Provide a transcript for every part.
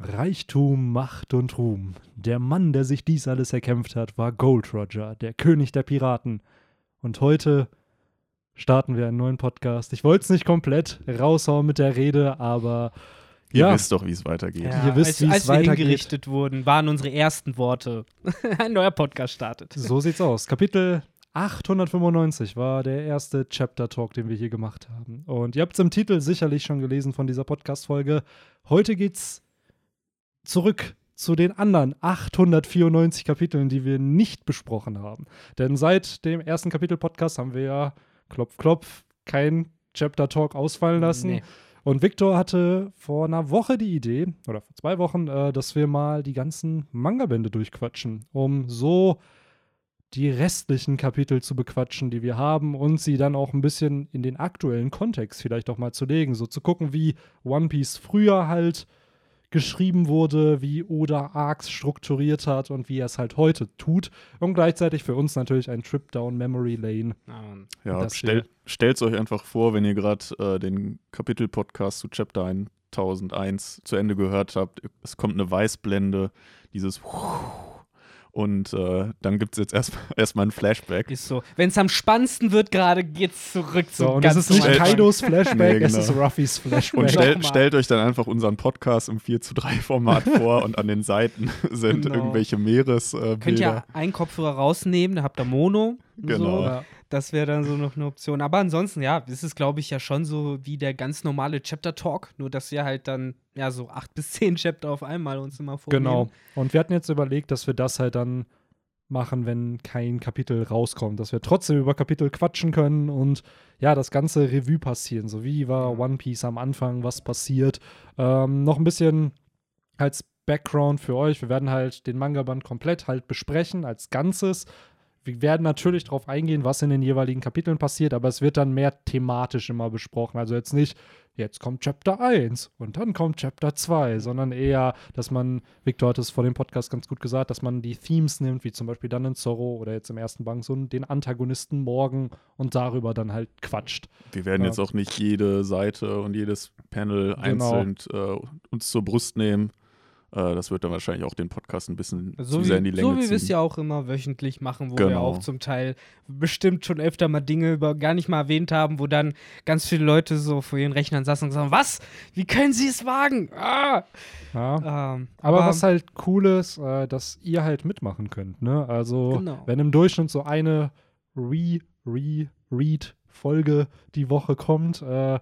Reichtum, Macht und Ruhm. Der Mann, der sich dies alles erkämpft hat, war Gold Roger, der König der Piraten. Und heute starten wir einen neuen Podcast. Ich wollte es nicht komplett raushauen mit der Rede, aber Ihr ja, wisst doch, wie es weitergeht. Ja. Ihr wisst, als, wie es als wir weitergeht. hingerichtet wurden, waren unsere ersten Worte. Ein neuer Podcast startet. so sieht's aus. Kapitel 895 war der erste Chapter Talk, den wir hier gemacht haben. Und ihr habt es im Titel sicherlich schon gelesen von dieser Podcast-Folge. Heute geht's zurück zu den anderen 894 Kapiteln, die wir nicht besprochen haben. Denn seit dem ersten Kapitel-Podcast haben wir ja, klopf, klopf, kein Chapter Talk ausfallen lassen. Nee. Und Victor hatte vor einer Woche die Idee, oder vor zwei Wochen, äh, dass wir mal die ganzen Manga-Bände durchquatschen, um so die restlichen Kapitel zu bequatschen, die wir haben und sie dann auch ein bisschen in den aktuellen Kontext vielleicht auch mal zu legen. So zu gucken, wie One Piece früher halt geschrieben wurde, wie Oda Arcs strukturiert hat und wie er es halt heute tut. Und gleichzeitig für uns natürlich ein Trip down Memory Lane. Ja, stell, stellt euch einfach vor, wenn ihr gerade äh, den Kapitel-Podcast zu Chapter 1001 zu Ende gehört habt, es kommt eine Weißblende, dieses und äh, dann gibt es jetzt erstmal erst ein Flashback. ist so. Wenn es am spannendsten wird, gerade geht's zurück So, zum und es ganz ist nicht. Kaidos Flashback, Nee, es genau. ist Ruffys Flashback. Und stell, stellt euch dann einfach unseren Podcast im 4 zu 3 Format vor und an den Seiten sind Genau. irgendwelche Meeresbilder. Könnt ihr einen Kopfhörer rausnehmen, da habt ihr Mono. Genau. So. Ja. Das wäre dann so noch eine Option. Aber ansonsten, ja, es ist, glaube ich, ja schon so wie der ganz normale Chapter-Talk. Nur, dass wir halt dann, ja, so acht bis zehn Chapter auf einmal uns immer vornehmen. Genau. Und wir hatten jetzt überlegt, dass wir das halt dann machen, wenn kein Kapitel rauskommt, dass wir trotzdem über Kapitel quatschen können und ja, das ganze Revue passieren. So wie war One Piece am Anfang, was passiert. Ähm, noch ein bisschen als Background für euch. Wir werden halt den Manga-Band komplett halt besprechen als Ganzes. Wir werden natürlich darauf eingehen, was in den jeweiligen Kapiteln passiert, aber es wird dann mehr thematisch immer besprochen. Also jetzt nicht, jetzt kommt Chapter 1 und dann kommt Chapter 2, sondern eher, dass man, Victor hat es vor dem Podcast ganz gut gesagt, dass man die Themes nimmt, wie zum Beispiel dann in Zorro oder jetzt im ersten Band so den Antagonisten morgen und darüber dann halt quatscht. Wir werden Ja. jetzt auch nicht jede Seite und jedes Panel Genau. einzeln äh, uns zur Brust nehmen. Äh, das wird dann wahrscheinlich auch den Podcast ein bisschen So zu sehr in die wie, Länge so wie wir ziehen. es ja auch immer wöchentlich machen, wo wir Genau. auch zum Teil bestimmt schon öfter mal Dinge über gar nicht mal erwähnt haben, wo dann ganz viele Leute so vor ihren Rechnern saßen und gesagt haben, was? Wie können sie es wagen? Ah! Ja. Ähm, Aber, was halt cool ist, äh, dass ihr halt mitmachen könnt. Ne? Also, Genau. wenn im Durchschnitt so eine Re, Re, Read-Folge die Woche kommt, äh,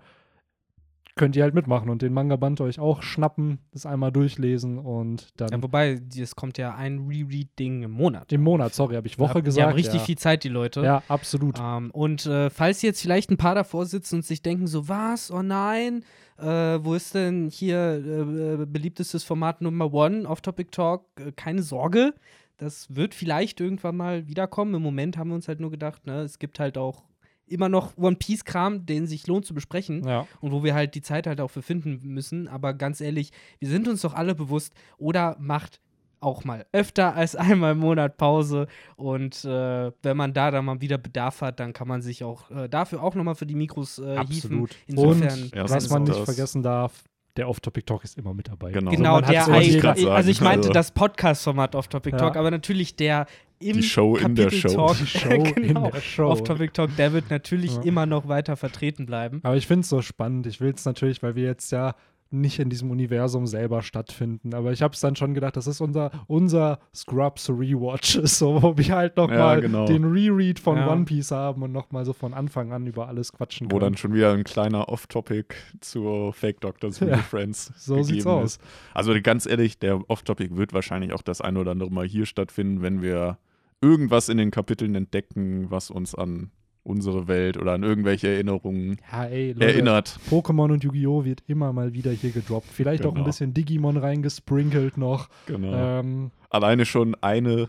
könnt ihr halt mitmachen und den Manga-Band euch auch schnappen, das einmal durchlesen und dann ja, wobei, es kommt ja ein Reread-Ding im Monat. im Monat, sorry, habe ich Woche Die gesagt. haben richtig ja. viel Zeit, die Leute. Ja, absolut. Ähm, und äh, falls jetzt vielleicht ein paar davor sitzen und sich denken, so was, oh nein, äh, wo ist denn hier äh, äh, beliebtestes Format Nummer One, Off-Topic Talk? Äh, keine Sorge, das wird vielleicht irgendwann mal wiederkommen. Im Moment haben wir uns halt nur gedacht, ne, es gibt halt auch immer noch One Piece-Kram, den sich lohnt zu besprechen Ja. und wo wir halt die Zeit halt auch für finden müssen. Aber ganz ehrlich, wir sind uns doch alle bewusst, oder macht auch mal öfter als einmal im Monat Pause. Und äh, wenn man da dann mal wieder Bedarf hat, dann kann man sich auch äh, dafür auch nochmal für die Mikros äh, hieven. Absolut. Insofern, und Ja, was man nicht vergessen darf, der Off-Topic-Talk ist immer mit dabei. Genau. genau, hat's der sagen. also ich meinte Also- das Podcast-Format auf Topic Ja. Talk, aber natürlich der im Die Show in der Kapitel Show. Talk, Die Show in genau, der Show. auf Topic Talk, der wird natürlich Ja. immer noch weiter vertreten bleiben. Aber ich finde es so spannend. Ich will es natürlich, weil wir jetzt ja nicht in diesem Universum selber stattfinden. Aber ich habe es dann schon gedacht, das ist unser, unser Scrubs Rewatch, so, wo wir halt noch Ja, mal genau. den Reread von Ja. One Piece haben und noch mal so von Anfang an über alles quatschen Wo können. dann schon wieder ein kleiner Off-Topic zur Fake Doctors Real Ja, Friends so gegeben sieht's aus. ist. Also ganz ehrlich, der Off-Topic wird wahrscheinlich auch das ein oder andere Mal hier stattfinden, wenn wir irgendwas in den Kapiteln entdecken, was uns an unsere Welt oder an irgendwelche Erinnerungen ja, ey, Leute, erinnert. Pokémon und Yu-Gi-Oh! wird immer mal wieder hier gedroppt. Vielleicht auch ein Genau. bisschen Digimon reingesprinkelt noch. Genau. Ähm, Alleine schon eine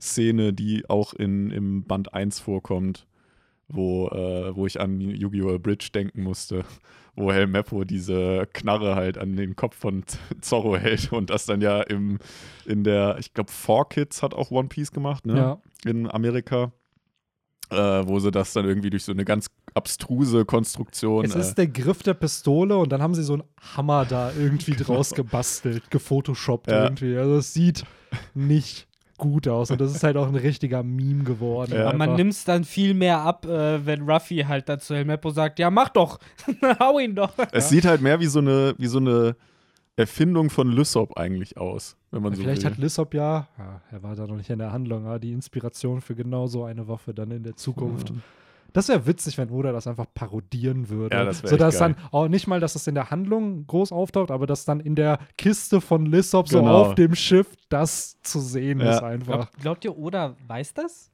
Szene, die auch in, im Band 1 vorkommt, wo, äh, wo ich an Yu-Gi-Oh! Bridge denken musste, wo Helmeppo diese Knarre halt an den Kopf von Zorro hält und das dann ja im, in der, ich glaube, 4Kids hat auch One Piece gemacht, ne? ja. In Amerika. Äh, wo sie das dann irgendwie durch so eine ganz abstruse Konstruktion. Es äh, ist der Griff der Pistole und dann haben sie so einen Hammer da irgendwie draus gebastelt, gefotoshoppt Ja. irgendwie. Also es sieht nicht gut aus und das ist halt auch ein richtiger Meme geworden. Ja. Aber man nimmt es dann viel mehr ab, äh, wenn Ruffy halt dazu El Meppo sagt, ja, mach doch, hau ihn doch. es sieht halt mehr wie so eine, wie so eine Erfindung von Lysop eigentlich aus, wenn man so Vielleicht will. hat Lissop ja, ja, er war da noch nicht in der Handlung, aber die Inspiration für genau so eine Waffe dann in der Zukunft. Das wäre witzig, wenn Oda das einfach parodieren würde. Ja, das Sodass echt geil. dann auch nicht mal, dass das in der Handlung groß auftaucht, aber dass dann in der Kiste von Lissop so Genau. auf dem Schiff das zu sehen Ja. ist einfach. Glaub, glaubt ihr, Oda weiß das?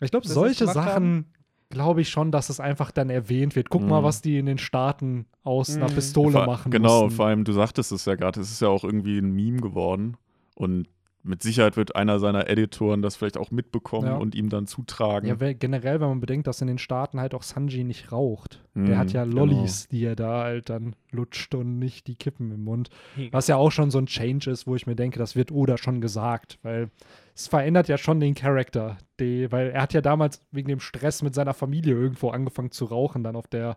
Ich glaube, solche Sachen glaube ich schon, dass es einfach dann erwähnt wird. Guck mal, Mhm. was die in den Staaten aus einer Mhm. Pistole Vor- machen Genau, mussten. vor allem, du sagtest es ja gerade, es ist ja auch irgendwie ein Meme geworden. Und mit Sicherheit wird einer seiner Editoren das vielleicht auch mitbekommen Ja. und ihm dann zutragen. Ja, weil generell, wenn man bedenkt, dass in den Staaten halt auch Sanji nicht raucht. Der Mhm, hat ja genau. Lollis, die er da halt dann lutscht und nicht die Kippen im Mund. Was ja auch schon so ein Change ist, wo ich mir denke, das wird Oda schon gesagt, weil es verändert ja schon den Charakter. Die, weil er hat ja damals wegen dem Stress mit seiner Familie irgendwo angefangen zu rauchen, dann auf der,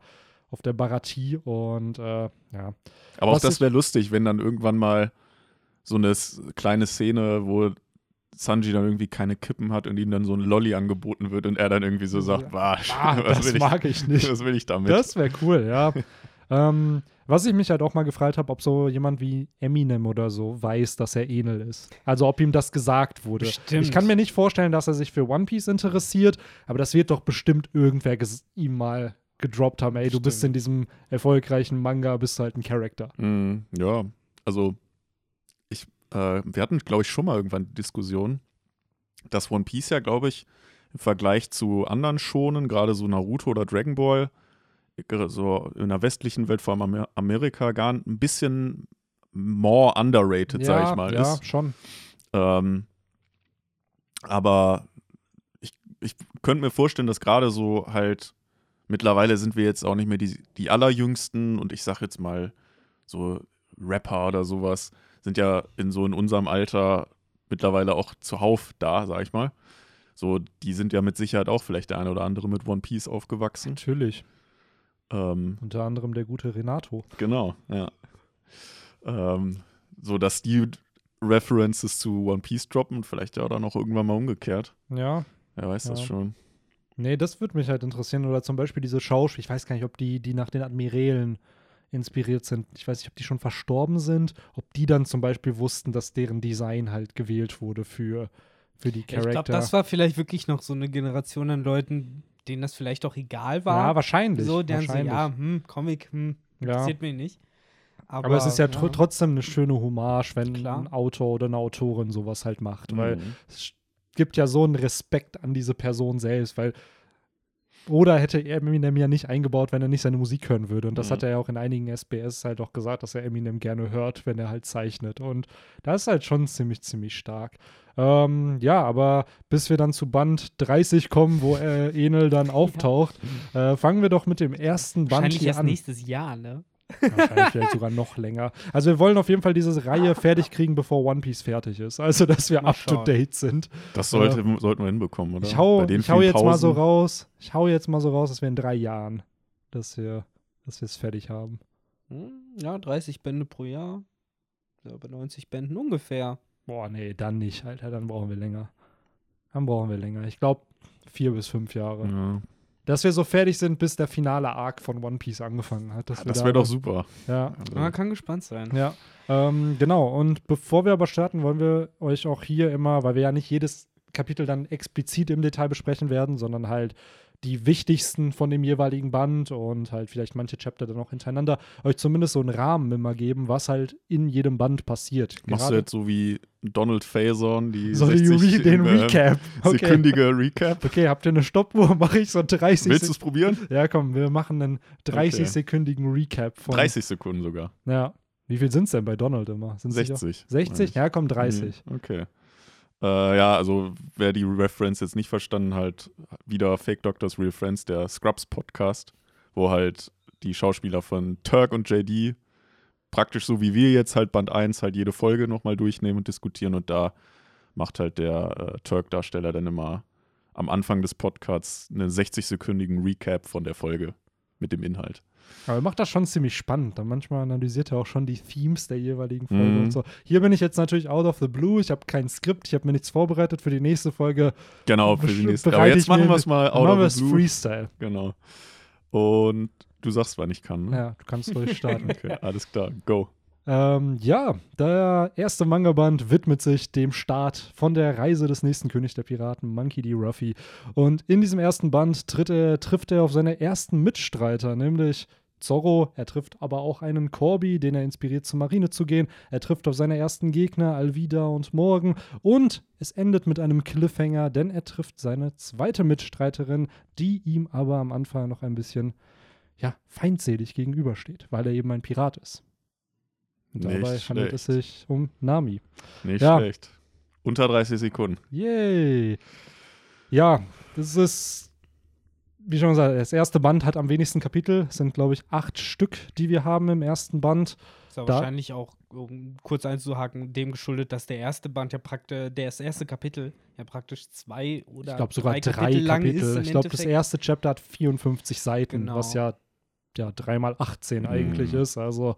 auf der Baratie und äh, ja. Aber auch Was das ich- wäre lustig, wenn dann irgendwann mal so eine kleine Szene, wo Sanji dann irgendwie keine Kippen hat und ihm dann so ein Lolli angeboten wird und er dann irgendwie so sagt, "Bah, Ah, was das will mag ich nicht. Was will ich damit? Das wäre cool, ja. ähm, was ich mich halt auch mal gefragt habe, ob so jemand wie Eminem oder so weiß, dass er Enel ist. Also ob ihm das gesagt wurde. Bestimmt. Ich kann mir nicht vorstellen, dass er sich für One Piece interessiert, aber das wird doch bestimmt irgendwer ihm mal gedroppt haben. Ey, du bist in diesem erfolgreichen Manga, bist halt ein Charakter. Mm, ja, also ich, äh, wir hatten, glaube ich, schon mal irgendwann die Diskussion, dass One Piece ja, glaube ich, im Vergleich zu anderen Schonen, gerade so Naruto oder Dragon Ball, so in der westlichen Welt, vor allem Amer Amerika, gar ein bisschen more underrated, sage ich mal, ja, ist. schon. Ähm, aber ich, ich könnte mir vorstellen, dass gerade so halt mittlerweile sind wir jetzt auch nicht mehr die, die allerjüngsten und ich sag jetzt mal so Rapper oder sowas sind ja in so in unserem Alter mittlerweile auch zuhauf da, sag ich mal. So, die sind ja mit Sicherheit auch vielleicht der eine oder andere mit One Piece aufgewachsen. Natürlich. Ähm, Unter anderem der gute Renato. Genau, ja. Ähm, so, dass die References zu One Piece droppen und vielleicht ja dann auch irgendwann mal umgekehrt. Ja. Wer weiß das Ja. schon. Nee, das würde mich halt interessieren. Oder zum Beispiel diese Schauspieler, ich weiß gar nicht, ob die, die nach den Admirälen inspiriert sind. Ich weiß nicht, ob die schon verstorben sind, ob die dann zum Beispiel wussten, dass deren Design halt gewählt wurde für, für die Ich Charakter. glaube, das war vielleicht wirklich noch so eine Generation an Leuten, denen das vielleicht auch egal war. ja, wahrscheinlich. so, deren so, wahrscheinlich. ja, hm, Comic, hm, Ja. interessiert mich nicht. Aber, Aber es ist ja, tr trotzdem eine schöne Hommage, wenn Klar. ein Autor oder eine Autorin sowas halt macht. Weil Mhm. es gibt ja so einen Respekt an diese Person selbst, weil oder hätte Eminem ja nicht eingebaut, wenn er nicht seine Musik hören würde. Und das Mhm. hat er ja auch in einigen SBS halt auch gesagt, dass er Eminem gerne hört, wenn er halt zeichnet. Und das ist halt schon ziemlich, ziemlich stark. Ähm, ja, aber bis wir dann zu Band 30 kommen, wo äh, Enel dann auftaucht, äh, fangen wir doch mit dem ersten Band wahrscheinlich hier erst an. nächstes Jahr, ne? Wahrscheinlich vielleicht sogar noch länger. Also wir wollen auf jeden Fall diese Reihe fertig kriegen, bevor One Piece fertig ist. Also, dass wir Mal up to schauen. date sind. Das sollte, sollten wir hinbekommen, oder? Ich hau, ich hau jetzt mal so Pausen. raus. Ich hau jetzt mal so raus, dass wir in drei Jahren, dass wir, dass wir es fertig haben. Hm, ja, 30 Bände pro Jahr. Ja, bei 90 Bänden ungefähr. Boah, nee, dann nicht, Alter. Dann brauchen wir länger. Dann brauchen wir länger. Ich glaube vier bis fünf Jahre. Ja. Dass wir so fertig sind, bis der finale Arc von One Piece angefangen hat. dass wir Das da- wäre doch super. Ja, Also, Man kann gespannt sein. Ja, ähm, genau. Und bevor wir aber starten, wollen wir euch auch hier immer, weil wir ja nicht jedes Kapitel dann explizit im Detail besprechen werden, sondern halt die wichtigsten von dem jeweiligen Band und halt vielleicht manche Chapter dann auch hintereinander, euch zumindest so einen Rahmen immer geben, was halt in jedem Band passiert. Machst du jetzt so wie Donald Faison, die so die 60 Re den ähm, Recap. Okay. Sekündige Recap. okay, habt ihr eine Stoppuhr? Mache ich so 30 Willst du es probieren? Ja, komm, wir machen einen 30-sekündigen Recap von. 30 Sekunden sogar. Ja. Wie viel sind es denn bei Donald immer? Sind's nicht auch- 60. 60? Ja, komm, 30. Mhm, Okay. Äh, ja, also wer die Reference jetzt nicht verstanden hat, wieder Fake Doctors Real Friends, der Scrubs Podcast, wo halt die Schauspieler von Turk und JD praktisch so wie wir jetzt halt Band 1 halt jede Folge nochmal durchnehmen und diskutieren und da macht halt der äh, Turk-Darsteller dann immer am Anfang des Podcasts einen 60-sekündigen Recap von der Folge mit dem Inhalt. Aber er macht das schon ziemlich spannend. Dann manchmal analysiert er auch schon die Themes der jeweiligen Folge Mhm. und so. Hier bin ich jetzt natürlich out of the blue. Ich habe kein Skript, ich habe mir nichts vorbereitet für die nächste Folge. Genau, für die nächste. Aber jetzt machen wir es mal out of the blue. Freestyle. Genau. Und du sagst, wann ich kann. Ne? Ja, du kannst ruhig starten. Okay, alles klar, go. Ähm, ja, der erste Manga-Band widmet sich dem Start von der Reise des nächsten König der Piraten, Monkey D. Ruffy. Und in diesem ersten Band tritt er, trifft er auf seine ersten Mitstreiter, nämlich Zorro. Er trifft aber auch einen Corby, den er inspiriert, zur Marine zu gehen. Er trifft auf seine ersten Gegner, Alvida und Morgan. Und es endet mit einem Cliffhanger, denn er trifft seine zweite Mitstreiterin, die ihm aber am Anfang noch ein bisschen ja, feindselig gegenübersteht, weil er eben ein Pirat ist. Und Nicht dabei handelt schlecht. es sich um Nami. Nicht Ja. schlecht. Unter 30 Sekunden. Yay! Ja, das ist, wie schon gesagt, das erste Band hat am wenigsten Kapitel. Es sind, glaube ich, acht Stück, die wir haben im ersten Band. Ist ja Da- wahrscheinlich auch, um kurz einzuhaken, dem geschuldet, dass der erste Band ja praktisch, das erste Kapitel ja praktisch zwei oder Ich glaube sogar drei, Kapitel lang Kapitel. ist. ich glaube, das erste Chapter hat 54 Seiten, Genau. was ja, ja 3 mal 18 eigentlich Mhm. ist. Also,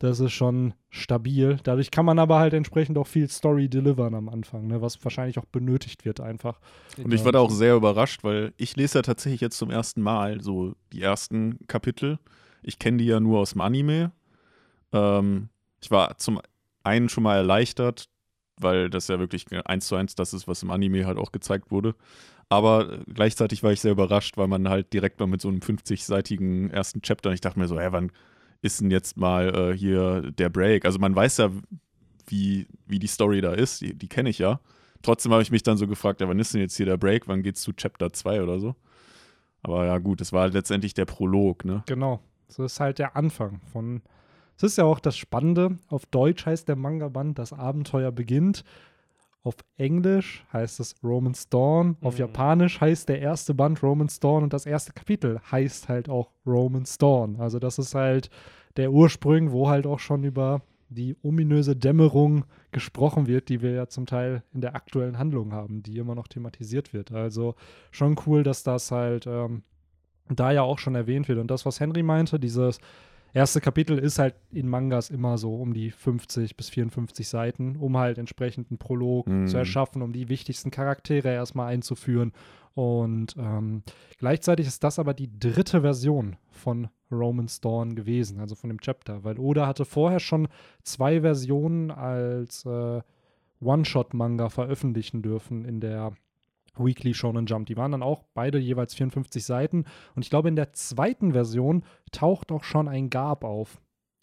das ist schon stabil. Dadurch kann man aber halt entsprechend auch viel Story delivern am Anfang, ne, was wahrscheinlich auch benötigt wird einfach. Und ich war da auch sehr überrascht, weil ich lese ja tatsächlich jetzt zum ersten Mal so die ersten Kapitel. Ich kenne die ja nur aus dem Anime. Ähm, ich war zum einen schon mal erleichtert, weil das ja wirklich eins zu eins das ist, was im Anime halt auch gezeigt wurde. Aber gleichzeitig war ich sehr überrascht, weil man halt direkt mal mit so einem 50-seitigen ersten Chapter, ich dachte mir so, hä, wann ist denn jetzt mal äh, hier der Break? Also man weiß ja, wie, wie die Story da ist, die, die kenne ich ja. Trotzdem habe ich mich dann so gefragt, ja, wann ist denn jetzt hier der Break? Wann geht's zu Chapter 2 oder so? Aber ja, gut, es war halt letztendlich der Prolog, ne? Genau. So ist halt der Anfang von. Es ist ja auch das Spannende. Auf Deutsch heißt der Manga-Band Das Abenteuer beginnt. Auf Englisch heißt es Roman's Dawn. Auf Mhm. Japanisch heißt der erste Band Roman's Dawn und das erste Kapitel heißt halt auch Roman's Dawn. Also, das ist halt der Ursprung, wo halt auch schon über die ominöse Dämmerung gesprochen wird, die wir ja zum Teil in der aktuellen Handlung haben, die immer noch thematisiert wird. Also schon cool, dass das halt ähm, da ja auch schon erwähnt wird. Und das, was Henry meinte, dieses erste Kapitel ist halt in Mangas immer so um die 50 bis 54 Seiten, um halt entsprechend einen Prolog Mhm. zu erschaffen, um die wichtigsten Charaktere erstmal einzuführen. Und ähm, gleichzeitig ist das aber die dritte Version von Roman's Dawn gewesen, also von dem Chapter, weil Oda hatte vorher schon zwei Versionen als äh, One-Shot-Manga veröffentlichen dürfen in der Weekly Shonen Jump. Die waren dann auch beide jeweils 54 Seiten. Und ich glaube, in der zweiten Version taucht auch schon ein Garb auf.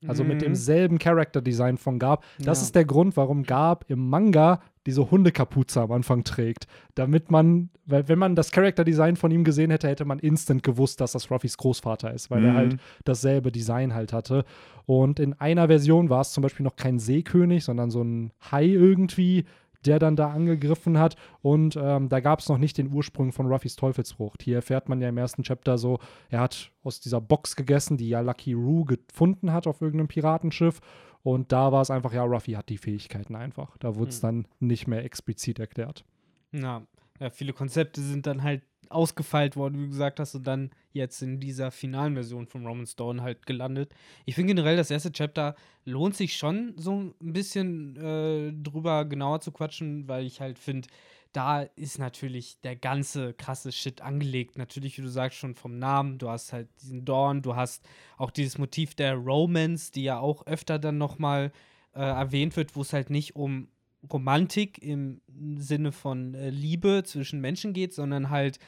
Also mit Mhm. demselben Character-Design von Garb. Das Ja. ist der Grund, warum Garb im Manga diese Hundekapuze am Anfang trägt. Damit man, weil wenn man das Character-Design von ihm gesehen hätte, hätte man instant gewusst, dass das Ruffys Großvater ist, weil er Mhm. halt dasselbe Design halt hatte. Und in einer Version war es zum Beispiel noch kein Seekönig, sondern so ein Hai irgendwie, der dann da angegriffen hat. Und ähm, da gab es noch nicht den Ursprung von Ruffys Teufelsfrucht. Hier erfährt man ja im ersten Chapter so, er hat aus dieser Box gegessen, die ja Lucky Roo gefunden hat auf irgendeinem Piratenschiff. Und da war es einfach, ja, Ruffy hat die Fähigkeiten einfach. Da wurde es Hm. dann nicht mehr explizit erklärt. Ja, ja, viele Konzepte sind dann halt ausgefeilt worden, wie du gesagt hast, und dann jetzt in dieser finalen Version von Roman's Dawn halt gelandet. Ich finde generell, das erste Chapter lohnt sich schon so ein bisschen äh, drüber genauer zu quatschen, weil ich halt finde, da ist natürlich der ganze krasse Shit angelegt. Natürlich, wie du sagst, schon vom Namen. Du hast halt diesen Dawn, du hast auch dieses Motiv der Romance, die ja auch öfter dann nochmal äh, erwähnt wird, wo es halt nicht um Romantik im Sinne von äh, Liebe zwischen Menschen geht, sondern halt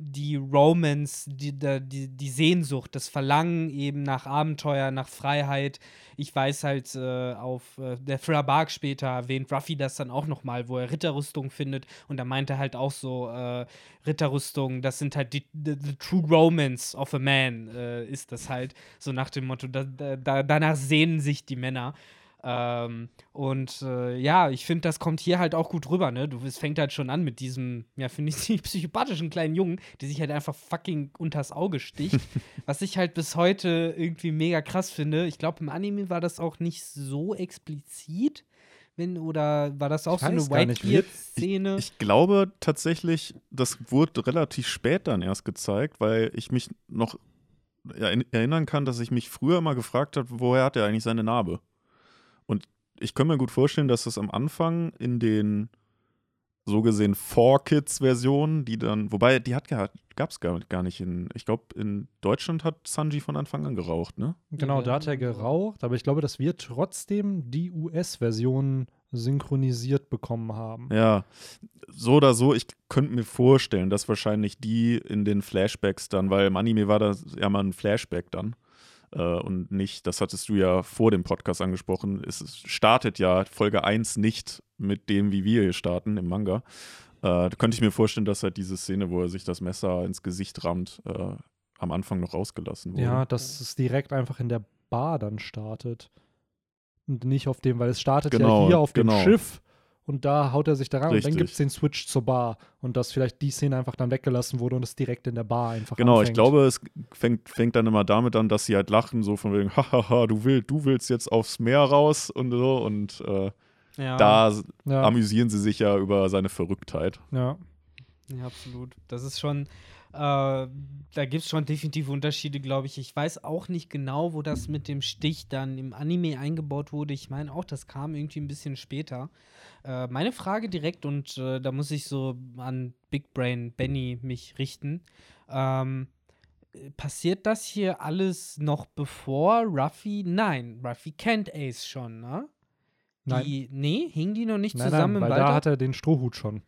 die Romance, die, die, die Sehnsucht, das Verlangen eben nach Abenteuer, nach Freiheit. Ich weiß halt, äh, auf äh, der Thriller Bark später erwähnt Ruffy das dann auch nochmal, wo er Ritterrüstung findet und da meinte er halt auch so, äh, Ritterrüstung, das sind halt die, the, the true romance of a man, äh, ist das halt, so nach dem Motto, da, da, danach sehnen sich die Männer. Ähm, und äh, ja, ich finde, das kommt hier halt auch gut rüber, ne? Du, es fängt halt schon an mit diesem, ja, finde ich, psychopathischen kleinen Jungen, der sich halt einfach fucking unters Auge sticht. was ich halt bis heute irgendwie mega krass finde. Ich glaube, im Anime war das auch nicht so explizit, Wenn, oder war das auch Ich so eine Whitebeard-Szene? Ich glaube tatsächlich, das wurde relativ spät dann erst gezeigt, weil ich mich noch erinn- erinnern kann, dass ich mich früher immer gefragt habe, woher hat er eigentlich seine Narbe? Ich kann mir gut vorstellen, dass das am Anfang in den so gesehen Four Kids Versionen, die dann, wobei die hat gab es gar, gar nicht in, ich glaube in Deutschland hat Sanji von Anfang an geraucht, ne? Genau, da hat er geraucht, aber ich glaube, dass wir trotzdem die US-Version synchronisiert bekommen haben. Ja, so oder so, ich könnte mir vorstellen, dass wahrscheinlich die in den Flashbacks dann, weil im Anime war das ja mal ein Flashback dann. Äh, und nicht, das hattest du ja vor dem Podcast angesprochen, es startet ja Folge 1 nicht mit dem, wie wir hier starten im Manga. Äh, da könnte ich mir vorstellen, dass halt diese Szene, wo er sich das Messer ins Gesicht rammt, äh, am Anfang noch rausgelassen wurde. Ja, dass es direkt einfach in der Bar dann startet. Und nicht auf dem, weil es startet Genau, ja hier auf genau. dem Schiff und da haut er sich da rein und dann gibt es den Switch zur Bar und dass vielleicht die Szene einfach dann weggelassen wurde und es direkt in der Bar einfach Genau, ich anfängt. glaube, es fängt, fängt dann immer damit an, dass sie halt lachen, so von wegen, hahaha, du, will, du willst jetzt aufs Meer raus und so. Und äh, ja. da ja, amüsieren sie sich ja über seine Verrücktheit. ja. Ja, absolut. Das ist schon, äh, da gibt es schon definitiv Unterschiede, glaube ich. Ich weiß auch nicht genau, wo das mit dem Stich dann im Anime eingebaut wurde. Ich meine auch, das kam irgendwie ein bisschen später. Äh, meine Frage direkt, und äh, da muss ich so an Big Brain Benny mich richten. Ähm, äh, passiert das hier alles noch bevor Ruffy? Nein, Ruffy kennt Ace schon, ne? Nein. Die, nee, hingen die noch nicht Nein, zusammen nein, im weil Wald? da hat er den Strohhut schon.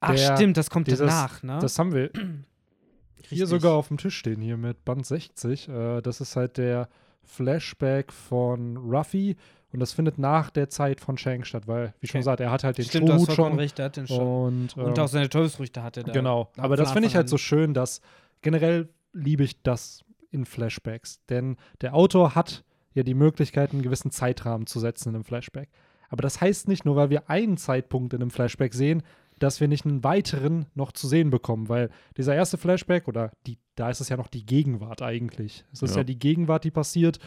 Ach, der- stimmt, das kommt dieses- danach, ne? Das haben wir hier Richtig. sogar auf dem Tisch stehen, hier mit Band 60. Äh, das ist halt der Flashback von Ruffy und das findet nach der Zeit von Shanks statt, weil, wie schon Okay. gesagt, er hat halt den Stimmt, Strohhut schon. recht, hat den schon. Und, Und ähm, auch seine Teufelsfrüchte hatte der. Genau, von aber das finde ich halt so schön, dass generell liebe ich das in Flashbacks, denn der Autor hat ja die Möglichkeit, einen gewissen Zeitrahmen zu setzen in einem Flashback. Aber das heißt nicht nur, weil wir einen Zeitpunkt in einem Flashback sehen, dass wir nicht einen weiteren noch zu sehen bekommen, weil dieser erste Flashback oder die, da ist es ja noch die Gegenwart eigentlich. Es ist ja, Ja. die Gegenwart, die passiert.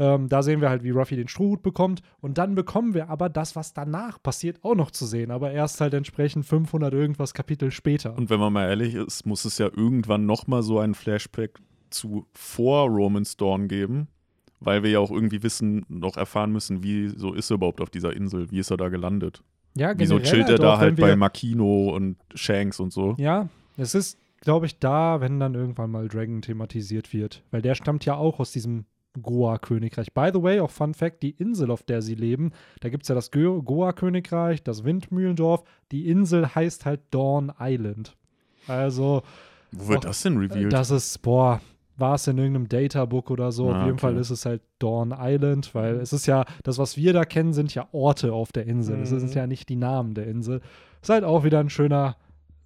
Ähm, da sehen wir halt, wie Ruffy den Strohhut bekommt. Und dann bekommen wir aber das, was danach passiert, auch noch zu sehen. Aber erst halt entsprechend 500 irgendwas Kapitel später. Und wenn man mal ehrlich ist, muss es ja irgendwann nochmal so einen Flashback zu vor Roman's Dawn geben, weil wir ja auch irgendwie wissen, noch erfahren müssen, wie so ist er überhaupt auf dieser Insel, wie ist er da gelandet. Ja, Wieso chillt er halt da halt bei Makino und Shanks und so. Ja, es ist, glaube ich, da, wenn dann irgendwann mal Dragon thematisiert wird. Weil der stammt ja auch aus diesem Goa-Königreich. By the way, auch Fun Fact: die Insel, auf der sie leben, da gibt es ja das Go- Goa-Königreich, das Windmühlendorf. Die Insel heißt halt Dawn Island. Also, Wo wird Och, das denn revealed? das ist, boah, war es in irgendeinem Databook oder so. Ah, auf jeden okay. Fall ist es halt Dawn Island, weil es ist ja, das, was wir da kennen, sind ja Orte auf der Insel. Es Mhm. sind ja nicht die Namen der Insel. Ist halt auch wieder ein schöner,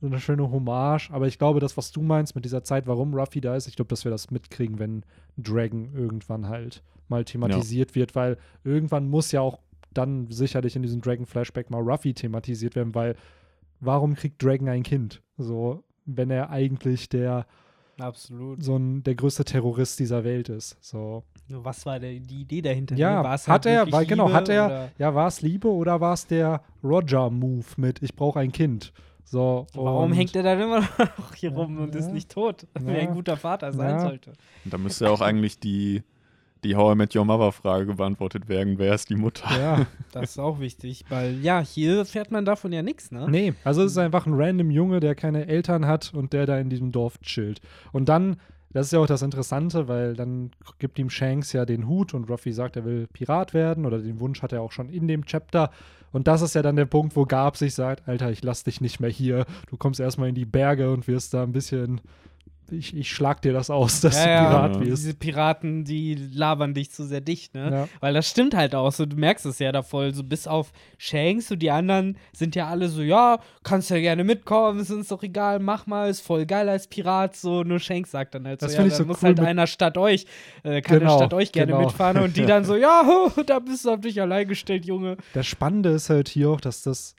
so eine schöne Hommage. Aber ich glaube, das, was du meinst mit dieser Zeit, warum Ruffy da ist, ich glaube, dass wir das mitkriegen, wenn Dragon irgendwann halt mal thematisiert wird, weil irgendwann muss ja auch dann sicherlich in diesem Dragon-Flashback mal Ruffy thematisiert werden, weil warum kriegt Dragon ein Kind? So, wenn er eigentlich der Absolut. so ein, der größte Terrorist dieser Welt ist. So. Was war der, die Idee dahinter? Ja, Ne? War es hat halt er, weil, genau, Liebe hat er, oder- ja, war es Liebe oder war es der Roger-Move mit Ich brauche ein Kind? So, Warum hängt er dann immer noch hier rum und ist nicht tot? Wie Ja. ein guter Vater sein Ja. sollte. Und da müsste ja auch eigentlich die, die How I Met Your Mother-Frage beantwortet werden: Wer ist die Mutter? Ja, Das ist auch wichtig, weil ja, hier erfährt man davon ja nichts, ne? nee, also es ist einfach ein random Junge, der keine Eltern hat und der da in diesem Dorf chillt. Und dann, das ist ja auch das Interessante, weil dann gibt ihm Shanks ja den Hut und Ruffy sagt, er will Pirat werden oder den Wunsch hat er auch schon in dem Chapter. Und das ist ja dann der Punkt, wo Garb sich sagt, Alter, ich lass dich nicht mehr hier. Du kommst erstmal in die Berge und wirst da ein bisschen, ich, ich schlag dir das aus, dass ja, du ja, Pirat Ja. wirst. Diese Piraten, die labern dich zu sehr dicht, ne? Ja. Weil das stimmt halt auch so, du merkst es ja da voll, so bis auf Shanks, so die anderen sind ja alle so, ja, kannst ja gerne mitkommen, ist uns doch egal, mach mal, ist voll geil als Pirat, so, nur Shanks sagt dann halt so, Das ja, find ich dann so muss cool halt einer statt euch, äh, kann Genau, der statt euch gerne genau. mitfahren und die dann so, ja, da bist du auf dich allein gestellt, Junge. Das Spannende ist halt hier auch, dass das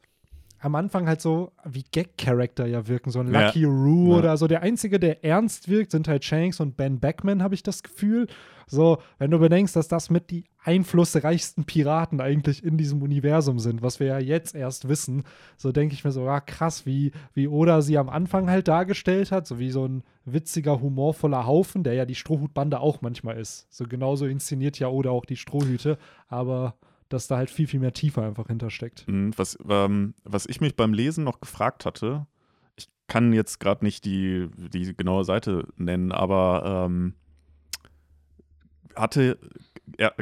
am Anfang halt so wie Gag-Charakter ja wirken, so ein Ja. Lucky Roo Ja. oder so. Der einzige, der ernst wirkt, sind halt Shanks und Ben Beckman, habe ich das Gefühl. So, wenn du bedenkst, dass das mit die einflussreichsten Piraten eigentlich in diesem Universum sind, was wir ja jetzt erst wissen, so denke ich mir so, ja, krass, wie, wie Oda sie am Anfang halt dargestellt hat, so wie so ein witziger, humorvoller Haufen, der ja die Strohhutbande auch manchmal ist. So genauso inszeniert ja Oda auch die Strohhüte, aber dass da halt viel, viel mehr Tiefe einfach hintersteckt. Mhm, Was, ähm, was ich mich beim Lesen noch gefragt hatte, ich kann jetzt gerade nicht die, die genaue Seite nennen, aber ähm, hatte,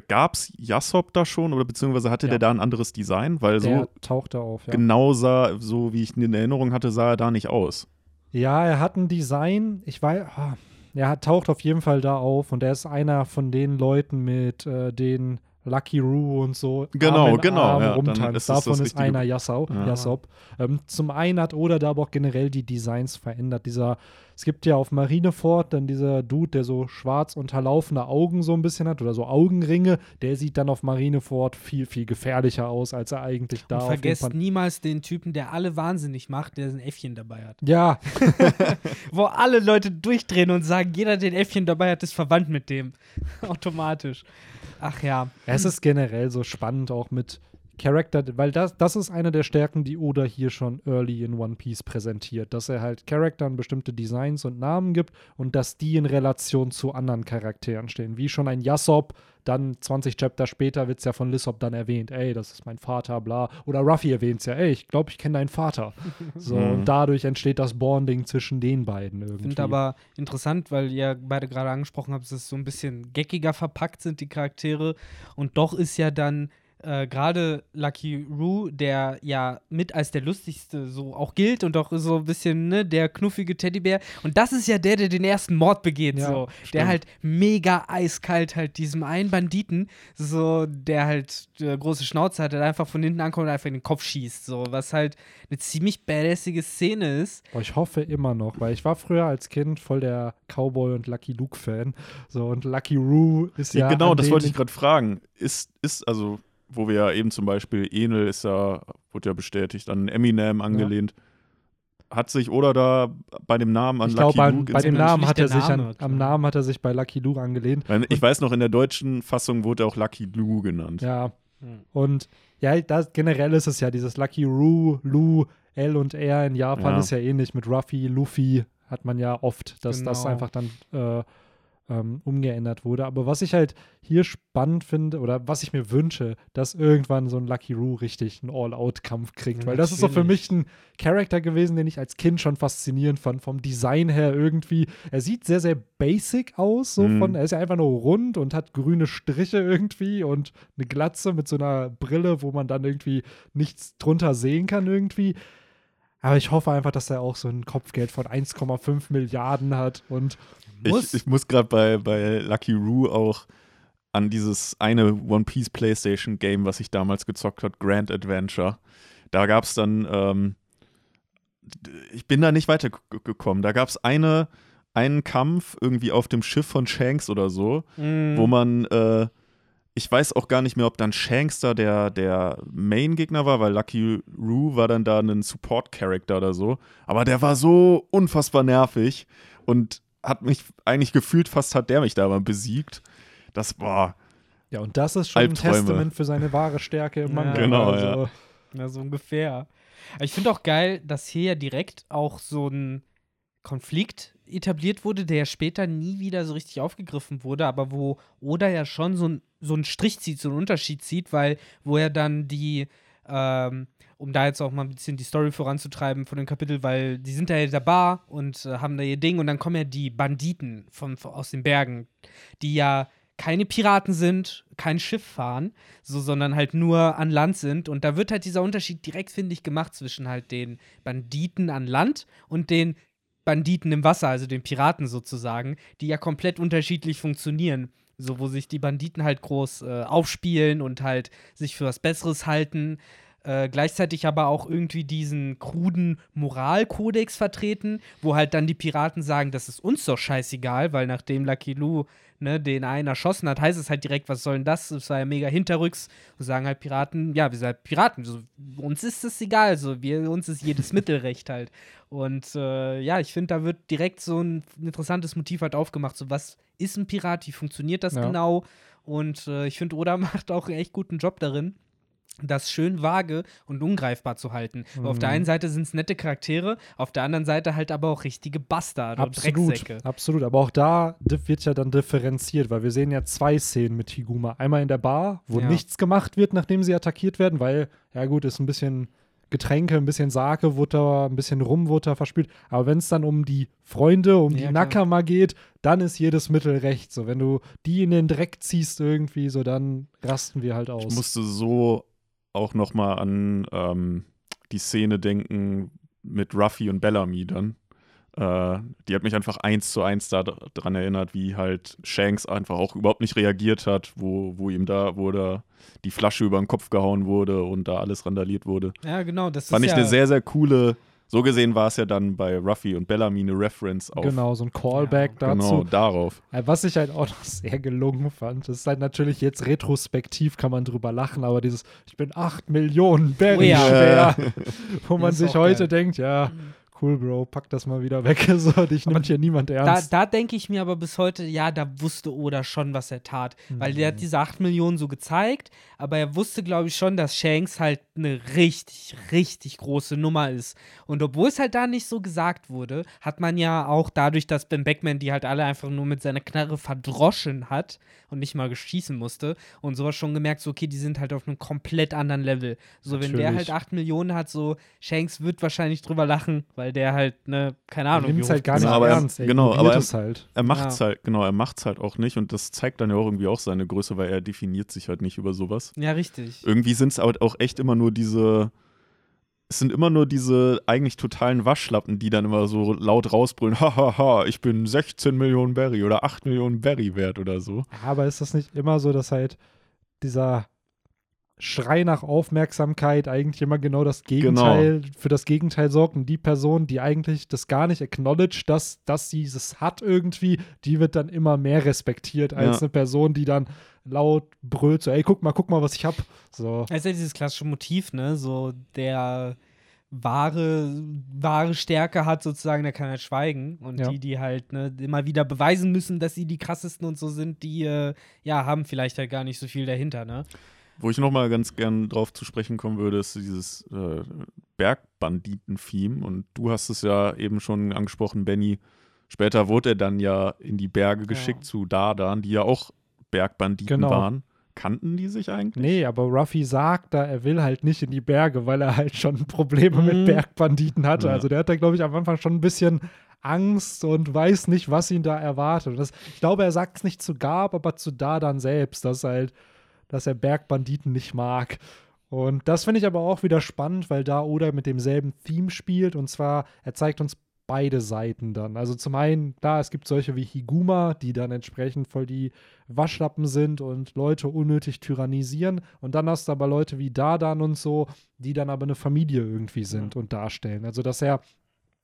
gab es Jassop da schon oder beziehungsweise hatte Ja. der da ein anderes Design? Weil Der so taucht da auf, ja. genau sah, so wie ich ihn in Erinnerung hatte, sah er da nicht aus. Ja, er hat ein Design, ich weiß, ah, er hat, taucht auf jeden Fall da auf und er ist einer von den Leuten mit äh, den Lucky Roo und so Genau, Arm genau, Arm ja, rumtanzt. ist Davon ist einer Yassau, Ja. Yassop. Ähm, zum einen hat Oda da aber auch generell die Designs verändert. Dieser, es gibt ja auf Marineford dann dieser Dude, der so schwarz unterlaufene Augen so ein bisschen hat oder so Augenringe, der sieht dann auf Marineford viel, viel gefährlicher aus, als er eigentlich da Und vergesst niemals den Typen, der alle wahnsinnig macht, der ein Äffchen dabei hat. Ja, Wo alle Leute durchdrehen und sagen, jeder, der ein Äffchen dabei hat, ist verwandt mit dem. Automatisch. Ach ja. Es ist generell so spannend auch mit Charakter, weil das, das ist eine der Stärken, die Oda hier schon early in One Piece präsentiert, dass er halt Charakteren bestimmte Designs und Namen gibt und dass die in Relation zu anderen Charakteren stehen. Wie schon ein Yassop, dann 20 Chapter später wird es ja von Lissop dann erwähnt, ey, das ist mein Vater, bla. Oder Ruffy erwähnt es ja, ey, ich glaube, ich kenne deinen Vater. So, Mhm. und dadurch entsteht das Bonding zwischen den beiden Ich irgendwie. finde aber interessant, weil ihr beide gerade angesprochen habt, dass es so ein bisschen geckiger verpackt sind, die Charaktere. Und doch ist ja dann äh, gerade Lucky Roo, der ja mit als der lustigste so auch gilt und auch so ein bisschen ne, der knuffige Teddybär. Und das ist ja der, der den ersten Mord begeht, Ja, so. Der stimmt. halt mega eiskalt halt diesem einen Banditen, so, der halt äh, große Schnauze hat, der einfach von hinten ankommt und einfach in den Kopf schießt, so. Was halt eine ziemlich badassige Szene ist. Boah, ich hoffe immer noch, weil ich war früher als Kind voll der Cowboy und Lucky Luke Fan. So und Lucky Roo ist ja. genau, an das wollte ich gerade fragen. Ist, ist, also, wo wir ja eben zum Beispiel, Enel ist ja, wurde ja bestätigt, an Eminem angelehnt. Hat sich oder da bei dem Namen an Ich Lucky glaube, Luke bei dem Namen hat er der sich an, Name, am Namen hat er sich bei Lucky Luke angelehnt. Weil Ich weiß noch, in der deutschen Fassung wurde er auch Lucky Lou genannt. Ja. Hm. Und ja, das, generell ist es ja dieses Lucky Roo, Lu, L und R in Japan Ja. ist ja ähnlich. Mit Ruffy, Luffy hat man ja oft, dass das Genau. einfach dann äh, ähm, umgeändert wurde. Aber was ich halt hier spannend finde oder was ich mir wünsche, dass irgendwann so ein Lucky Roo richtig einen All-Out-Kampf kriegt. Weil das ist so für mich ein Charakter gewesen, den ich als Kind schon faszinierend fand. Vom Design her irgendwie. Er sieht sehr, sehr basic aus. So Mhm. von, er ist ja einfach nur rund und hat grüne Striche irgendwie und eine Glatze mit so einer Brille, wo man dann irgendwie nichts drunter sehen kann irgendwie. Aber ich hoffe einfach, dass er auch so ein Kopfgeld von 1,5 Milliarden hat und Muss. Ich, ich muss gerade bei, bei Lucky Roo auch an dieses eine One Piece PlayStation Game, was ich damals gezockt hat, Grand Adventure. Da gab es dann, ähm, ich bin da nicht weitergekommen. Da gab es eine, einen Kampf irgendwie auf dem Schiff von Shanks oder so, Mhm. wo man, äh, ich weiß auch gar nicht mehr, ob dann Shanks da der, der Main-Gegner war, weil Lucky Roo war dann da ein Support-Character oder so. Aber der war so unfassbar nervig und hat mich eigentlich gefühlt, fast hat der mich da mal besiegt. Das war, ja, und das ist schon ein Albträume. Testament für seine wahre Stärke im Ja. Manga. Genau, also, Ja, so ungefähr. Aber Ich finde auch geil, dass hier ja direkt auch so ein Konflikt etabliert wurde, der später nie wieder so richtig aufgegriffen wurde, aber wo Oda ja schon so, so einen Strich zieht, so einen Unterschied zieht, weil wo er dann die, ähm, um da jetzt auch mal ein bisschen die Story voranzutreiben von dem Kapitel, weil die sind da ja der Bar und äh, haben da ihr Ding und dann kommen ja die Banditen von, von, aus den Bergen, die ja keine Piraten sind, kein Schiff fahren, so, sondern halt nur an Land sind. Und da wird halt dieser Unterschied direkt, finde ich, gemacht zwischen halt den Banditen an Land und den Banditen im Wasser, also den Piraten sozusagen, die ja komplett unterschiedlich funktionieren. So, wo sich die Banditen halt groß äh, aufspielen und halt sich für was Besseres halten. Äh, gleichzeitig aber auch irgendwie diesen kruden Moralkodex vertreten, wo halt dann die Piraten sagen, das ist uns doch scheißegal, weil nachdem Lucky Lou ne, den einen erschossen hat, heißt es halt direkt, was soll denn das? Das war ja mega hinterrücks. Und sagen halt Piraten, ja, wir sind halt Piraten. So, uns ist es egal, so, wir, uns ist jedes Mittelrecht halt. Und äh, ja, ich finde, da wird direkt so ein interessantes Motiv halt aufgemacht. So, was ist ein Pirat? Wie funktioniert das Ja. genau? Und äh, ich finde, Oda macht auch einen echt guten Job darin das schön vage und ungreifbar zu halten. Weil Auf der Mhm. einen Seite sind es nette Charaktere, auf der anderen Seite halt aber auch richtige Bastarde und Absolut, Drecksäcke. absolut. Aber auch da wird ja dann differenziert, weil wir sehen ja zwei Szenen mit Higuma. Einmal in der Bar, wo Ja. nichts gemacht wird, nachdem sie attackiert werden, weil, ja gut, ist ein bisschen Getränke, ein bisschen Sake wurde da, ein bisschen Rum wurde da verspült. Aber wenn es dann um die Freunde, um Ja, die klar. Nakama geht, dann ist jedes Mittel recht. So, wenn du die in den Dreck ziehst irgendwie, so dann rasten wir halt aus. Ich musste so auch noch mal an ähm, die Szene denken mit Ruffy und Bellamy dann. Äh, die hat mich einfach eins zu eins daran erinnert, wie halt Shanks einfach auch überhaupt nicht reagiert hat, wo, wo ihm da, wo da die Flasche über den Kopf gehauen wurde und da alles randaliert wurde. Ja, genau. Das Fand ich ja, eine sehr, sehr coole. So gesehen war es ja dann bei Ruffy und Bellamy eine Reference auf Genau, so ein Callback dazu. genau darauf. Äh, Was ich halt auch noch sehr gelungen fand, das ist halt natürlich jetzt retrospektiv, kann man drüber lachen, aber dieses, ich bin 8 Millionen Berry Oh ja. schwer, wo man sich heute geil. denkt, ja, cool, Bro, pack das mal wieder weg, so, dich nimmt hier niemand Da, ernst. da denke ich mir aber bis heute, ja, da wusste Oda schon, was er tat. Weil der hat diese 8 Millionen so gezeigt, aber er wusste, glaube ich, schon, dass Shanks halt eine richtig, richtig große Nummer ist. Und obwohl es halt da nicht so gesagt wurde, hat man ja auch dadurch, dass Ben Beckman die halt alle einfach nur mit seiner Knarre verdroschen hat und nicht mal geschießen musste und sowas schon gemerkt, so, okay, die sind halt auf einem komplett anderen Level. So, wenn der Natürlich. halt 8 Millionen hat, so, Shanks wird wahrscheinlich drüber lachen, weil der halt, ne, keine er Ahnung. nimmt es halt gar nicht Genau, aber er- ernst. Er genau, aber er- es halt. Er macht's Ja. halt, genau, er macht's halt auch nicht und das zeigt dann ja auch irgendwie auch seine Größe, weil er definiert sich halt nicht über sowas. Ja, richtig. Irgendwie sind es halt auch echt immer nur diese, es sind immer nur diese eigentlich totalen Waschlappen, die dann immer so laut rausbrüllen, hahaha, ich bin 16 Millionen Berry oder 8 Millionen Berry wert oder so. Aber ist das nicht immer so, dass halt dieser Schrei nach Aufmerksamkeit eigentlich immer genau das Gegenteil, für das Gegenteil sorgt und die Person, die eigentlich das gar nicht acknowledge, dass, dass sie es hat irgendwie, die wird dann immer mehr respektiert als Ja. eine Person, die dann laut brüllt, so, ey, guck mal, guck mal, was ich hab. So. Es ist ja dieses klassische Motiv, ne? So der wahre, wahre Stärke hat sozusagen, der kann halt schweigen. Und Ja. die, die halt ne, immer wieder beweisen müssen, dass sie die krassesten und so sind, die äh, ja haben vielleicht halt gar nicht so viel dahinter, ne? Wo ich nochmal ganz gern drauf zu sprechen kommen würde, ist dieses äh, Bergbanditen-Theme. Und du hast es ja eben schon angesprochen, Benny. Später wurde er dann ja in die Berge geschickt zu Dardan, die ja auch Bergbanditen Genau. waren. Kannten die sich eigentlich? Nee, aber Ruffy sagt da, er will halt nicht in die Berge, weil er halt schon Probleme Mhm. mit Bergbanditen hatte. Ja. Also der hat da, glaube ich, am Anfang schon ein bisschen Angst und weiß nicht, was ihn da erwartet. Das, ich glaube, er sagt es nicht zu Gab, aber zu Dardan selbst, dass halt, dass er Bergbanditen nicht mag. Und das finde ich aber auch wieder spannend, weil da Oda mit demselben Theme spielt. Und zwar, er zeigt uns beide Seiten dann. Also zum einen, klar, es gibt solche wie Higuma, die dann entsprechend voll die Waschlappen sind und Leute unnötig tyrannisieren. Und dann hast du aber Leute wie Dardan und so, die dann aber eine Familie irgendwie sind und darstellen. Also dass er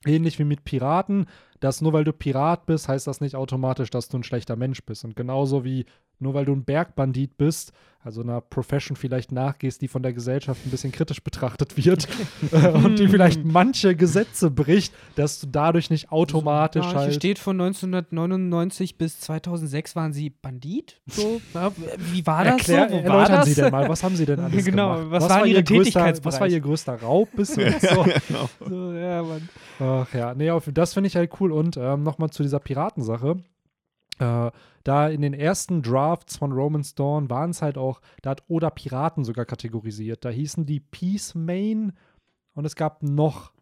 ähnlich wie mit Piraten, dass nur weil du Pirat bist, heißt das nicht automatisch, dass du ein schlechter Mensch bist. Und genauso wie nur weil du ein Bergbandit bist, also einer Profession vielleicht nachgehst, die von der Gesellschaft ein bisschen kritisch betrachtet wird äh, und die vielleicht manche Gesetze bricht, dass du dadurch nicht automatisch ja, Hier halt. steht von 1999 bis 2006 waren sie Bandit. So, ja, wie war das Erklär, so? Wo war erläutern das? Sie denn mal, was haben Sie denn alles Genau, gemacht? was war waren Ihr Ihre Tätigkeitsbereich? Was war Ihr größter Raub bisher? so. genau. So, ja, Mann. Ach ja, nee, auf, das finde ich halt cool. Und ähm, nochmal zu dieser Piratensache. Äh, da in den ersten Drafts von Roman's Dawn waren es halt auch, da hat Oda Piraten sogar kategorisiert. Da hießen die Peace Main und es gab noch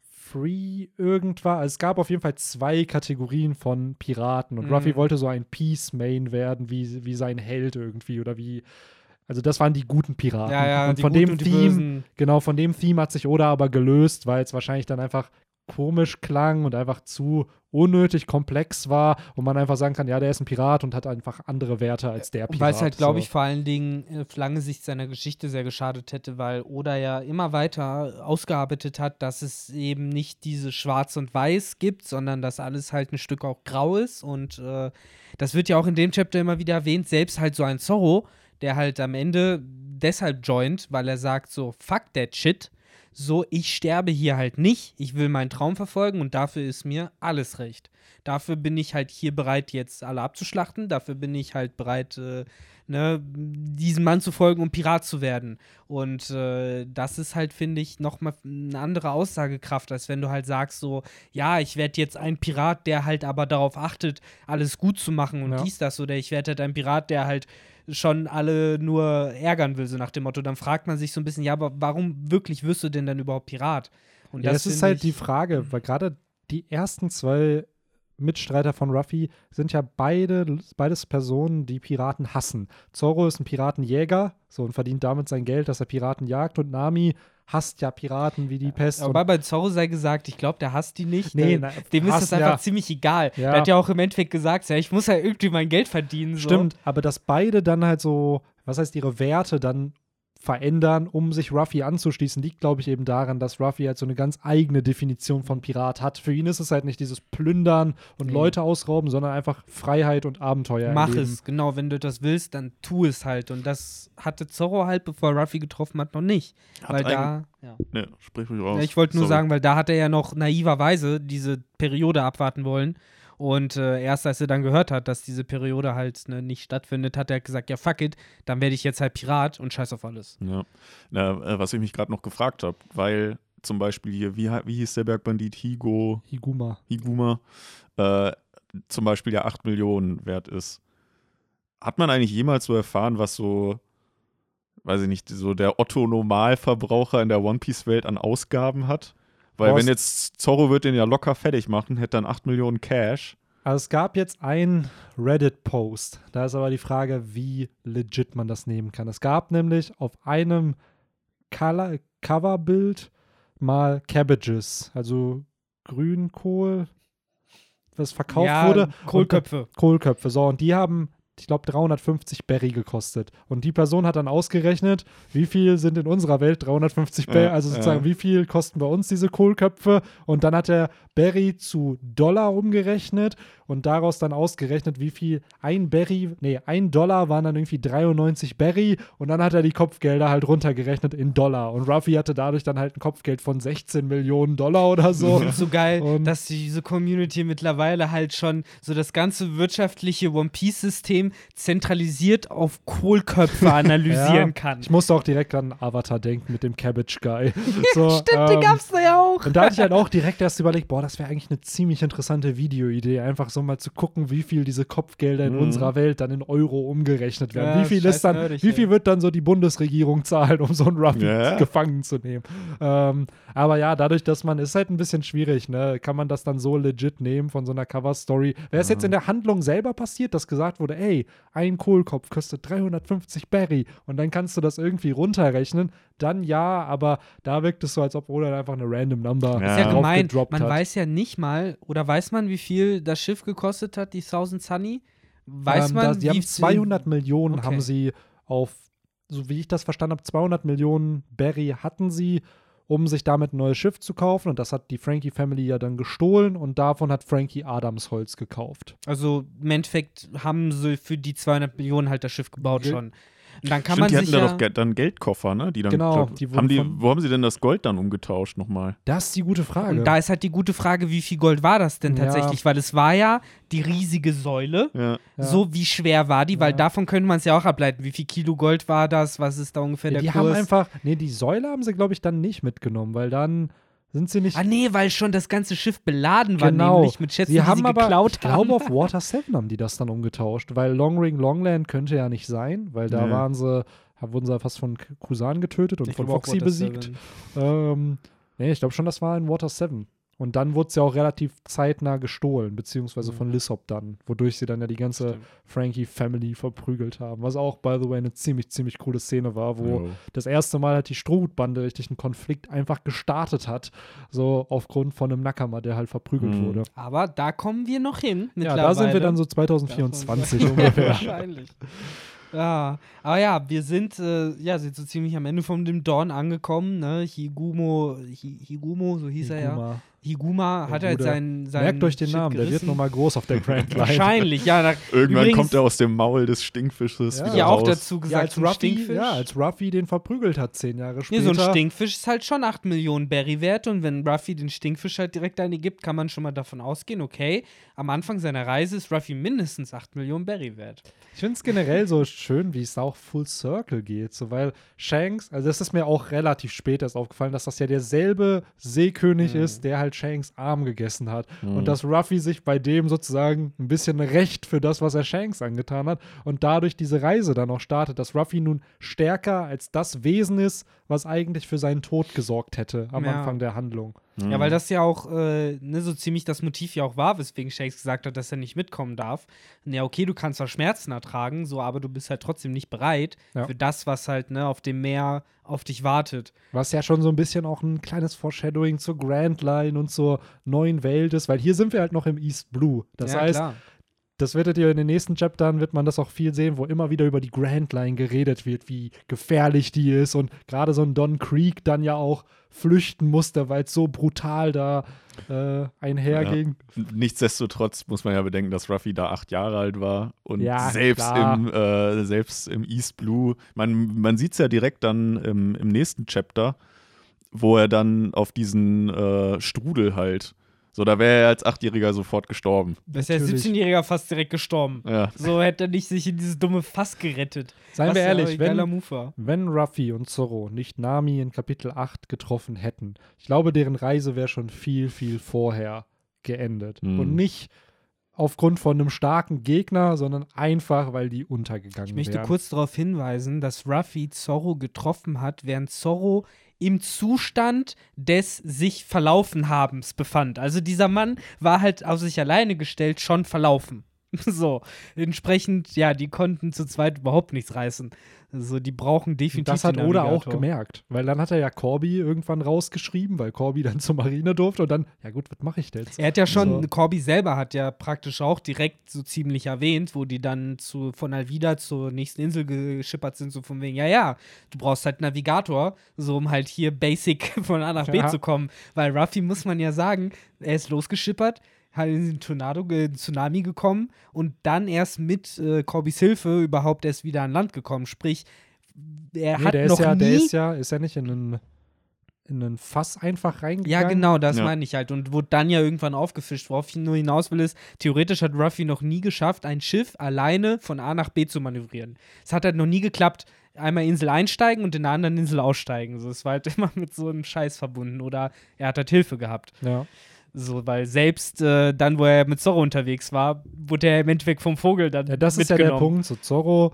Free irgendwas. Also es gab auf jeden Fall zwei Kategorien von Piraten und Mhm. Ruffy wollte so ein Peace Main werden, wie, wie sein Held irgendwie oder wie. Also das waren die guten Piraten. Ja, ja, und von dem Theme, Bösen. Genau, von dem Theme hat sich Oda aber gelöst, weil es wahrscheinlich dann einfach komisch klang und einfach zu unnötig komplex war und man einfach sagen kann, ja, der ist ein Pirat und hat einfach andere Werte als der Pirat. Weil es halt, glaube so. ich, vor allen Dingen äh, auf lange Sicht seiner Geschichte sehr geschadet hätte, weil Oda ja immer weiter ausgearbeitet hat, dass es eben nicht diese Schwarz und Weiß gibt, sondern dass alles halt ein Stück auch grau ist. Und äh, das wird ja auch in dem Chapter immer wieder erwähnt, selbst halt so ein Zorro, der halt am Ende deshalb joint, weil er sagt so, fuck that shit. So, ich sterbe hier halt nicht. Ich will meinen Traum verfolgen und dafür ist mir alles recht. Dafür bin ich halt hier bereit, jetzt alle abzuschlachten. Dafür bin ich halt bereit, äh, ne, diesem Mann zu folgen, um Pirat zu werden. Und äh, das ist halt, finde ich, nochmal eine andere Aussagekraft, als wenn du halt sagst, so, ja, ich werde jetzt ein Pirat, der halt aber darauf achtet, alles gut zu machen und Ja. dies, das. Oder ich werde halt ein Pirat, der halt schon alle nur ärgern will, so nach dem Motto. Dann fragt man sich so ein bisschen, ja, aber warum wirklich wirst du denn dann überhaupt Pirat? Und Ja, es ist finde halt die Frage, weil gerade die ersten zwei Mitstreiter von Ruffy sind ja beide, beides Personen, die Piraten hassen. Zorro ist ein Piratenjäger, so und verdient damit sein Geld, dass er Piraten jagt und Nami hasst ja Piraten wie die Pest. und Aber bei Zorro sei gesagt, ich glaube, der hasst die nicht. Nee, Der- dem ist das einfach ja. ziemlich egal. Ja. Der hat ja auch im Endeffekt gesagt, ja, ich muss ja irgendwie mein Geld verdienen. So. Stimmt, aber dass beide dann halt so, was heißt ihre Werte dann verändern, um sich Ruffy anzuschließen, liegt, glaube ich, eben daran, dass Ruffy halt so eine ganz eigene Definition von Pirat hat. Für ihn ist es halt nicht dieses Plündern und Nee. Leute ausrauben, sondern einfach Freiheit und Abenteuer Mach erleben. es, genau, wenn du das willst, dann tu es halt. Und das hatte Zorro halt, bevor Ruffy getroffen hat, noch nicht. Hat weil da, ja. Ne, sprich ruhig raus. Ja, ich wollte nur Sorry. sagen, weil da hat er ja noch naiverweise diese Periode abwarten wollen. Und äh, erst als er dann gehört hat, dass diese Periode halt ne, nicht stattfindet, hat er gesagt, ja fuck it, dann werde ich jetzt halt Pirat und scheiß auf alles. Ja. Na, äh, was ich mich gerade noch gefragt habe, weil zum Beispiel hier, wie, wie hieß der Bergbandit Higo, Higuma. Higuma, äh, zum Beispiel ja 8 Millionen wert ist. Hat man eigentlich jemals so erfahren, was so, weiß ich nicht, so der Otto-Normalverbraucher in der One Piece-Welt an Ausgaben hat? Weil Boah, wenn jetzt Zorro wird den ja locker fertig machen, hätte dann 8 Millionen Cash. Also es gab jetzt einen Reddit-Post. Da ist aber die Frage, wie legit man das nehmen kann. Es gab nämlich auf einem Coverbild mal Cabbages, also Grünkohl, was verkauft ja, wurde. Kohlköpfe. Und, Kohlköpfe. So, und die haben, ich glaube, 350 Berry gekostet. Und die Person hat dann ausgerechnet, wie viel sind in unserer Welt 350 Berry, Ja, also sozusagen, ja. wie viel kosten bei uns diese Kohlköpfe. Und dann hat er Berry zu Dollar umgerechnet und daraus dann ausgerechnet, wie viel ein Berry, nee, ein Dollar waren dann irgendwie 93 Berry und dann hat er die Kopfgelder halt runtergerechnet in Dollar. Und Ruffy hatte dadurch dann halt ein Kopfgeld von 16 Millionen Dollar oder so. Und so geil, Und- dass diese Community mittlerweile halt schon so das ganze wirtschaftliche One Piece-System zentralisiert auf Kohlköpfe analysieren Ja, kann. Ich musste auch direkt an Avatar denken mit dem Cabbage Guy. so, Stimmt, den ähm, gab's da ja auch. Und da hatte ich halt auch direkt erst überlegt, boah, das wäre eigentlich eine ziemlich interessante Videoidee, einfach so mal zu gucken, wie viel diese Kopfgelder in Mhm. unserer Welt dann in Euro umgerechnet werden. Ja, wie viel ist dann, nerdig, wie viel wird dann so die Bundesregierung zahlen, um so einen Ruffy Ja. gefangen zu nehmen? Ähm, aber ja, dadurch, dass man, ist halt ein bisschen schwierig, ne? Kann man das dann so legit nehmen von so einer Cover-Story? Wäre es jetzt in der Handlung selber passiert, dass gesagt wurde, ey, ein Kohlkopf kostet 350 Berry und dann kannst du das irgendwie runterrechnen, dann ja, aber da wirkt es so, als ob Oda einfach eine random Number Ja. Ist ja drauf gemein. draufgedroppt Man hat. weiß ja nicht mal, oder weiß man, wie viel das Schiff gekostet hat, die Thousand Sunny? Weiß ähm, man, da, die wie haben viel- 200 Millionen Okay. haben sie auf, so wie ich das verstanden habe, 200 Millionen Berry hatten sie, um sich damit ein neues Schiff zu kaufen. Und das hat die Frankie Family ja dann gestohlen und davon hat Frankie Adams Holz gekauft. Also im Endeffekt haben sie für die 200 Millionen halt das Schiff gebaut Ge- schon. Und dann kann Stimmt, die man hatten sich da ja, doch dann Geldkoffer, ne? Die dann, Genau, glaub, die haben die, wo haben sie denn das Gold dann umgetauscht nochmal? Das ist die gute Frage. Und da ist halt die gute Frage, wie viel Gold war das denn Ja. tatsächlich? Weil es war ja die riesige Säule. Ja. Ja. So wie schwer war die? Weil Ja. davon könnte man es ja auch ableiten. Wie viel Kilo Gold war das? Was ist da ungefähr ja, der die Kurs? haben einfach, nee, die Säule haben sie, glaube ich, dann nicht mitgenommen, weil dann sind sie nicht. ah nee, weil schon das ganze Schiff beladen war, Genau. nämlich mit Schätzen, sie die haben sie aber, geklaut ich haben. glaube, auf Water 7 haben die das dann umgetauscht, weil Long Ring Longland könnte ja nicht sein, weil da Nee. waren sie, wurden sie fast von Kusan getötet und Ich von Foxy besiegt. Ähm, nee, ich glaube schon, das war in Water 7. Und dann wurde es ja auch relativ zeitnah gestohlen, beziehungsweise Mhm. von Lissop dann, wodurch sie dann ja die ganze Stimmt. Frankie-Family verprügelt haben. Was auch, by the way, eine ziemlich, ziemlich coole Szene war, wo Jo. das erste Mal halt die Strohhutbande richtig einen Konflikt einfach gestartet hat. So aufgrund von einem Nakama, der halt verprügelt Mhm. wurde. Aber da kommen wir noch hin. Ja, da sind wir dann so Davon- 2024 ungefähr. Wahrscheinlich. Ja, aber ja, wir sind, äh, ja, sind so ziemlich am Ende von dem Dawn angekommen, ne? Higumo, Hi, Higumo, so hieß er ja. Higuma. Hat halt seinen, seinen Merkt euch den Shit Namen, der wird gerissen. nochmal groß auf der Grand Line. Wahrscheinlich, ja. Da, Irgendwann übrigens, kommt er aus dem Maul des Stinkfisches Ja. wieder ja auch raus. dazu Ja, gesagt, ein Ruffy, Stinkfisch. ja, als Ruffy den verprügelt hat, zehn Jahre Nee, später. so ein Stinkfisch ist halt schon 8 Millionen Berry wert und wenn Ruffy den Stinkfisch halt direkt eine gibt, kann man schon mal davon ausgehen, okay, am Anfang seiner Reise ist Ruffy mindestens 8 Millionen Berry wert. Ich finde es generell so schön, wie es auch Full Circle geht. So, weil Shanks, also das ist mir auch relativ spät erst aufgefallen, dass das ja derselbe Seekönig Mhm. ist, der halt Shanks Arm gegessen hat. Mhm. Und dass Ruffy sich bei dem sozusagen ein bisschen rächt für das, was er Shanks angetan hat. Und dadurch diese Reise dann auch startet, dass Ruffy nun stärker als das Wesen ist, was eigentlich für seinen Tod gesorgt hätte am Ja. Anfang der Handlung. Mhm. Ja, weil das ja auch äh, ne, so ziemlich das Motiv ja auch war, weswegen Shakes gesagt hat, dass er nicht mitkommen darf. Ja, okay, du kannst zwar Schmerzen ertragen, so, aber du bist halt trotzdem nicht bereit Ja. für das, was halt ne, auf dem Meer auf dich wartet. Was ja schon so ein bisschen auch ein kleines Foreshadowing zur Grand Line und zur neuen Welt ist, weil hier sind wir halt noch im East Blue. Das ja, heißt, klar. Das werdet ihr in den nächsten Chaptern, wird man das auch viel sehen, wo immer wieder über die Grand Line geredet wird, wie gefährlich die ist und gerade so ein Don Creek dann ja auch flüchten musste, weil es so brutal da äh, einherging. Nichtsdestotrotz muss man ja bedenken, dass Ruffy da acht Jahre alt war und Ja, selbst, klar. im, äh, selbst im East Blue, man, man sieht es ja direkt dann im, im nächsten Chapter, wo er dann auf diesen äh, Strudel halt, so da wäre er als Achtjähriger sofort gestorben. Da ist der Natürlich. 17-Jähriger fast direkt gestorben. Ja. So hätte er nicht sich in dieses dumme Fass gerettet. Seien Was wir ehrlich, wenn, wenn Ruffy und Zorro nicht Nami in Kapitel 8 getroffen hätten, ich glaube, deren Reise wäre schon viel, viel vorher geendet. Mhm. Und nicht aufgrund von einem starken Gegner, sondern einfach, weil die untergegangen Ich möchte wären. kurz darauf hinweisen, dass Ruffy Zorro getroffen hat, während Zorro im Zustand des sich verlaufen habens befand. Also dieser Mann war halt auf sich alleine gestellt, schon verlaufen. So, entsprechend, ja, die konnten zu zweit überhaupt nichts reißen. Also die brauchen definitiv das hat Oda auch gemerkt, weil dann hat er ja Corby irgendwann rausgeschrieben, weil Corby dann zur Marine durfte und dann, ja gut, was mache ich denn jetzt? Er hat ja schon, So. Corby selber hat ja praktisch auch direkt so ziemlich erwähnt, wo die dann zu, von Alvida zur nächsten Insel geschippert sind, so von wegen, ja, ja, du brauchst halt einen Navigator, so um halt hier basic von A nach B Ja. zu kommen. Weil Ruffy, muss man ja sagen, er ist losgeschippert, halt in den Tornado, ge- Tsunami gekommen und dann erst mit äh, Corbys Hilfe überhaupt erst wieder an Land gekommen. Sprich, er Nee, hat der noch ist ja, nie der ist ja, ist ja nicht in einen, in einen Fass einfach reingegangen. Ja, genau, das Ja. meine ich halt. Und wurde dann ja irgendwann aufgefischt. Worauf ich nur hinaus will, ist, theoretisch hat Ruffy noch nie geschafft, ein Schiff alleine von A nach B zu manövrieren. Es hat halt noch nie geklappt, einmal Insel einsteigen und in der anderen Insel aussteigen. So, es war halt immer mit so einem Scheiß verbunden. Oder er hat halt Hilfe gehabt. Ja. So, weil selbst äh, dann, wo er mit Zorro unterwegs war, wurde er im Endeffekt vom Vogel dann Ja, das ist ja der mitgenommen. Punkt. So, Zorro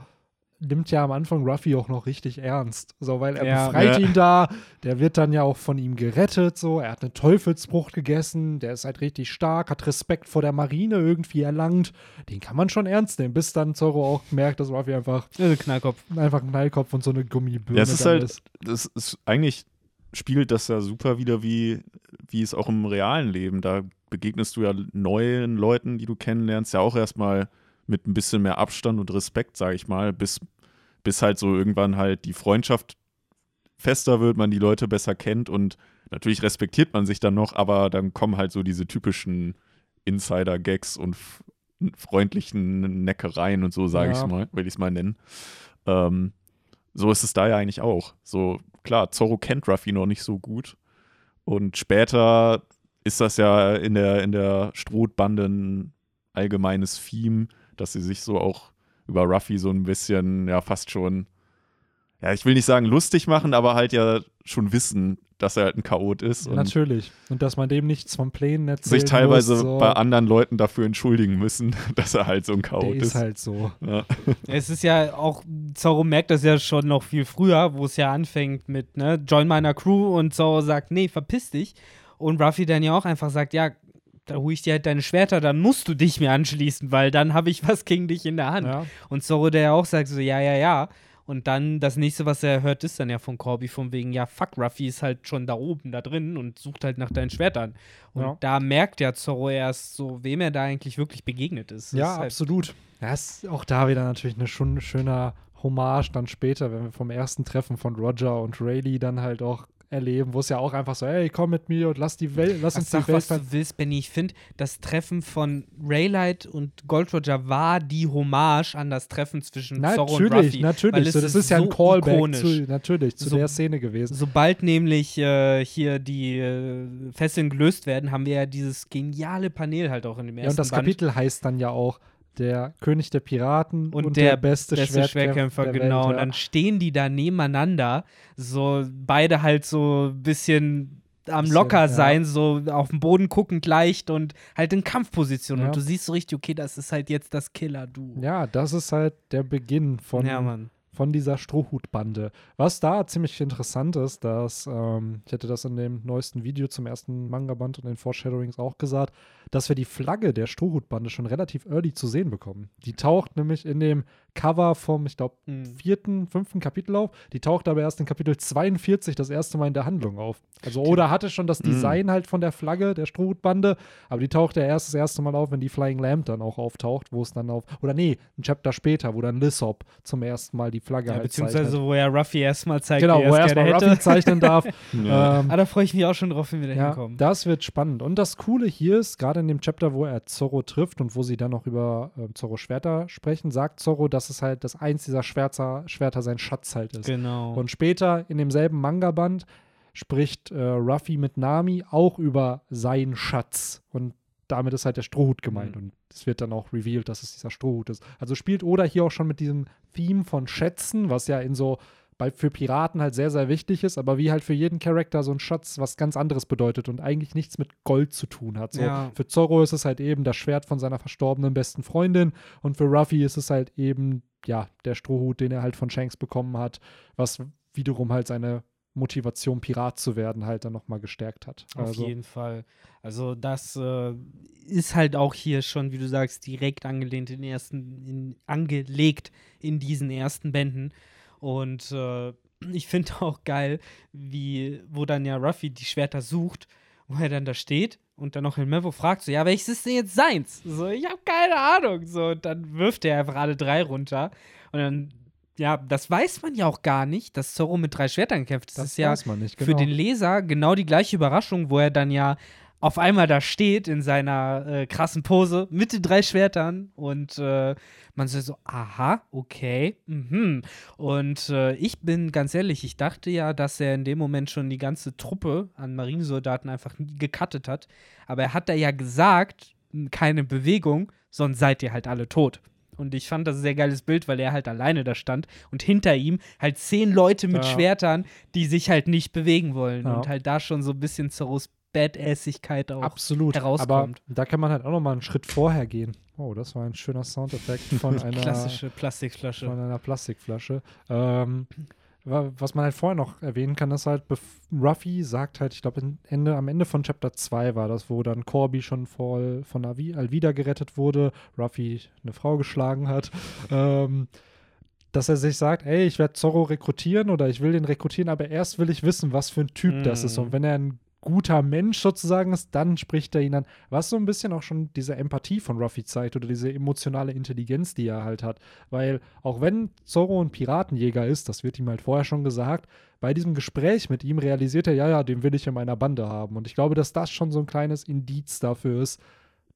nimmt ja am Anfang Ruffy auch noch richtig ernst. So, weil er Ja. befreit Ja. ihn da, der wird dann ja auch von ihm gerettet. So, er hat eine Teufelsbrucht gegessen, der ist halt richtig stark, hat Respekt vor der Marine irgendwie erlangt. Den kann man schon ernst nehmen, bis dann Zorro auch merkt, dass Ruffy einfach, Also Knallkopf. einfach ein Knallkopf und so eine Gummibirne Ja, es ist halt, das ist eigentlich spiegelt das ja super wieder, wie, wie es auch im realen Leben. Da begegnest du ja neuen Leuten, die du kennenlernst, ja auch erstmal mit ein bisschen mehr Abstand und Respekt, sage ich mal, bis, bis halt so irgendwann halt die Freundschaft fester wird, man die Leute besser kennt und natürlich respektiert man sich dann noch, aber dann kommen halt so diese typischen Insider-Gags und freundlichen Neckereien und so, sage Ja. ich mal, will ich es mal nennen. Ähm, so ist es da ja eigentlich auch. So, klar, Zorro kennt Ruffy noch nicht so gut. Und später ist das ja in der, in der Strohbande ein allgemeines Theme, dass sie sich so auch über Ruffy so ein bisschen, ja, fast schon, ja, ich will nicht sagen lustig machen, aber halt ja schon wissen, dass er halt ein Chaot ist und Natürlich. Und dass man dem nichts vom Plänen erzählt. sich teilweise muss, so. bei anderen Leuten dafür entschuldigen müssen, dass er halt so ein Der Chaot ist ist. halt so. Ja. Es ist ja auch, Zorro merkt das ja schon noch viel früher, wo es ja anfängt mit, ne, join meiner Crew und Zorro sagt, nee, verpiss dich. Und Ruffy dann ja auch einfach sagt, ja, da hole ich dir halt deine Schwerter, dann musst du dich mir anschließen, weil dann habe ich was gegen dich in der Hand. Ja. Und Zorro, der ja auch sagt so, ja, ja, ja. Und dann das nächste, was er hört, ist dann ja von Corby von wegen, ja, fuck, Ruffy ist halt schon da oben, da drin und sucht halt nach deinen Schwertern. Und Ja. da merkt ja Zorro erst so, wem er da eigentlich wirklich begegnet ist. Das Ja, ist halt, absolut. Ja, ist auch da wieder natürlich eine schon schöner Hommage dann später, wenn wir vom ersten Treffen von Roger und Rayleigh dann halt auch erleben, wo es ja auch einfach so, hey, komm mit mir und lass die Welt, lass Ach, uns sag, die Welt was du willst, Benny. Ich finde, das Treffen von Raylight und Gold Roger war die Hommage an das Treffen zwischen Zorro und Natürlich, Ruffy. natürlich. So, das ist ja ein so Callback ikonisch. zu, natürlich, zu So- der Szene gewesen. Sobald nämlich äh, hier die äh, Fesseln gelöst werden, haben wir ja dieses geniale Panel halt auch in dem ersten Ja, und das Band. Kapitel heißt dann ja auch der König der Piraten und, und, der, beste, beste Schwertkämpfer, Schwertkämpfer, der genau. Welt, Und ja. dann stehen die da nebeneinander, so beide halt so ein bisschen am Bisschen, locker ja. sein, so auf den Boden guckend leicht und halt in Kampfposition. Ja. Und du siehst so richtig, okay, das ist halt jetzt das Killer-Duo. Ja, das ist halt der Beginn von, ja, Mann. Von dieser Strohhutbande. Was da ziemlich interessant ist, dass, ähm, ich hätte das in dem neuesten Video zum ersten Manga-Band und den Foreshadowings auch gesagt, dass wir die Flagge der Strohhutbande schon relativ early zu sehen bekommen. Die taucht nämlich in dem Cover vom, ich glaube, Mhm. vierten, fünften Kapitel auf. Die taucht aber erst in Kapitel 42 das erste Mal in der Handlung auf. Also Oda hatte schon das Design halt von der Flagge der Strohhutbande, aber die taucht ja erst das erste Mal auf, wenn die Flying Lamp dann auch auftaucht, wo es dann auf, oder nee, ein Chapter später, wo dann Lissop zum ersten Mal die Flagge Ja, halt beziehungsweise zeichnet. wo er Ruffy erstmal zeigt, Genau, wie er wo es er erstmal. Ruffy zeichnen darf. Ja. ähm, Ah, da freue ich mich auch schon drauf, wenn wir da ja, hinkommen. das wird spannend. Und das Coole hier ist, gerade in dem Chapter, wo er Zorro trifft und wo sie dann noch über äh, Zorro Schwerter sprechen, sagt Zorro, dass es halt das eins dieser Schwerter, Schwerter sein Schatz halt ist. genau. Und später in demselben Manga-Band spricht äh, Ruffy mit Nami auch über seinen Schatz. Und damit ist halt der Strohhut gemeint. Mhm. Und es wird dann auch revealed, dass es dieser Strohhut ist. Also spielt Oda hier auch schon mit diesem Theme von Schätzen, was ja in so bei, für Piraten halt sehr, sehr wichtig ist, aber wie halt für jeden Charakter so ein Schatz was ganz anderes bedeutet und eigentlich nichts mit Gold zu tun hat. So, Ja. Für Zorro ist es halt eben das Schwert von seiner verstorbenen besten Freundin und für Ruffy ist es halt eben, ja, der Strohhut, den er halt von Shanks bekommen hat, was wiederum halt seine Motivation, Pirat zu werden, halt dann nochmal gestärkt hat. Auf also, jeden Fall. Also das äh, ist halt auch hier schon, wie du sagst, direkt angelehnt in den ersten, in, angelegt in diesen ersten Bänden. Und äh, ich finde auch geil, wie, wo dann ja Ruffy die Schwerter sucht, wo er dann da steht und dann noch in Mevo fragt, so, ja, welches ist denn jetzt seins? So, ich habe keine Ahnung. So, und dann wirft er einfach alle drei runter. Und dann, ja, das weiß man ja auch gar nicht, dass Zorro mit drei Schwertern kämpft. Das, das ist ja nicht, für genau. den Leser genau die gleiche Überraschung, wo er dann ja auf einmal da steht in seiner äh, krassen Pose mit den drei Schwertern und äh, man so, so, aha, okay, mhm. Und äh, ich bin ganz ehrlich, ich dachte ja, dass er in dem Moment schon die ganze Truppe an Marinesoldaten einfach gecuttet hat. Aber er hat da ja gesagt, keine Bewegung, sonst seid ihr halt alle tot. Und ich fand das ein sehr geiles Bild, weil er halt alleine da stand und hinter ihm halt zehn Leute mit Ja. Schwertern, die sich halt nicht bewegen wollen. Ja. Und halt da schon so ein bisschen Zorros Badassigkeit auch. Absolut. herauskommt. Aber da kann man halt auch nochmal einen Schritt vorher gehen. Oh, das war ein schöner Soundeffekt von einer, Klassische Plastikflasche. von einer Plastikflasche. Ähm, wa- was man halt vorher noch erwähnen kann, ist halt, Ruffy sagt halt, ich glaube, Ende, am Ende von Chapter 2 war das, wo dann Corby schon voll von Avi, Alvida gerettet wurde, Ruffy eine Frau geschlagen hat. Ähm, dass er sich sagt, ey, ich werde Zorro rekrutieren oder ich will den rekrutieren, aber erst will ich wissen, was für ein Typ das ist. Mm. Und wenn er ein guter Mensch sozusagen ist, dann spricht er ihn an. Was so ein bisschen auch schon diese Empathie von Ruffy zeigt oder diese emotionale Intelligenz, die er halt hat. Weil auch wenn Zorro ein Piratenjäger ist, das wird ihm halt vorher schon gesagt, bei diesem Gespräch mit ihm realisiert er, ja, ja, den will ich in meiner Bande haben. Und ich glaube, dass das schon so ein kleines Indiz dafür ist,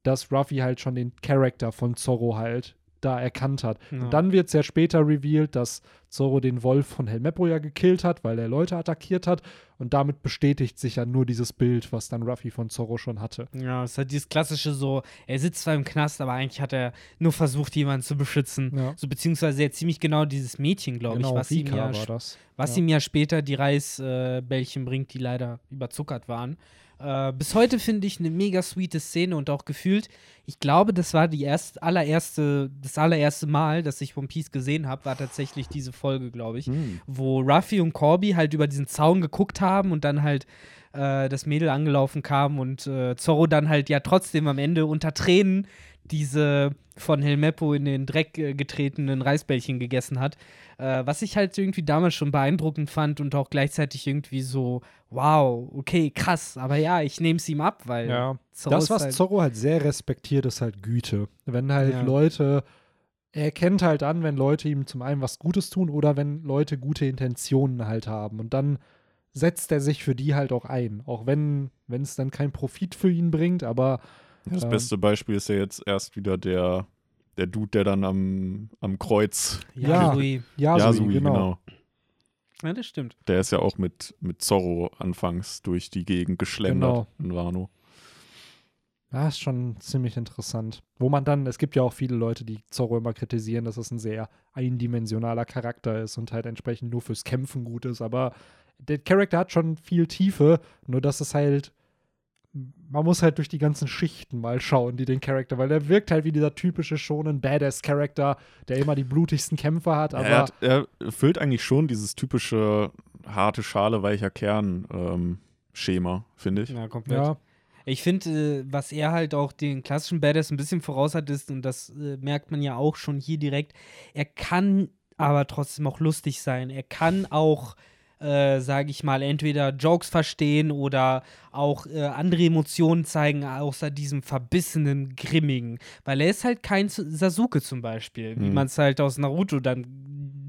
dass Ruffy halt schon den Charakter von Zorro halt da erkannt hat. Ja. Und dann wird sehr später revealed, dass Zorro den Wolf von Helmeppo ja gekillt hat, weil er Leute attackiert hat. Und damit bestätigt sich ja nur dieses Bild, was dann Ruffy von Zorro schon hatte. Ja, es ist halt dieses klassische so, er sitzt zwar im Knast, aber eigentlich hat er nur versucht, jemanden zu beschützen. Ja. So beziehungsweise ja ziemlich genau dieses Mädchen, glaube ich, was, ihm ja, war das. was ja. ihm ja später die Reisbällchen bringt, die leider überzuckert waren. Äh, bis heute finde ich eine mega sweete Szene und auch gefühlt, ich glaube, das war die erst, allererste, das allererste Mal, dass ich One Piece gesehen habe, war tatsächlich diese Folge, glaube ich, Hm. wo Ruffy und Corby halt über diesen Zaun geguckt haben und dann halt äh, das Mädel angelaufen kam und äh, Zorro dann halt ja trotzdem am Ende unter Tränen diese von Helmeppo in den Dreck äh, getretenen Reisbällchen gegessen hat. Äh, was ich halt irgendwie damals schon beeindruckend fand und auch gleichzeitig irgendwie so, wow, okay, krass. Aber ja, ich nehme es ihm ab, weil Ja. Zorro das, was halt, Zorro halt sehr respektiert, ist halt Güte. Wenn halt Ja. Leute, er erkennt halt an, wenn Leute ihm zum einen was Gutes tun oder wenn Leute gute Intentionen halt haben. Und dann setzt er sich für die halt auch ein. Auch wenn wenn es dann keinen Profit für ihn bringt, aber Das Ähm. beste Beispiel ist ja jetzt erst wieder der, der Dude, der dann am, am Kreuz. Yasui. ja, Yasui, genau. Ja, das stimmt. Der ist ja auch mit, mit Zorro anfangs durch die Gegend geschlendert in Wano. Ja, ist schon ziemlich interessant. Wo man dann, es gibt ja auch viele Leute, die Zorro immer kritisieren, dass es ein sehr eindimensionaler Charakter ist und halt entsprechend nur fürs Kämpfen gut ist. Aber der Charakter hat schon viel Tiefe, nur dass es halt, man muss halt durch die ganzen Schichten mal schauen, die den Charakter, weil er wirkt halt wie dieser typische schonen Badass-Charakter, der immer die blutigsten Kämpfe hat, aber er, hat, er erfüllt eigentlich schon dieses typische harte Schale, weicher Kern ähm, Schema, finde ich. Ja, komplett. ja, Ich finde, äh, was er halt auch den klassischen Badass ein bisschen voraus hat, ist, und das äh, merkt man ja auch schon hier direkt, er kann aber trotzdem auch lustig sein. Er kann auch, äh, sage ich mal, entweder Jokes verstehen oder auch äh, andere Emotionen zeigen, außer diesem verbissenen, grimmigen. Weil er ist halt kein Sasuke zum Beispiel, wie Mhm. man es halt aus Naruto dann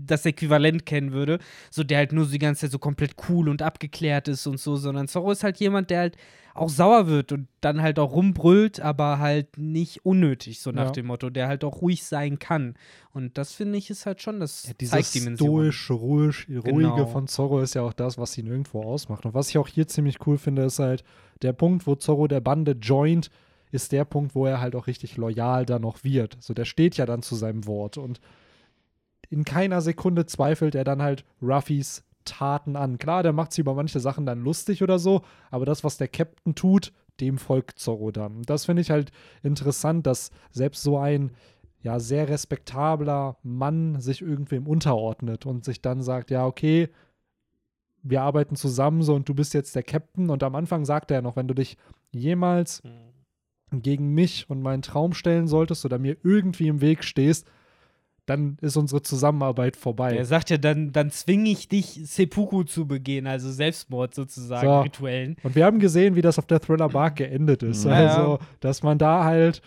das Äquivalent kennen würde, so der halt nur so die ganze Zeit so komplett cool und abgeklärt ist und so, sondern Zorro ist halt jemand, der halt auch sauer wird und dann halt auch rumbrüllt, aber halt nicht unnötig, so nach Ja. dem Motto, der halt auch ruhig sein kann. Und das finde ich ist halt schon das Ja, dieses stoisch, ruhig, ruhige Genau. von Zorro ist ja auch das, was ihn irgendwo ausmacht. Und was ich auch hier ziemlich cool finde, ist halt der Punkt, wo Zorro der Bande joint, ist der Punkt, wo er halt auch richtig loyal dann noch wird. So, der steht ja dann zu seinem Wort und in keiner Sekunde zweifelt er dann halt Ruffys Taten an. Klar, der macht sich über manche Sachen dann lustig oder so, aber das, was der Captain tut, dem folgt Zorro dann. Und das finde ich halt interessant, dass selbst so ein ja, sehr respektabler Mann sich irgendwem unterordnet und sich dann sagt, ja, okay, wir arbeiten zusammen so und du bist jetzt der Captain. Und am Anfang sagt er noch, wenn du dich jemals gegen mich und meinen Traum stellen solltest oder mir irgendwie im Weg stehst, dann ist unsere Zusammenarbeit vorbei. Er sagt ja dann, dann zwinge ich dich, Seppuku zu begehen, also Selbstmord sozusagen, So. rituellen. Und wir haben gesehen, wie das auf der Thriller Bark geendet ist. Ja, Also, dass man da halt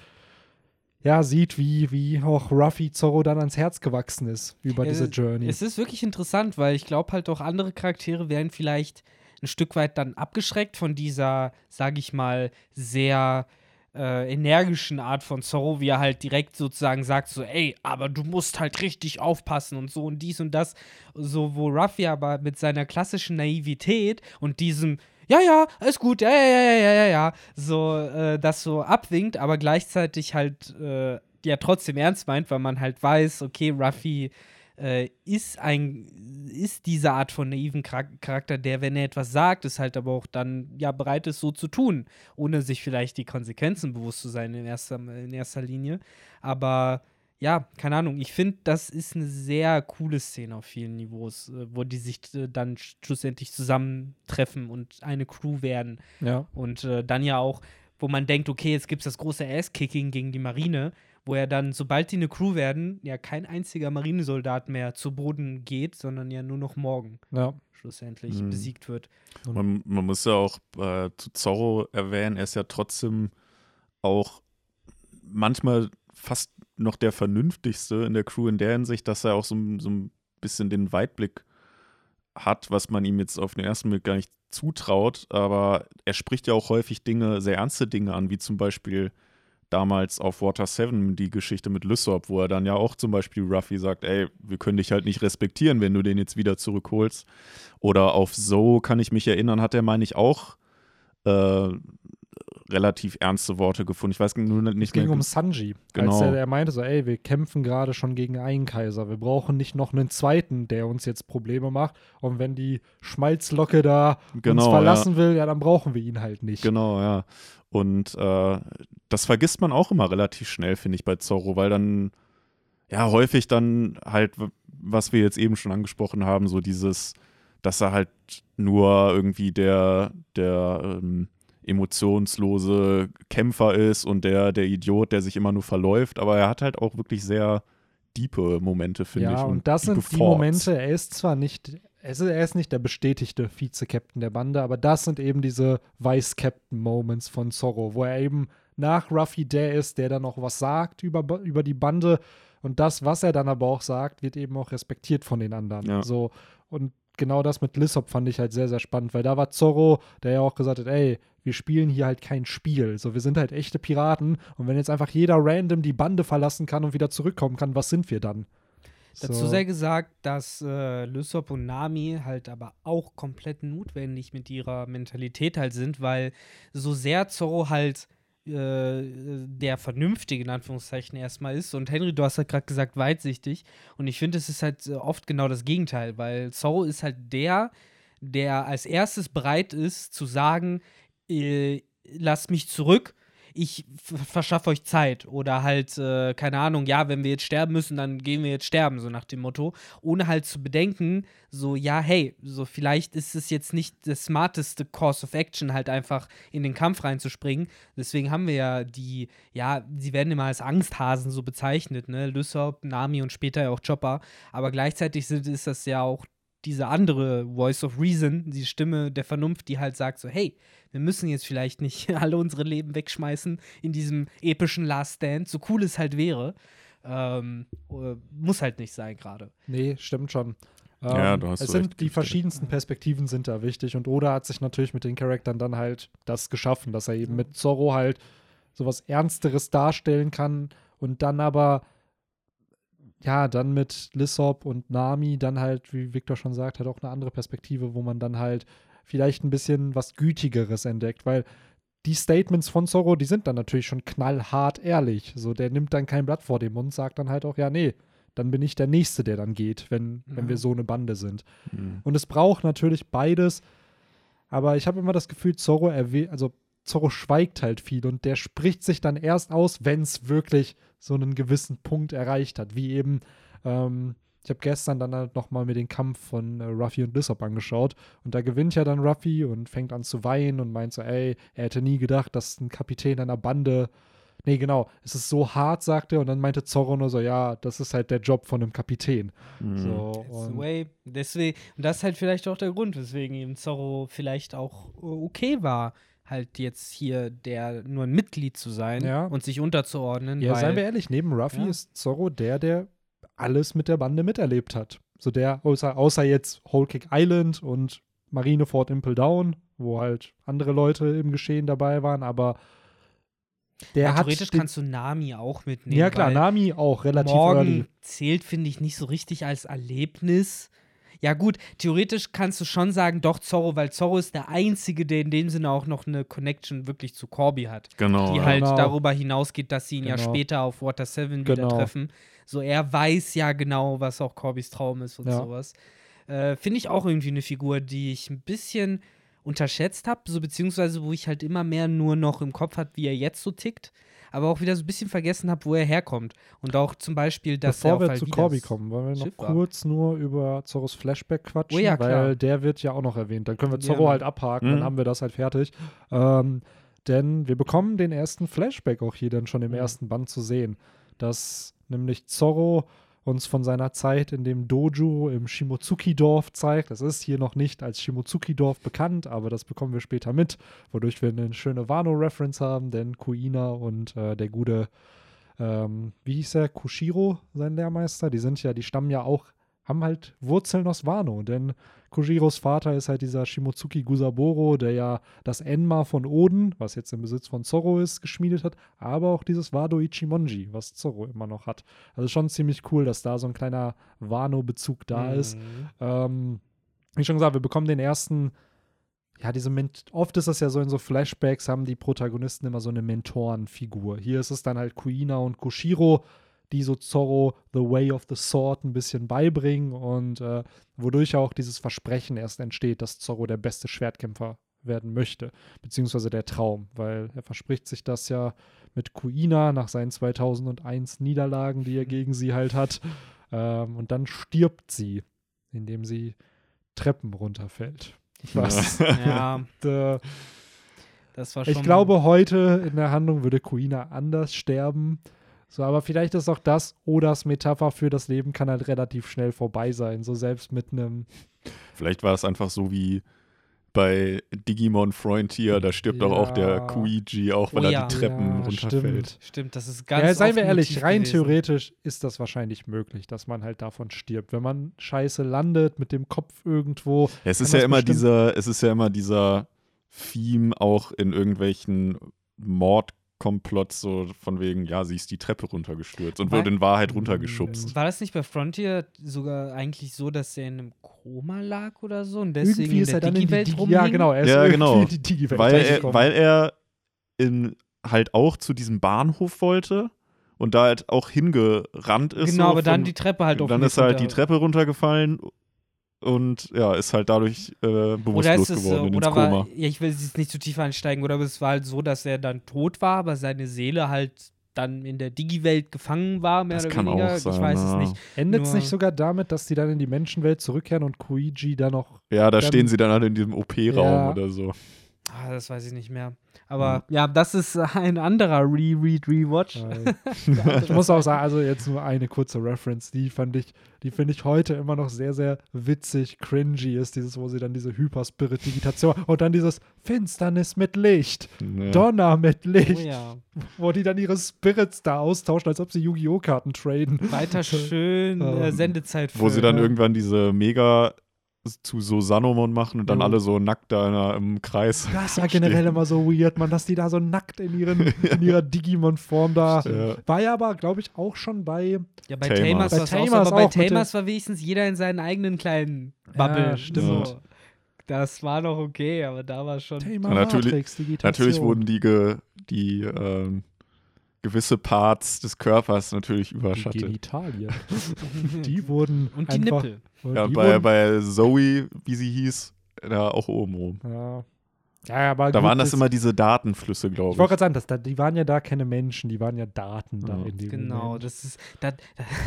ja sieht, wie, wie auch Ruffy Zorro dann ans Herz gewachsen ist über Ja, diese es- Journey. Es ist wirklich interessant, weil ich glaube halt auch andere Charaktere wären vielleicht ein Stück weit dann abgeschreckt von dieser, sage ich mal, sehr äh, energischen Art von Zorro, wie er halt direkt sozusagen sagt, so, ey, aber du musst halt richtig aufpassen und so und dies und das. So, wo Ruffy aber mit seiner klassischen Naivität und diesem, ja, ja, alles gut, ja, ja, ja, ja, ja, ja, so, äh, das so abwinkt, aber gleichzeitig halt, äh, ja, trotzdem ernst meint, weil man halt weiß, okay, Ruffy äh, ist ein ist diese Art von naiven Char- Charakter, der, wenn er etwas sagt, ist halt aber auch dann ja bereit ist, so zu tun, ohne sich vielleicht die Konsequenzen bewusst zu sein in erster, in erster Linie. Aber ja, keine Ahnung, ich finde, das ist eine sehr coole Szene auf vielen Niveaus, äh, wo die sich äh, dann schlussendlich zusammentreffen und eine Crew werden. ja. Und äh, dann ja auch, wo man denkt, okay, jetzt gibt es das große Ass-Kicking gegen die Marine, wo er dann, sobald die eine Crew werden, ja kein einziger Marinesoldat mehr zu Boden geht, sondern ja nur noch morgen ja. schlussendlich Mhm. besiegt wird. Man, man muss ja auch äh, zu Zorro erwähnen, er ist ja trotzdem auch manchmal fast noch der vernünftigste in der Crew in der Hinsicht, dass er auch so, ein- so ein bisschen den Weitblick hat, was man ihm jetzt auf den ersten Blick gar nicht zutraut. Aber er spricht ja auch häufig Dinge, sehr ernste Dinge an, wie zum Beispiel damals auf Water 7 die Geschichte mit Lysop, wo er dann ja auch zum Beispiel Ruffy sagt, ey, wir können dich halt nicht respektieren, wenn du den jetzt wieder zurückholst. Oder auf So kann ich mich erinnern, hat er, meine ich, auch äh, relativ ernste Worte gefunden. Ich weiß nur Es nicht ging mehr. um Sanji. Genau. Als er, er meinte so, ey, wir kämpfen gerade schon gegen einen Kaiser. Wir brauchen nicht noch einen zweiten, der uns jetzt Probleme macht. Und wenn die Schmalzlocke da Genau, uns verlassen will, ja, dann brauchen wir ihn halt nicht. Genau, ja. Und äh, das vergisst man auch immer relativ schnell, finde ich, bei Zorro, weil dann ja häufig dann halt, was wir jetzt eben schon angesprochen haben, so dieses, dass er halt nur irgendwie der, der ähm, emotionslose Kämpfer ist und der, der Idiot, der sich immer nur verläuft, aber er hat halt auch wirklich sehr diepe Momente, finde ja, ich. Ja, und das sind die. Momente, er ist zwar nicht, er ist, er ist nicht der bestätigte Vize-Captain der Bande, aber das sind eben diese Vice-Captain-Moments von Zorro, wo er eben nach Ruffy der ist, der dann noch was sagt über, über die Bande und das, was er dann aber auch sagt, wird eben auch respektiert von den anderen. Ja. So, und genau das mit Lissop fand ich halt sehr, sehr spannend, weil da war Zorro, der ja auch gesagt hat, ey, wir spielen hier halt kein Spiel. So, wir sind halt echte Piraten und wenn jetzt einfach jeder random die Bande verlassen kann und wieder zurückkommen kann, was sind wir dann? Dazu So. sei gesagt, dass äh, Lysop und Nami halt aber auch komplett notwendig mit ihrer Mentalität halt sind, weil so sehr Zorro halt äh, der Vernünftige in Anführungszeichen erstmal ist. Und Henry, du hast halt gerade gesagt, weitsichtig. Und ich finde, es ist halt äh, oft genau das Gegenteil, weil Zorro ist halt der, der als erstes bereit ist zu sagen, äh, lasst mich zurück, ich verschaffe euch Zeit. Oder halt, äh, keine Ahnung, ja, wenn wir jetzt sterben müssen, dann gehen wir jetzt sterben, so nach dem Motto, ohne halt zu bedenken, so, ja, hey, so vielleicht ist es jetzt nicht das smarteste Course of Action, halt einfach in den Kampf reinzuspringen. Deswegen haben wir ja die, ja, sie werden immer als Angsthasen so bezeichnet, ne, Lysop, Nami und später ja auch Chopper, aber gleichzeitig sind, ist das ja auch diese andere Voice of Reason, die Stimme der Vernunft, die halt sagt so, hey, wir müssen jetzt vielleicht nicht alle unsere Leben wegschmeißen in diesem epischen Last Stand, so cool es halt wäre. Ähm, äh, muss halt nicht sein gerade. Nee, stimmt schon. Ja, Ähm, du hast es sind recht, die verschiedensten Perspektiven sind da wichtig und Oda hat sich natürlich mit den Charakteren dann halt das geschaffen, dass er eben mit Zorro halt sowas Ernsteres darstellen kann und dann aber ja, dann mit Lissop und Nami dann halt, wie Victor schon sagt, halt auch eine andere Perspektive, wo man dann halt vielleicht ein bisschen was Gütigeres entdeckt, weil die Statements von Zorro, die sind dann natürlich schon knallhart ehrlich. So, der nimmt dann kein Blatt vor den Mund, sagt dann halt auch, ja, nee, dann bin ich der Nächste, der dann geht, wenn, wenn Ja. wir so eine Bande sind. Mhm. Und es braucht natürlich beides, aber ich habe immer das Gefühl, Zorro erwähnt, also Zorro schweigt halt viel und der spricht sich dann erst aus, wenn es wirklich so einen gewissen Punkt erreicht hat, wie eben, ähm, ich habe gestern dann halt nochmal mir den Kampf von äh, Ruffy und Lissop angeschaut und da gewinnt ja dann Ruffy und fängt an zu weinen und meint so, ey, er hätte nie gedacht, dass ein Kapitän einer Bande Nee, genau. Es ist so hart, sagte er. Und dann meinte Zorro nur so, ja, das ist halt der Job von einem Kapitän. Mhm. So, und way. Deswegen, und das ist halt vielleicht auch der Grund, weswegen eben Zorro vielleicht auch äh, okay war, halt jetzt hier der nur ein Mitglied zu sein Ja. und sich unterzuordnen. Ja, weil, seien wir ehrlich, neben Ruffy Ja. ist Zorro der, der alles mit der Bande miterlebt hat. So der, außer, außer jetzt Whole Cake Island und Marineford Impel Down, wo halt andere Leute im Geschehen dabei waren, aber der ja, hat. theoretisch kannst du Nami auch mitnehmen. ja, klar, Nami auch relativ Morgen early. zählt, finde ich, nicht so richtig als Erlebnis. Ja, gut, theoretisch kannst du schon sagen, doch Zorro, weil Zorro ist der Einzige, der in dem Sinne auch noch eine Connection wirklich zu Corby hat. Genau. die ja. halt Genau. darüber hinausgeht, dass sie ihn ja Genau. später auf Water 7 wieder Genau. treffen. So, er weiß ja genau, was auch Corbys Traum ist und Ja. sowas. Äh, Finde ich auch irgendwie eine Figur, die ich ein bisschen unterschätzt habe, so beziehungsweise wo ich halt immer mehr nur noch im Kopf hat, wie er jetzt so tickt, aber auch wieder so ein bisschen vergessen habe, wo er herkommt. Und auch zum Beispiel, dass er Bevor auf wir halt zu Corby das kommen, wollen wir noch Schiff war. kurz nur über Zorros Flashback quatschen, Oh ja, klar. weil der wird ja auch noch erwähnt. Dann können wir Ja. Zorro halt abhaken, Mhm. dann haben wir das halt fertig. Ähm, denn wir bekommen den ersten Flashback auch hier dann schon im Mhm. ersten Band zu sehen, dass nämlich Zorro uns von seiner Zeit in dem Dojo im Shimotsuki-Dorf zeigt. Das ist hier noch nicht als Shimotsuki-Dorf bekannt, aber das bekommen wir später mit, wodurch wir eine schöne Wano-Reference haben, denn Kuina und äh, der gute ähm, wie hieß er, Kushiro, sein Lehrmeister, die sind ja, die stammen ja auch, haben halt Wurzeln aus Wano, denn Kushiros Vater ist halt dieser Shimotsuki Gusaboro, der ja das Enma von Oden, was jetzt im Besitz von Zorro ist, geschmiedet hat, aber auch dieses Wado Ichimonji, was Zorro immer noch hat. Also schon ziemlich cool, dass da so ein kleiner Wano-Bezug da ist. Mhm. Ähm, wie schon gesagt, wir bekommen den ersten, ja, diese Ment oft ist das ja so in so Flashbacks, haben die Protagonisten immer so eine Mentorenfigur. Hier ist es dann halt Kuina und Kushiro, die so Zorro The Way of the Sword ein bisschen beibringen und äh, wodurch auch dieses Versprechen erst entsteht, dass Zorro der beste Schwertkämpfer werden möchte, beziehungsweise der Traum, weil er verspricht sich das ja mit Kuina nach seinen 2001 Niederlagen, die er gegen sie halt hat. Ähm, und dann stirbt sie, indem sie Treppen runterfällt. Was? Ja, äh, das war schon. ich glaube, heute in der Handlung würde Kuina anders sterben. So, aber vielleicht ist auch das Odas Metapher für das Leben kann halt relativ schnell vorbei sein. So selbst mit einem. Vielleicht war es einfach so wie bei Digimon Frontier, da stirbt doch auch der Ja. Kuiji, auch wenn Oh er ja. die Treppen Ja, runterfällt. Stimmt, das ist ganz Ja, seien wir ehrlich, rein gewesen. theoretisch ist das wahrscheinlich möglich, dass man halt davon stirbt. Wenn man scheiße landet mit dem Kopf irgendwo. Ja, es ist ja immer dieser, es ist ja immer dieser Theme auch in irgendwelchen Mordkomplotts, so von wegen, ja, sie ist die Treppe runtergestürzt und Weil- wurde in Wahrheit runtergeschubst. War das nicht bei Frontier sogar eigentlich so, dass er in einem Koma lag oder so und deswegen irgendwie in ist der er dann in die Digi-Welt Digi rumhing? Ja, genau. Er ist Ja, genau. in die Digi-Welt Weil er, weil er in, halt auch zu diesem Bahnhof wollte und da halt auch hingerannt ist. Genau, so aber dann von- die Treppe halt auf Dann ist halt runter. die Treppe runtergefallen und ja, ist halt dadurch äh, Oder bewusstlos ist es, geworden äh, und oder ins Koma. war, ja, ich will jetzt nicht zu tief einsteigen, oder es war halt so, dass er dann tot war, aber seine Seele halt dann in der Digi-Welt gefangen war, mehr Das oder kann weniger. auch ich sein, weiß es ja. nicht. Endet es nicht sogar damit, dass die dann in die Menschenwelt zurückkehren und Kuiji dann noch. Ja, da Dann- stehen sie dann alle in diesem OP-Raum Ja. oder so. Ah, das weiß ich nicht mehr. Aber ja, das ist ein anderer Re-Read, Rewatch. Ich muss auch sagen, also jetzt nur eine kurze Reference, die fand ich, die finde ich heute immer noch sehr, sehr witzig, cringy ist, dieses, wo sie dann diese Hyperspirit-Digitation und dann dieses Finsternis mit Licht, Ja. Donner mit Oh Licht, ja. wo die dann ihre Spirits da austauschen, als ob sie Yu-Gi-Oh! Karten traden. Weiter schön äh, Ähm, Sendezeit Wo sie dann Ja. irgendwann diese Mega zu so Sanomon machen und dann Jo. alle so nackt da im Kreis. Das war generell immer so weird, man, dass die da so nackt in, ihren, in ihrer Digimon-Form da. Ja. War ja aber, glaube ich, auch schon bei. Ja, bei Tamers. Tamers, Bei war es auch, Tamers aber bei Tamers war wenigstens jeder in seinen eigenen kleinen Ja, Bubble. stimmt. So. Das war noch okay, aber da war schon. Thema Ja, natürlich- Matrix. Natürlich wurden die, ge, die ähm, gewisse Parts des Körpers natürlich die überschattet. Genitalien. die wurden Und die einfach, Nippel. und Ja, die bei, wurden, bei Zoe, wie sie hieß, da auch oben rum. ja. ja, aber Da gut, waren das immer diese Datenflüsse, Ich glaube wollte ich. gerade sagen, das, da, die waren ja da keine Menschen, die waren ja Daten da Ja. in dem Genau, Moment. das ist. Da, da,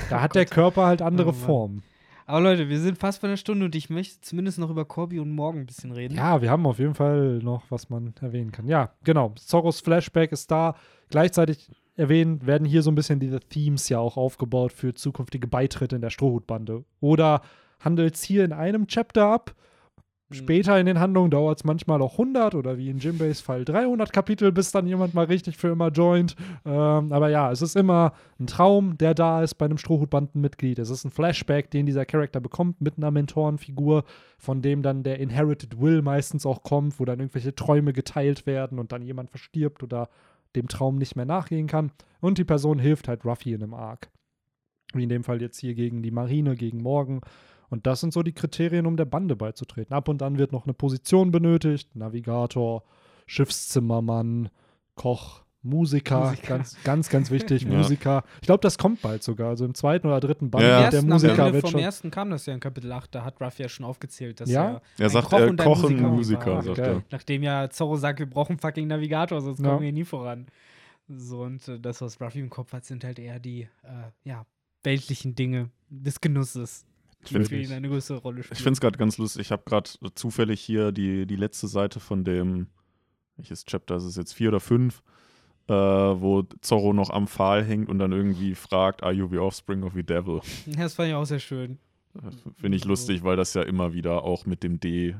Da hat der Körper halt andere Oh. Formen. aber Leute, wir sind fast bei einer Stunde und ich möchte zumindest noch über Corby und Morgan ein bisschen reden. Ja, wir haben auf jeden Fall noch, was man erwähnen kann. Ja, genau. Zorros Flashback ist da. Gleichzeitig erwähnt werden hier so ein bisschen diese Themes ja auch aufgebaut für zukünftige Beitritte in der Strohhutbande. Oder handelt es hier in einem Chapter ab. Hm. Später in den Handlungen dauert es manchmal auch 100 oder wie in Jimbays Fall 300 Kapitel, bis dann jemand mal richtig für immer joint. Ähm, aber ja, es ist immer ein Traum, der da ist bei einem Strohhutbandenmitglied. Es ist ein Flashback, den dieser Charakter bekommt mit einer Mentorenfigur, von dem dann der Inherited Will meistens auch kommt, wo dann irgendwelche Träume geteilt werden und dann jemand verstirbt oder dem Traum nicht mehr nachgehen kann. Und die Person hilft halt Ruffy in einem Arc. Wie in dem Fall jetzt hier gegen die Marine, gegen Morgan. Und das sind so die Kriterien, um der Bande beizutreten. Ab und an wird noch eine Position benötigt: Navigator, Schiffszimmermann, Koch, Musiker, Musiker. ganz, ganz, ganz wichtig, Ja. Musiker. Ich glaube, das kommt bald sogar. Also im zweiten oder dritten Band Ja. Der ersten, am Musiker Ende wird vom schon. ersten kam das ja in Kapitel 8, da hat Ruff ja schon aufgezählt, dass Ja? er Er sagt, Koch äh, und ein Koch und Musiker Musiker, war. sagt er. Nachdem ja Zorro sagt, wir brauchen fucking Navigator, sonst Ja. kommen wir nie voran. So, und äh, das, was Ruffy im Kopf hat, sind halt eher die, äh, ja, weltlichen Dinge des Genusses, Ich die für ihn eine größere Rolle Ich spielen. finde es gerade ganz lustig. Ich habe gerade zufällig hier die, die letzte Seite von dem, welches Chapter ist es jetzt, vier oder fünf, äh, wo Zorro noch am Pfahl hängt und dann irgendwie fragt, are you the offspring of the devil? Ja, das fand ich auch sehr schön. Finde ich lustig, weil das ja immer wieder auch mit dem D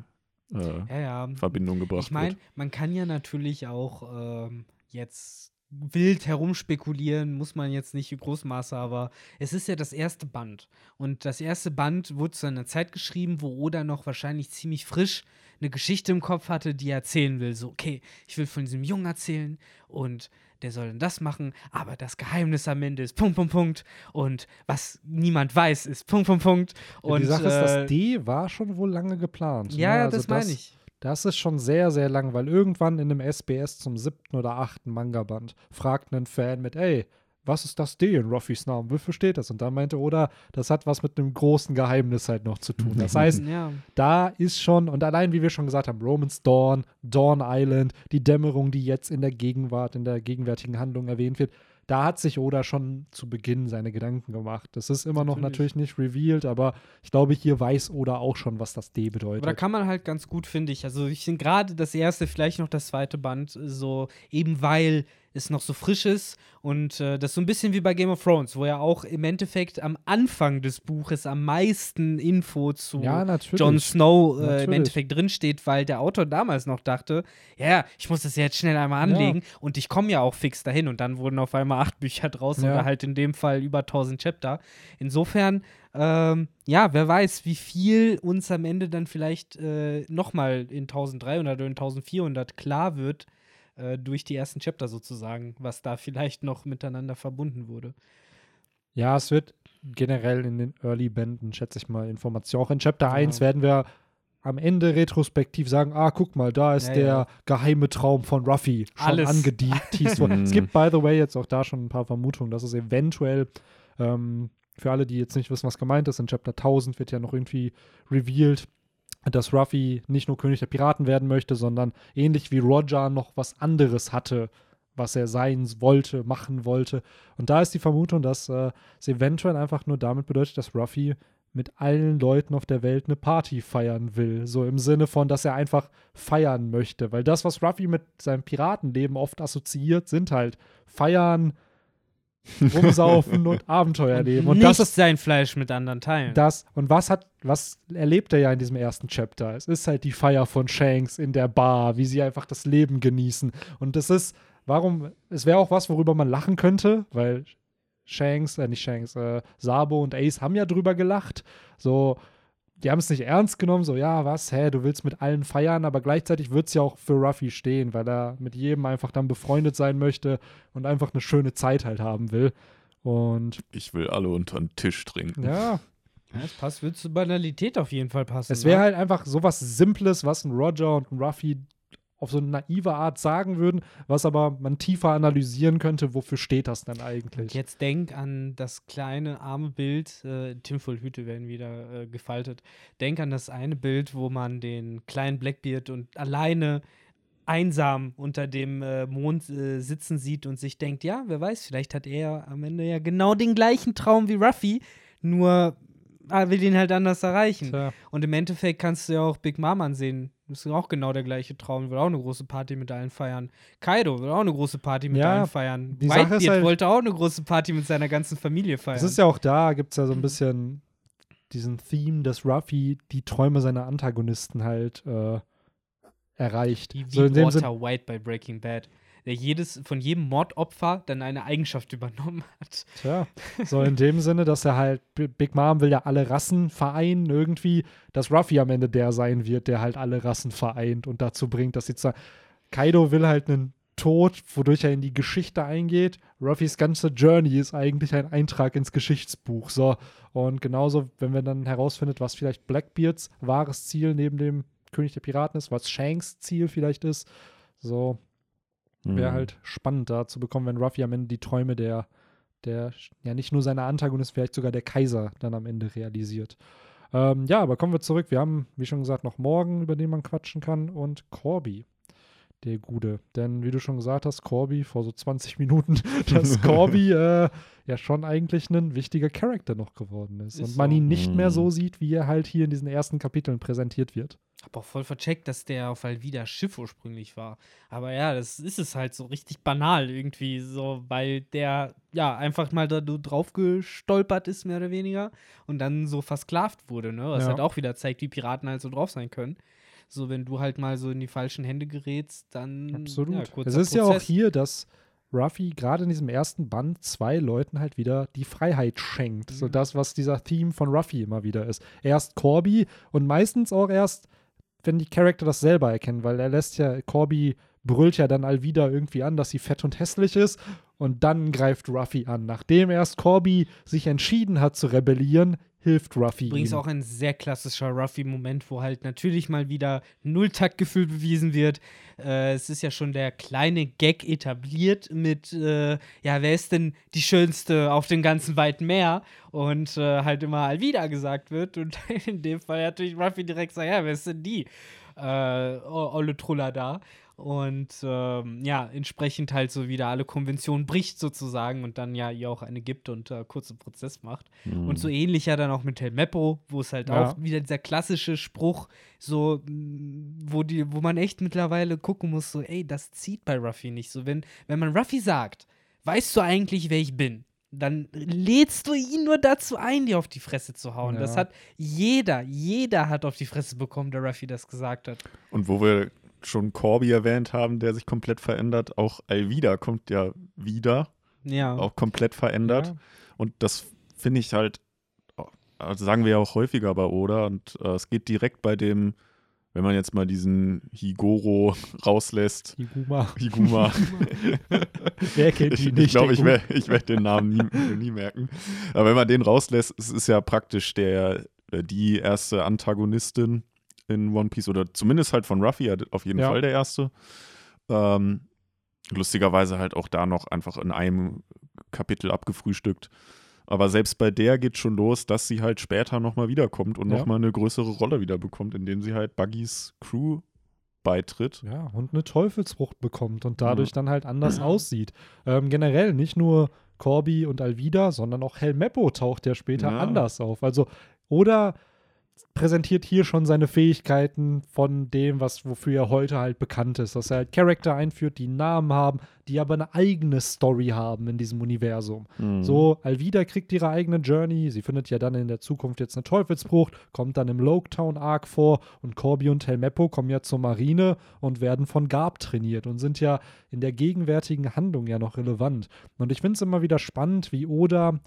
äh, Ja, ja. in Verbindung gebracht Ich meine, wird. man kann ja natürlich auch ähm, jetzt wild herumspekulieren, muss man jetzt nicht Großmaße, aber es ist ja das erste Band. Und das erste Band wurde zu einer Zeit geschrieben, wo Oda noch wahrscheinlich ziemlich frisch eine Geschichte im Kopf hatte, die er erzählen will. So, okay, ich will von diesem Jungen erzählen und der soll dann das machen, aber das Geheimnis am Ende ist Punkt, Punkt, Punkt. Und was niemand weiß, ist Punkt, Punkt, Punkt. Ja, Und, die Sache ist, äh, das D war schon wohl lange geplant. Ja, ne? ja, Also das meine ich. Das ist schon sehr, sehr lang, weil irgendwann in einem SBS zum siebten oder achten Manga-Band fragt ein Fan mit, ey, was ist das D in Ruffys Namen? Wofür steht das? Und dann meinte Oda, das hat was mit einem großen Geheimnis halt noch zu tun. Das heißt, Ja. da ist schon, und allein wie wir schon gesagt haben, Romans Dawn, Dawn Island, die Dämmerung, die jetzt in der Gegenwart, in der gegenwärtigen Handlung erwähnt wird, da hat sich Oda schon zu Beginn seine Gedanken gemacht. Das ist immer noch Natürlich. natürlich nicht revealed, aber ich glaube, hier weiß Oda auch schon, was das D bedeutet. Aber da kann man halt ganz gut, finde ich. Also ich finde gerade das erste, vielleicht noch das zweite Band, so eben weil es noch so frisch ist und äh, das ist so ein bisschen wie bei Game of Thrones, wo ja auch im Endeffekt am Anfang des Buches am meisten Info zu ja. Jon Snow äh, im. Endeffekt drinsteht, weil der Autor damals noch dachte, ja, ich muss das jetzt schnell einmal Ja. anlegen und ich komme ja auch fix dahin und dann wurden auf einmal acht Bücher draus Ja. oder halt in dem Fall über 1000 Chapter. Insofern, ähm, ja, wer weiß, wie viel uns am Ende dann vielleicht äh, nochmal in 1300 oder in 1400 klar wird äh, durch die ersten Chapter sozusagen, was da vielleicht noch miteinander verbunden wurde. Ja, es wird generell in den Early-Bänden, schätze ich mal, Informationen. Auch in Chapter Ja. 1 werden wir am Ende retrospektiv sagen, ah, guck mal, da ist Ja, der ja. geheime Traum von Ruffy schon Alles. angeteased worden. Mhm. es gibt, by the way, jetzt auch da schon ein paar Vermutungen, dass es eventuell, ähm, für alle, die jetzt nicht wissen, was gemeint ist, in Chapter 1000 wird ja noch irgendwie revealed, dass Ruffy nicht nur König der Piraten werden möchte, sondern ähnlich wie Roger noch was anderes hatte, was er sein wollte, machen wollte. Und da ist die Vermutung, dass äh, es eventuell einfach nur damit bedeutet, dass Ruffy mit allen Leuten auf der Welt eine Party feiern will. So im Sinne von, dass er einfach feiern möchte. Weil das, was Ruffy mit seinem Piratenleben oft assoziiert, sind halt Feiern, Rumsaufen und Abenteuerleben. Und nicht das ist sein Fleisch mit anderen teilen. das. Und was hat, was erlebt er ja in diesem ersten Chapter? Es ist halt die Feier von Shanks in der Bar, wie sie einfach das Leben genießen. Und das ist, warum, es wäre auch was, worüber man lachen könnte, weil Shanks, äh, nicht Shanks, äh, Sabo und Ace haben ja drüber gelacht. So, die haben es nicht ernst genommen, so, ja, was, hä, du willst mit allen feiern, aber gleichzeitig wird es ja auch für Ruffy stehen, weil er mit jedem einfach dann befreundet sein möchte und einfach eine schöne Zeit halt haben will. Und Ich will alle unter den Tisch trinken. ja, Ja, das passt, wird zur Banalität auf jeden Fall passen. Es wäre ne? halt einfach sowas Simples, was ein Roger und ein Ruffy auf so eine naive Art sagen würden, was aber man tiefer analysieren könnte, wofür steht das denn eigentlich? Jetzt denk an das kleine arme Bild, äh, Tinfoil-Hüte werden wieder äh, gefaltet. Denk an das eine Bild, wo man den kleinen Blackbeard und alleine einsam unter dem äh, Mond äh, sitzen sieht und sich denkt, ja, wer weiß, vielleicht hat er am Ende ja genau den gleichen Traum wie Ruffy, nur er will ihn halt anders erreichen. Tja, Und im Endeffekt kannst du ja auch Big Mom ansehen. Das ist auch genau der gleiche Traum. Will auch eine große Party mit allen feiern. Kaido will auch eine große Party mit Ja, allen feiern. die Sache ist Whitebeard halt- wollte auch eine große Party mit seiner ganzen Familie feiern. es ist ja auch da, gibt es ja so ein bisschen diesen Theme, dass Ruffy die Träume seiner Antagonisten halt äh, erreicht. wie, wie so dem Sinn, Walter White bei Breaking Bad, der jedes, von jedem Mordopfer dann eine Eigenschaft übernommen hat. Tja, so in dem Sinne, dass er halt, Big Mom will ja alle Rassen vereinen irgendwie, dass Ruffy am Ende der sein wird, der halt alle Rassen vereint und dazu bringt, dass jetzt Kaido will halt einen Tod, wodurch er in die Geschichte eingeht. Ruffys ganze Journey ist eigentlich ein Eintrag ins Geschichtsbuch. So, und genauso, wenn wir dann herausfindet, was vielleicht Blackbeards wahres Ziel neben dem König der Piraten ist, was Shanks Ziel vielleicht ist, so, Wäre Mhm. halt spannend da zu bekommen, wenn Ruffy am Ende die Träume der, der, ja nicht nur seiner Antagonist, vielleicht sogar der Kaiser dann am Ende realisiert. Ähm, ja, aber kommen wir zurück. Wir haben, wie schon gesagt, noch Morgen, über den man quatschen kann, und Corby, der Gute. Denn, wie du schon gesagt hast, Corby, vor so 20 Minuten, dass Corby äh, ja schon eigentlich ein wichtiger Charakter noch geworden ist. Ist und man so. ihn nicht mehr Mhm. so sieht, wie er halt hier in diesen ersten Kapiteln präsentiert wird. Hab auch voll vercheckt, dass der auf Alvida Schiff ursprünglich war. Aber ja, das ist es halt so richtig banal irgendwie, so, weil der ja einfach mal da drauf gestolpert ist, mehr oder weniger, und dann so versklavt wurde, ne? Was Ja. halt auch wieder zeigt, wie Piraten halt so drauf sein können. So, wenn du halt mal so in die falschen Hände gerätst, dann. Absolut. Ja, es ist ja auch Prozess. hier, dass Ruffy gerade in diesem ersten Band zwei Leuten halt wieder die Freiheit schenkt. So Mhm. das, was dieser Theme von Ruffy immer wieder ist. Erst Corby und meistens auch erst, wenn die Charakter das selber erkennen, weil er lässt ja, Corby brüllt ja dann Alvida irgendwie an, dass sie fett und hässlich ist und dann greift Ruffy an. Nachdem erst Corby sich entschieden hat zu rebellieren, hilft Ruffy Übrigens ihm. auch ein sehr klassischer Ruffy-Moment, wo halt natürlich mal wieder Nulltaktgefühl bewiesen wird. Äh, es ist ja schon der kleine Gag etabliert mit, äh, ja, wer ist denn die Schönste auf dem ganzen weiten Meer? Und äh, halt immer Alvida gesagt wird. Und in dem Fall natürlich Ruffy direkt sagt, ja, wer ist denn die? Äh, Olle Trulla da. Und ähm, ja, entsprechend halt so wieder alle Konventionen bricht sozusagen und dann ja ihr auch eine gibt und äh, kurzen Prozess macht. Mhm. Und so ähnlich ja dann auch mit Helmeppo, wo es halt Ja. auch wieder dieser klassische Spruch, so, wo, die, wo man echt mittlerweile gucken muss, so, ey, das zieht bei Ruffy nicht. So, wenn, wenn man Ruffy sagt, weißt du eigentlich, wer ich bin? Dann lädst du ihn nur dazu ein, dir auf die Fresse zu hauen. Das Ja. hat jeder, jeder hat auf die Fresse bekommen, der Ruffy das gesagt hat. Und wo wir schon Corby erwähnt haben, der sich komplett verändert, auch Alvida kommt ja wieder, Ja. auch komplett verändert. Ja. Und das finde ich halt, also sagen wir ja auch häufiger bei Oda. Und äh, es geht direkt bei dem, wenn man jetzt mal diesen Higoro rauslässt, Higuma. Higuma. Wer kennt ich die ich nicht? glaube, ich werde werd den Namen nie, nie merken. Aber wenn man den rauslässt, es ist ja praktisch der, äh, die erste Antagonistin in One Piece oder zumindest halt von Ruffy, auf jeden Ja. Fall der erste. Ähm, lustigerweise halt auch da noch einfach in einem Kapitel abgefrühstückt. Aber selbst bei der geht schon los, dass sie halt später nochmal wiederkommt und Ja. nochmal eine größere Rolle wieder bekommt, indem sie halt Buggys Crew beitritt. Ja, und eine Teufelsfrucht bekommt und dadurch Mhm. dann halt anders aussieht. Ähm, generell nicht nur Corby und Alvida, sondern auch Helmeppo taucht ja später Ja. anders auf. Also, oder präsentiert hier schon seine Fähigkeiten von dem, was wofür er heute halt bekannt ist. Dass er halt Charakter einführt, die einen Namen haben, die aber eine eigene Story haben in diesem Universum. Mhm. So, Alvida kriegt ihre eigene Journey. Sie findet ja dann in der Zukunft jetzt eine Teufelsfrucht, kommt dann im Loketown Arc vor und Corby und Helmeppo kommen ja zur Marine und werden von Garb trainiert und sind ja in der gegenwärtigen Handlung ja noch relevant. Und ich finde es immer wieder spannend, wie Oda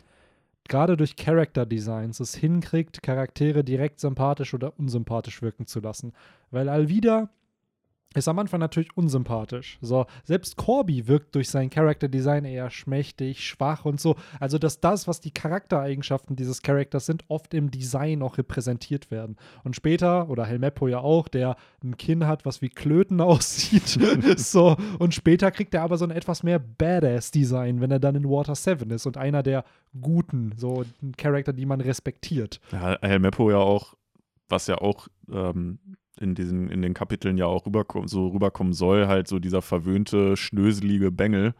gerade durch Character Designs es hinkriegt, Charaktere direkt sympathisch oder unsympathisch wirken zu lassen. Weil Alvida ist am Anfang natürlich unsympathisch. So, selbst Corby wirkt durch sein Character Design eher schmächtig, schwach und so. Also, dass das, was die Charaktereigenschaften dieses Charakters sind, oft im Design auch repräsentiert werden. Und später, oder Helmeppo ja auch, der ein Kinn hat, was wie Klöten aussieht. so, und später kriegt er aber so ein etwas mehr Badass-Design, wenn er dann in Water 7 ist und einer der Guten, so ein Charakter, die man respektiert. Ja, Helmeppo ja auch, was ja auch ähm, in diesen, in den Kapiteln ja auch rüberkommen, so rüberkommen soll, halt so dieser verwöhnte, schnöselige Bengel.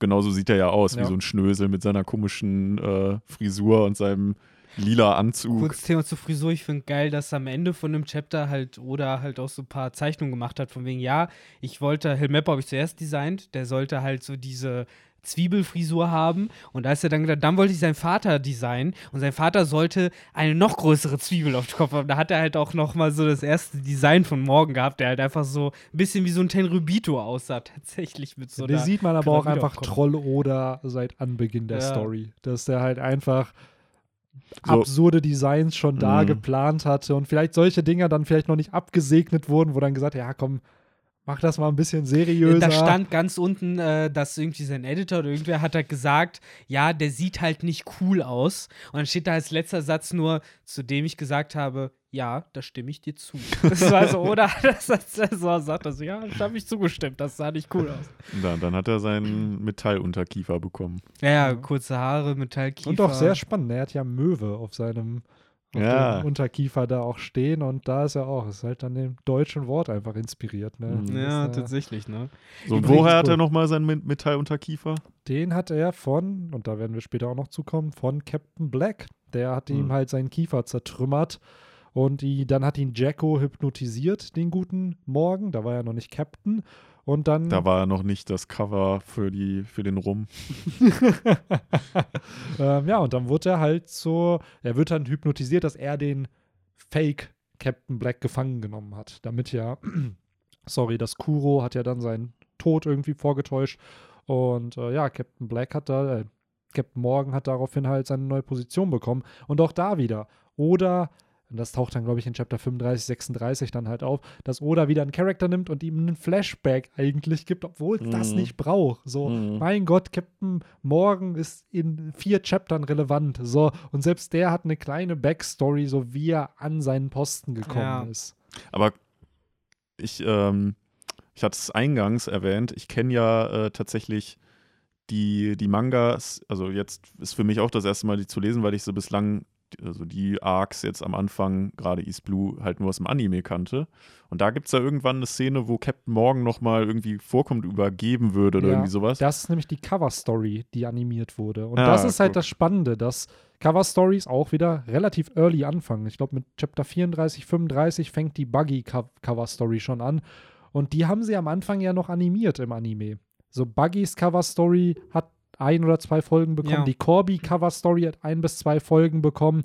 Genauso sieht er ja aus, wie Ja. so ein Schnösel mit seiner komischen äh, Frisur und seinem lila Anzug. Kurz Thema zur Frisur. Ich finde geil, dass am Ende von dem Chapter halt oder halt auch so ein paar Zeichnungen gemacht hat, von wegen, ja, ich wollte, Helmeppo habe ich zuerst designt, der sollte halt so diese Zwiebelfrisur haben und da ist er dann gedacht, dann wollte ich seinen Vater designen und sein Vater sollte eine noch größere Zwiebel auf dem Kopf haben. Da hat er halt auch noch mal so das erste Design von morgen gehabt, der halt einfach so ein bisschen wie so ein Tenryubito aussah, tatsächlich mit so Den sieht man aber auch einfach. Troll oder seit Anbeginn der Ja. Story. Dass der halt einfach So. absurde Designs schon da Mhm. geplant hatte und vielleicht solche Dinger dann vielleicht noch nicht abgesegnet wurden, wo dann gesagt, ja komm, mach das mal ein bisschen seriöser. Da stand ganz unten, äh, dass irgendwie sein Editor oder irgendwer hat halt gesagt, ja, der sieht halt nicht cool aus. Und dann steht da als letzter Satz nur, zu dem ich gesagt habe, ja, da stimme ich dir zu. Das war so, oder? Das, das, das so, sagt er so, ja, da habe ich zugestimmt, das sah nicht cool aus. Ja, dann hat er seinen Metallunterkiefer bekommen. Ja, ja, kurze Haare, Metallkiefer. und auch sehr spannend. Er hat ja Möwe auf seinem auf Ja. dem Unterkiefer da auch stehen und da ist er auch. Ist halt an dem deutschen Wort einfach inspiriert. Ne? Mhm. Ja, Das, äh, tatsächlich, ne? So, und Übrigens woher hat er nochmal seinen Me- Metallunterkiefer? Den hat er von, und da werden wir später auch noch zukommen, von Captain Black. Der hat ihm Hm. halt seinen Kiefer zertrümmert. Und die, dann hat ihn Jacko hypnotisiert, den guten Morgen. Da war er noch nicht Captain. Und dann. Da war er noch nicht das Cover für, die, für den Rum. ähm, ja, und dann wird er halt so, er wird dann hypnotisiert, dass er den Fake Captain Black gefangen genommen hat. Damit ja, sorry, das Kuro hat ja dann seinen Tod irgendwie vorgetäuscht. Und äh, ja, Captain Black hat da, äh, Captain Morgan hat daraufhin halt seine neue Position bekommen. Und auch da wieder. Oder, und das taucht dann, glaube ich, in Chapter 35, 36 dann halt auf, dass Oda wieder einen Charakter nimmt und ihm einen Flashback eigentlich gibt, obwohl es das Mhm. nicht braucht. So, Mhm. mein Gott, Captain Morgan ist in vier Chaptern relevant. So, und selbst der hat eine kleine Backstory, so wie er an seinen Posten gekommen Ja. ist. Aber ich, ähm, ich hatte es eingangs erwähnt, ich kenne ja äh, tatsächlich die, die Mangas, also jetzt ist für mich auch das erste Mal, die zu lesen, weil ich sie bislang also die Arcs jetzt am Anfang, gerade East Blue, halt nur aus dem Anime kannte. Und da gibt es ja irgendwann eine Szene, wo Captain Morgan nochmal irgendwie vorkommt, übergeben würde oder Ja, irgendwie sowas. Das ist nämlich die Cover-Story, die animiert wurde. Und Ah, das ist halt guck. das Spannende, dass Cover-Stories auch wieder relativ early anfangen. Ich glaube, mit Chapter 34, 35 fängt die Buggy-Cover-Story schon an. Und die haben sie am Anfang ja noch animiert im Anime. So Buggys Cover-Story hat ein oder zwei Folgen bekommen. Ja. Die Corby-Cover-Story hat ein bis zwei Folgen bekommen.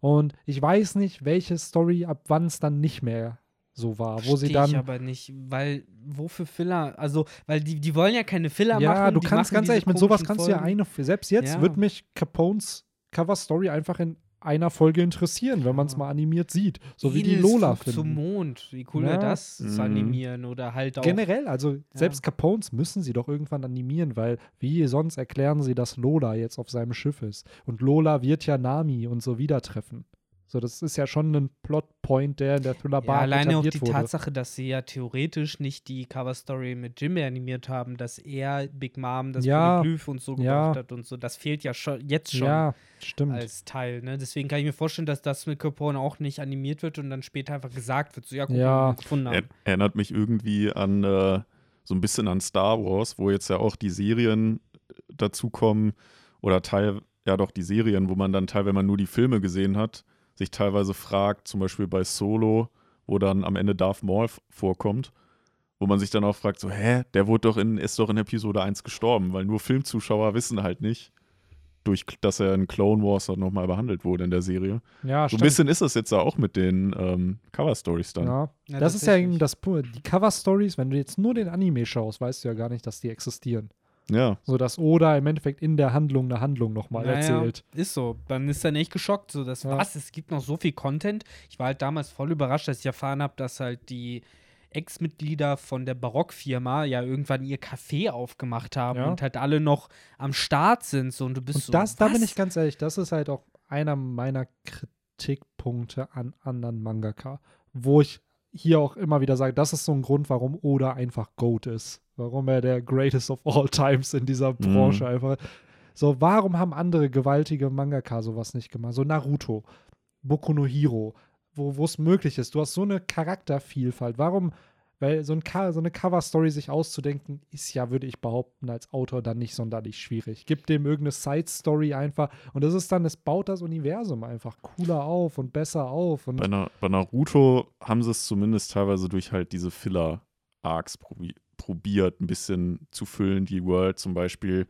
Und ich weiß nicht, welche Story ab wann es dann nicht mehr so war, wo sie Versteh dann ich aber nicht, weil wofür Filler? Also, weil die, die wollen ja keine Filler Ja, machen. du die kannst ganz ehrlich, mit sowas kannst du ja Folgen. eine, selbst jetzt Ja. wird mich Capones Cover-Story einfach in einer Folge interessieren, wenn man es Ja. mal animiert sieht. So wie die Lola zum finden. Mond. Wie cool Ja. wäre das zu Mhm. animieren oder halt auch. Generell, also selbst Capones müssen sie doch irgendwann animieren, weil wie sonst erklären sie, dass Lola jetzt auf seinem Schiff ist. Und Lola wird ja Nami und so wieder treffen. So, das ist ja schon ein Plotpoint, der in der Thriller Ja, alleine auch die wurde. Tatsache, dass sie ja theoretisch nicht die Cover-Story mit Jimmy animiert haben, dass er Big Mom das Ja. Polyglyph und so Ja. gemacht hat und so. Das fehlt ja schon jetzt schon Ja, stimmt. als Teil. Ne? Deswegen kann ich mir vorstellen, dass das mit Capone auch nicht animiert wird und dann später einfach gesagt wird, so ja, guck Ja. gefunden Er, haben. erinnert mich irgendwie an äh, so ein bisschen an Star Wars, wo jetzt ja auch die Serien dazukommen oder Teil, ja doch die Serien, wo man dann Teil, wenn man nur die Filme gesehen hat, sich teilweise fragt, zum Beispiel bei Solo, wo dann am Ende Darth Maul vorkommt, wo man sich dann auch fragt, so, hä, der wurde doch in, ist doch in Episode 1 gestorben, weil nur Filmzuschauer wissen halt nicht, durch, dass er in Clone Wars dann nochmal behandelt wurde in der Serie. ja, So ein bisschen ist es jetzt ja auch mit den ähm, Cover-Stories dann. Ja. Ja, das ist ja eben das Die Cover-Stories, wenn du jetzt nur den Anime schaust, weißt du ja gar nicht, dass die existieren. Ja. So dass Oda im Endeffekt in der Handlung eine Handlung nochmal Naja, erzählt. Ist so. Man ist dann echt geschockt. So, dass, Ja. was? Es gibt noch so viel Content. Ich war halt damals voll überrascht, dass ich erfahren habe, dass halt die Ex-Mitglieder von der Barockfirma ja irgendwann ihr Café aufgemacht haben Ja. und halt alle noch am Start sind. So, und du bist Und so. das, da bin ich ganz ehrlich, das ist halt auch einer meiner Kritikpunkte an anderen Mangaka, wo ich hier auch immer wieder sage, das ist so ein Grund, warum Oda einfach GOAT ist. Warum er der Greatest of All Times in dieser Branche einfach. So, warum haben andere gewaltige Mangaka sowas nicht gemacht? So Naruto, Boku no Hero, wo es möglich ist. Du hast so eine Charaktervielfalt. Warum? Weil so, ein so eine Cover-Story sich auszudenken, ist ja, würde ich behaupten, als Autor dann nicht sonderlich schwierig. Gib dem irgendeine Side-Story einfach und das ist dann, es baut das Universum einfach cooler auf und besser auf. Und Bei, Na, bei Naruto haben sie es zumindest teilweise durch halt diese Filler-Arcs probi probiert, ein bisschen zu füllen, die World zum Beispiel,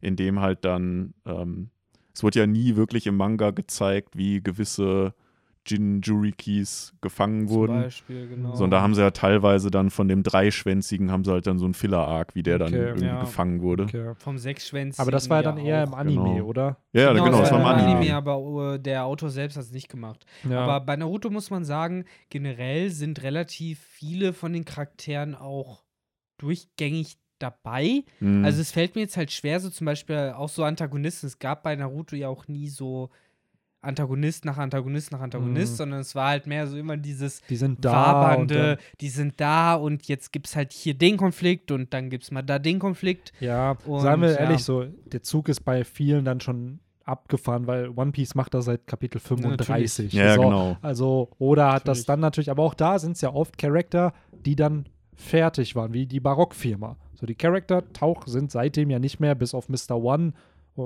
indem halt dann, ähm, es wird ja nie wirklich im Manga gezeigt, wie gewisse Jinjurikis gefangen Zum wurden. Beispiel, genau. So, und da haben sie ja teilweise dann von dem Dreischwänzigen haben sie halt dann so einen Filler-Arc, wie der dann Okay. irgendwie Ja. gefangen wurde. okay. Vom Sechsschwänzigen. Aber das war ja dann eher im auch. Anime, genau. oder? Ja, ja, genau, das das war im war Anime. aber äh, der Autor selbst hat es nicht gemacht. Ja. Aber bei Naruto muss man sagen, generell sind relativ viele von den Charakteren auch durchgängig dabei. Mhm. Also es fällt mir jetzt halt schwer, so zum Beispiel auch so Antagonisten. Es gab bei Naruto ja auch nie so Antagonist nach Antagonist nach Antagonist, Mhm. sondern es war halt mehr so immer dieses die sind da. und Wabernde, die sind da und jetzt gibt es halt hier den Konflikt und dann gibt es mal da den Konflikt. ja, Und, sagen wir ja. ehrlich so, der Zug ist bei vielen dann schon abgefahren, weil One Piece macht das seit Kapitel 35. ja, so, genau. Also, oder hat das Natürlich. dann natürlich, aber auch da sind es ja oft Charakter, die dann fertig waren, wie die Barockfirma. So, die Charakter tauch sind seitdem ja nicht mehr, bis auf Mr. One.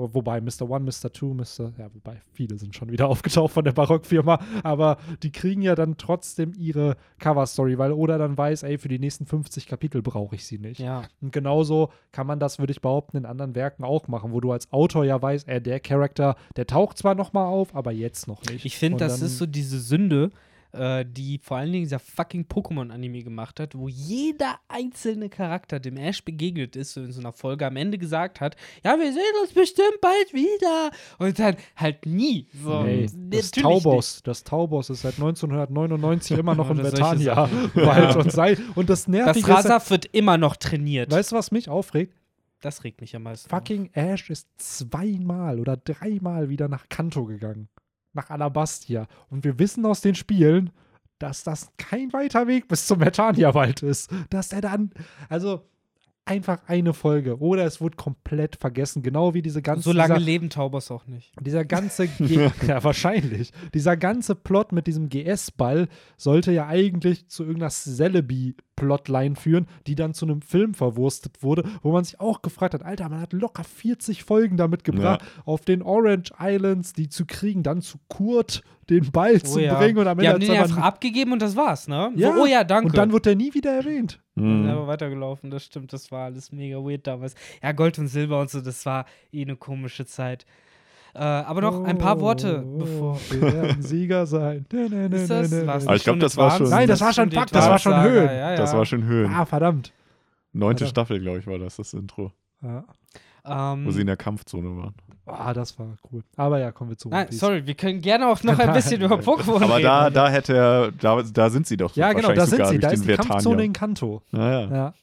Wo- Wobei Mr. One, Mr. Two, Mr. Ja, wobei viele sind schon wieder aufgetaucht von der Barockfirma, aber die kriegen ja dann trotzdem ihre Cover-Story, weil Oda dann weiß, ey, für die nächsten 50 Kapitel brauche ich sie nicht. Ja. Und genauso kann man das, würde ich behaupten, in anderen Werken auch machen, wo du als Autor ja weißt, ey, der Charakter, der taucht zwar noch mal auf, aber jetzt noch nicht. Ich finde, das ist so diese Sünde, äh, die vor allen Dingen dieser fucking Pokémon-Anime gemacht hat, wo jeder einzelne Charakter dem Ash begegnet ist, so in so einer Folge am Ende gesagt hat, ja, wir sehen uns bestimmt bald wieder. Und dann halt nie. So, Nee, das Taubos, das Taubos ist seit 1999 immer noch in. Wald Ja. und sei und das. Nervige Das Rasaf wird immer noch trainiert. weißt du, was mich aufregt? Das regt mich am meisten. Fucking Ash ist zweimal oder dreimal wieder nach Kanto gegangen. Nach Alabastia. Und wir wissen aus den Spielen, dass das kein weiter Weg bis zum Metania-Wald ist. Dass der dann, also einfach eine Folge oder es wurde komplett vergessen, genau wie diese ganze So lange dieser, leben Taubers auch nicht. dieser ganze G ja wahrscheinlich dieser ganze Plot mit diesem GS-Ball sollte ja eigentlich zu irgendeiner Celebi Plotline führen, die dann zu einem Film verwurstet wurde, wo man sich auch gefragt hat, Alter, man hat locker 40 Folgen damit gebracht, auf den Orange Islands die zu kriegen, dann zu Kurt den Ball zu bringen und am Die Ende haben den einfach abgegeben und das war's, ne? Ja, so, oh ja, danke. und dann wird er nie wieder erwähnt. Mhm. er war weitergelaufen, das stimmt, das war alles mega weird damals. Ja, Gold und Silber und so, das war eh eine komische Zeit. Äh, aber noch ein paar Worte, Oh, bevor. Wir werden Sieger sein. Ne, ne, ne, Ist das? War's. Aber ich glaub, eine das war schon-? Nein, das war schon Fakt, das war schon Höhen. Ja, ja. Das war schon Höhen. Ah, verdammt. Neunte Alter. Staffel, glaube ich, war das, das Intro. Ja. Ähm, Wo sie in der Kampfzone waren. Ah, das war cool. Aber ja, kommen wir zu One ah, Piece. sorry, wir können gerne auch noch ein bisschen über Pokémon Aber reden. da, da hätte er, da, da sind sie doch Ja, genau, da sind sie. Da ist die Kampfzone Vertanier. in Kanto. Naja. Ja.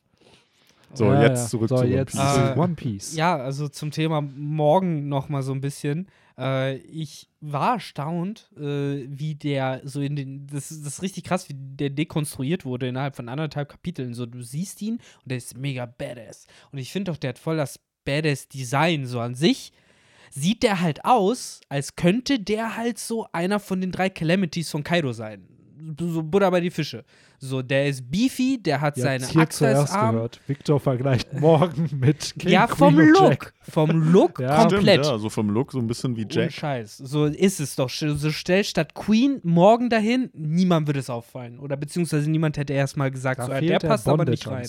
So, ja, jetzt ja. zurück so, zu One Piece. zu Äh, One Piece. Ja, also zum Thema morgen noch mal so ein bisschen. Äh, ich war erstaunt, äh, wie der so in den. Das, ist- das ist richtig krass, wie der dekonstruiert wurde innerhalb von anderthalb Kapiteln. So, du siehst ihn und der ist mega badass. Und ich finde auch, der hat voll das Badass-Design so an sich. Sieht der halt aus, als könnte der halt so einer von den drei Calamities von Kaido sein. So Buddha bei die Fische. So, der ist beefy, der hat Ihr seine Axt als zuerst Arm. gehört. Victor vergleicht morgen mit King, Ja, vom Look. Jack. Vom Look Ja. komplett. Stimmt, ja, so vom Look so ein bisschen wie Jack. Scheiß. So ist es doch. So stell statt Queen morgen dahin, niemand würde es auffallen. Oder beziehungsweise niemand hätte erstmal gesagt, Da so, ja, der der passt aber nicht rein.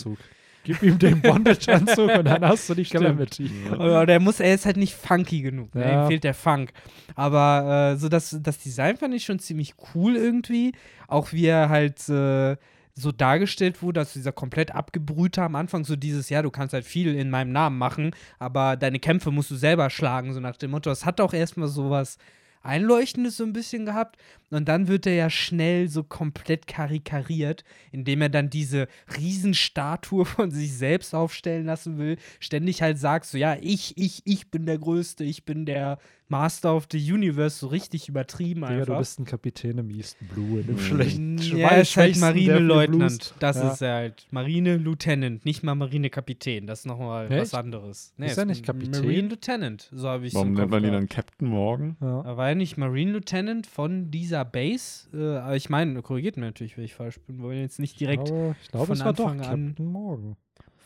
Gib ihm den Bondage-Anzug und dann hast du die Calamity. Aber der muss, er ist halt nicht funky genug. Ne? Ja. Ihm fehlt der Funk. Aber äh, so das, das Design fand ich schon ziemlich cool irgendwie. Auch wie er halt äh, so dargestellt wurde, dass dieser komplett abgebrühte am Anfang so dieses, ja, du kannst halt viel in meinem Namen machen, aber deine Kämpfe musst du selber schlagen, so nach dem Motto. Das hat auch erstmal sowas Einleuchtendes so ein bisschen gehabt. Und dann wird er ja schnell so komplett karikariert, indem er dann diese Riesenstatue von sich selbst aufstellen lassen will. Ständig halt sagt so, ja, ich, ich, ich bin der Größte, ich bin der Master of the Universe, so richtig übertrieben einfach. du bist ein Kapitän im East Blue, in dem Mhm. schlechten ja, er ist halt Marine-Leutnant. Das Ja. ist er halt. Marine-Lieutenant, nicht mal Marine-Kapitän. Das ist nochmal was anderes. Ist er nicht Kapitän? Marine-Lieutenant, so habe ich Warum nennt man ihn dann Captain Morgan? Ja. Er war ja nicht Marine Lieutenant von dieser Base. Äh, aber ich meine, korrigiert mir natürlich, wenn ich falsch bin. Wir wollen jetzt nicht direkt Aber ich glaube, von es war doch Anfang an- Captain Morgan.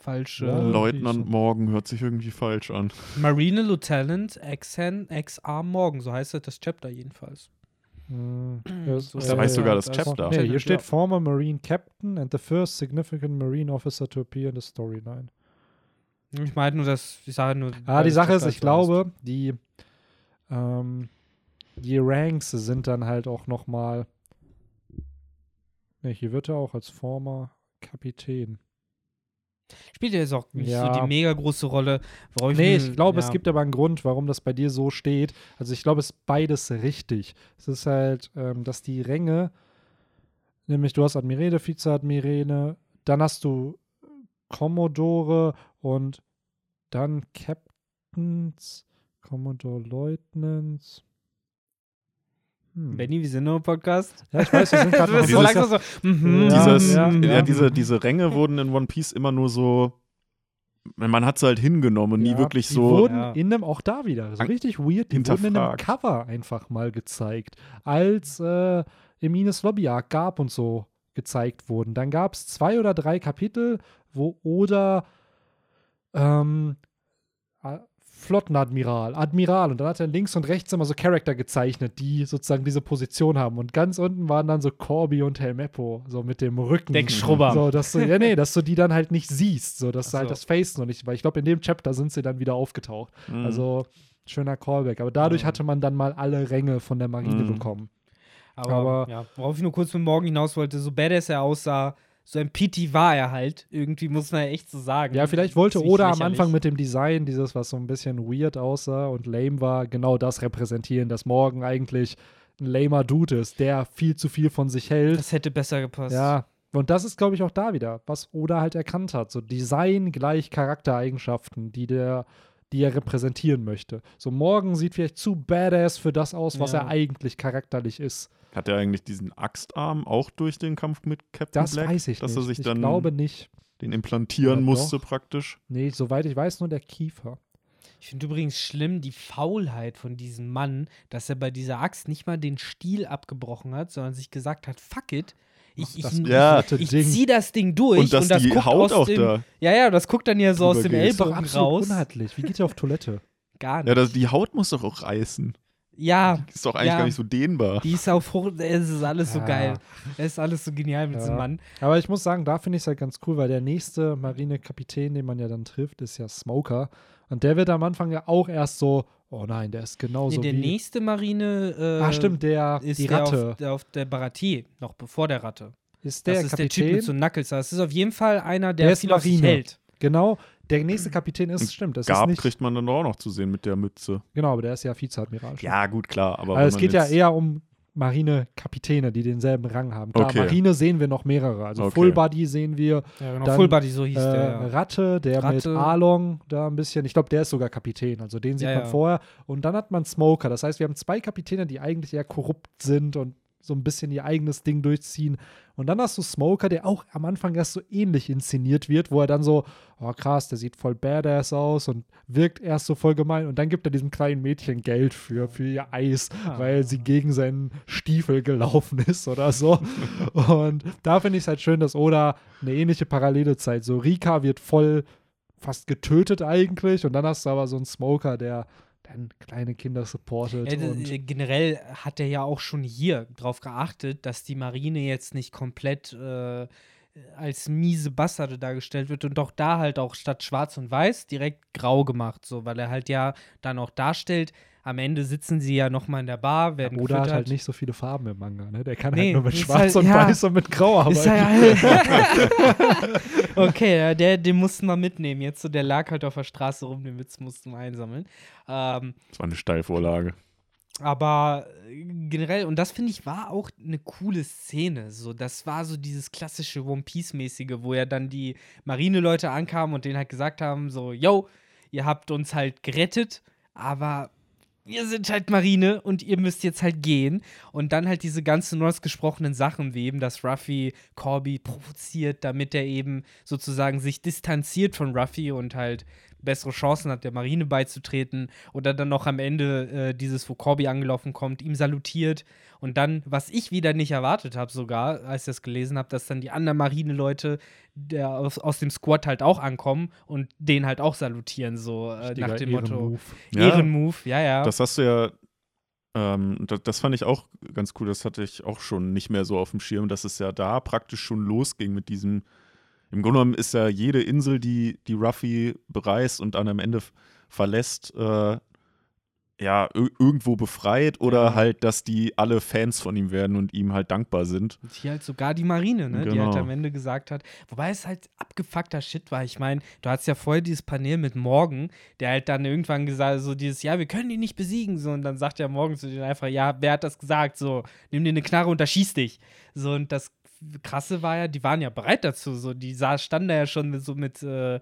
Falsche. Ja. Leutnant. Morgan hört sich irgendwie falsch an. Marine Lieutenant Exen XA Morgan, so heißt das, das Chapter jedenfalls. Hm, das- So Da Ja, heißt ja, sogar das Chapter. Nee, hier Ja. steht Former Marine Captain and the first significant Marine officer to appear in the storyline. Ich meine nur, dass ich sage nur. Ah, die Sache ist, ich glaube, die, ähm, die Ranks sind dann halt auch noch mal. Ne, hier wird er auch als Former Kapitän. Spielt ja jetzt auch nicht Ja. so die mega große Rolle. Worauf Nee, mir- ich glaube, ja. es gibt aber einen Grund, warum das bei dir so steht. Also ich glaube, es ist beides richtig. Es ist halt, ähm, dass die Ränge, nämlich du hast Admirale, Vizeadmirale, dann hast du Commodore und dann Captains, Commodore Lieutenants. Hm. Benny, wir sind nur im Podcast. Ja, ich weiß, wir sind gerade so Dieses- langsam so. mhm, Ja, Dieses, ja, ja, ja. diese, diese Ränge wurden in One Piece immer nur so. Man hat sie halt hingenommen, nie Ja, wirklich die so. wurden Ja. in einem, auch da wieder, so richtig weird, die wurden in einem. Cover einfach mal gezeigt, als äh, Emines Lobby Arc gab und so gezeigt wurden. Dann gab es zwei oder drei Kapitel, wo Oda ähm, Flottenadmiral, Admiral und dann hat er links und rechts immer so Charakter gezeichnet, die sozusagen diese Position haben und ganz unten waren dann so Corby und Helmeppo, so mit dem Rücken. Deckschrubber. So, dass du, ja, nee, dass du die dann halt nicht siehst, so, dass Ach du halt so. das Face noch nicht, weil ich glaube, in dem Chapter sind sie dann wieder aufgetaucht. Mhm. Also, schöner Callback. Aber dadurch Ja. hatte man dann mal alle Ränge von der Marine Mhm. bekommen. Aber, Aber- ja, worauf ich nur kurz mit morgen hinaus wollte, so badass er aussah, so ein PT war er halt. Irgendwie muss man ja echt so sagen. Ja, vielleicht wollte Oda am. Anfang mit dem Design, dieses, was so ein bisschen weird aussah und lame war, genau das repräsentieren, dass Morgan eigentlich ein lamer Dude ist, der viel zu viel von sich hält. Das hätte besser gepasst. Ja, und das ist, glaube ich, auch da wieder, was Oda halt erkannt hat. So Design gleich Charaktereigenschaften, die der die er repräsentieren möchte. So Morgan sieht vielleicht zu badass für das aus, was Ja. er eigentlich charakterlich ist. Hat er eigentlich diesen Axtarm auch durch den Kampf mit Captain Das Black? weiß ich dass nicht. Er sich ich dann, glaube nicht. den implantieren Ja, musste doch. praktisch. Nee, soweit ich weiß, nur der Kiefer. Ich finde übrigens schlimm die Faulheit von diesem Mann, dass er bei dieser Axt nicht mal den Stiel abgebrochen hat, sondern sich gesagt hat, fuck it, ich, ich, das ich, Ja. ich Ding. zieh das Ding durch Und dass das die guckt Haut aus auch dem, da. Ja, ja, das guckt dann ja so aus dem Ellbogen raus. unheimlich. Wie geht ihr auf Toilette? Gar nicht. Ja, das, die Haut muss doch auch reißen. Ja, Ist doch eigentlich Ja. gar nicht so dehnbar. die ist auf hoch, es ist alles so Ja. geil. Es ist alles so genial mit Ja. diesem Mann. Aber ich muss sagen, da finde ich es halt ganz cool, weil der nächste Marinekapitän, den man ja dann trifft, ist ja Smoker. Und der wird am Anfang ja auch erst so, oh nein, der ist genauso Nee, der wie. nächste Marine äh, ah, stimmt, der, ist die der Ratte. auf, der auf der Baratier, noch bevor der Ratte. ist der das ist der Typ Kapitän. mit so Knuckles. Das ist auf jeden Fall einer, der, Der viel auf hält. Genau, der nächste Kapitän ist, stimmt, das Gab ist nicht. kriegt man dann auch noch zu sehen mit der Mütze. Genau, aber der ist ja Vizeadmiral. schon. Ja, gut, klar. Aber Also es geht ja eher um Marinekapitäne, die denselben Rang haben. Klar, Okay. Marine sehen wir noch mehrere. Also Okay. Full Body sehen wir, Ja, genau. Dann, Full Body, so äh, hieß der. Ja. Ratte, der mit Ratte. Along da ein bisschen. Ich glaube, der ist sogar Kapitän. Also den sieht Ja, man ja. vorher. Und dann hat man Smoker. Das heißt, wir haben zwei Kapitäne, die eigentlich eher korrupt sind und so ein bisschen ihr eigenes Ding durchziehen. Und dann hast du Smoker, der auch am Anfang erst so ähnlich inszeniert wird, wo er dann so, oh krass, der sieht voll badass aus und wirkt erst so voll gemein. Und dann gibt er diesem kleinen Mädchen Geld für, für ihr Eis, Ah. weil sie gegen seinen Stiefel gelaufen ist oder so. und da finde ich es halt schön, dass Oda eine ähnliche Parallele zeigt. So, Rika wird voll fast getötet eigentlich und dann hast du aber so einen Smoker, der dann kleine Kinder supportet. Ja, d- und äh, generell hat er ja auch schon hier drauf geachtet, dass die Marine jetzt nicht komplett äh, als miese Bastarde dargestellt wird und doch da halt auch statt schwarz und weiß direkt grau gemacht, so, weil er halt ja dann auch darstellt, am Ende sitzen sie ja nochmal in der Bar, werden Oda hat halt nicht so viele Farben im Manga, ne? Der kann Nee, halt nur mit Schwarz halt- und ja. Weiß und mit Grau arbeiten. Ist ja okay, ja, der, den mussten wir mitnehmen. Jetzt so, der lag halt auf der Straße rum, den Witz mussten wir einsammeln. Ähm, Das war eine Steilvorlage. aber äh, generell, und das finde ich war auch eine coole Szene. So, das war so dieses klassische One Piece-mäßige, wo ja dann die Marineleute ankamen und denen halt gesagt haben: so, yo, ihr habt uns halt gerettet, aber wir sind halt Marine und ihr müsst jetzt halt gehen. Und dann halt diese ganzen ausgesprochenen Sachen, wie eben, dass Ruffy Corby provoziert, damit er eben sozusagen sich distanziert von Ruffy und halt bessere Chancen hat, der Marine beizutreten. Oder dann noch am Ende äh, dieses, wo Corby angelaufen kommt, ihm salutiert. Und dann, was ich wieder nicht erwartet habe, sogar, als ich das gelesen habe, dass dann die anderen Marineleute der aus, aus dem Squad halt auch ankommen und den halt auch salutieren, so äh, nach dem Motto. Ehrenmove. Ja, ja, ja. Das hast du ja, ähm, das, das fand ich auch ganz cool, das hatte ich auch schon nicht mehr so auf dem Schirm, dass es ja da praktisch schon losging mit diesem, im Grunde genommen ist ja jede Insel, die, die Ruffy bereist und dann am Ende verlässt, äh, ja, ir- irgendwo befreit oder Ja. halt, dass die alle Fans von ihm werden und ihm halt dankbar sind. Und hier halt sogar die Marine, ne? Die halt Genau. am Ende gesagt hat, wobei es halt abgefuckter Shit war. Ich meine, du hattest ja vorher dieses Panel mit Morgan, der halt dann irgendwann gesagt so dieses, ja, wir können ihn nicht besiegen, so und dann sagt ja Morgan zu denen einfach, ja, wer hat das gesagt? So, nimm dir eine Knarre und erschieß dich. So und das Krasse war ja, die waren ja bereit dazu, so die sah, standen da ja schon so mit äh,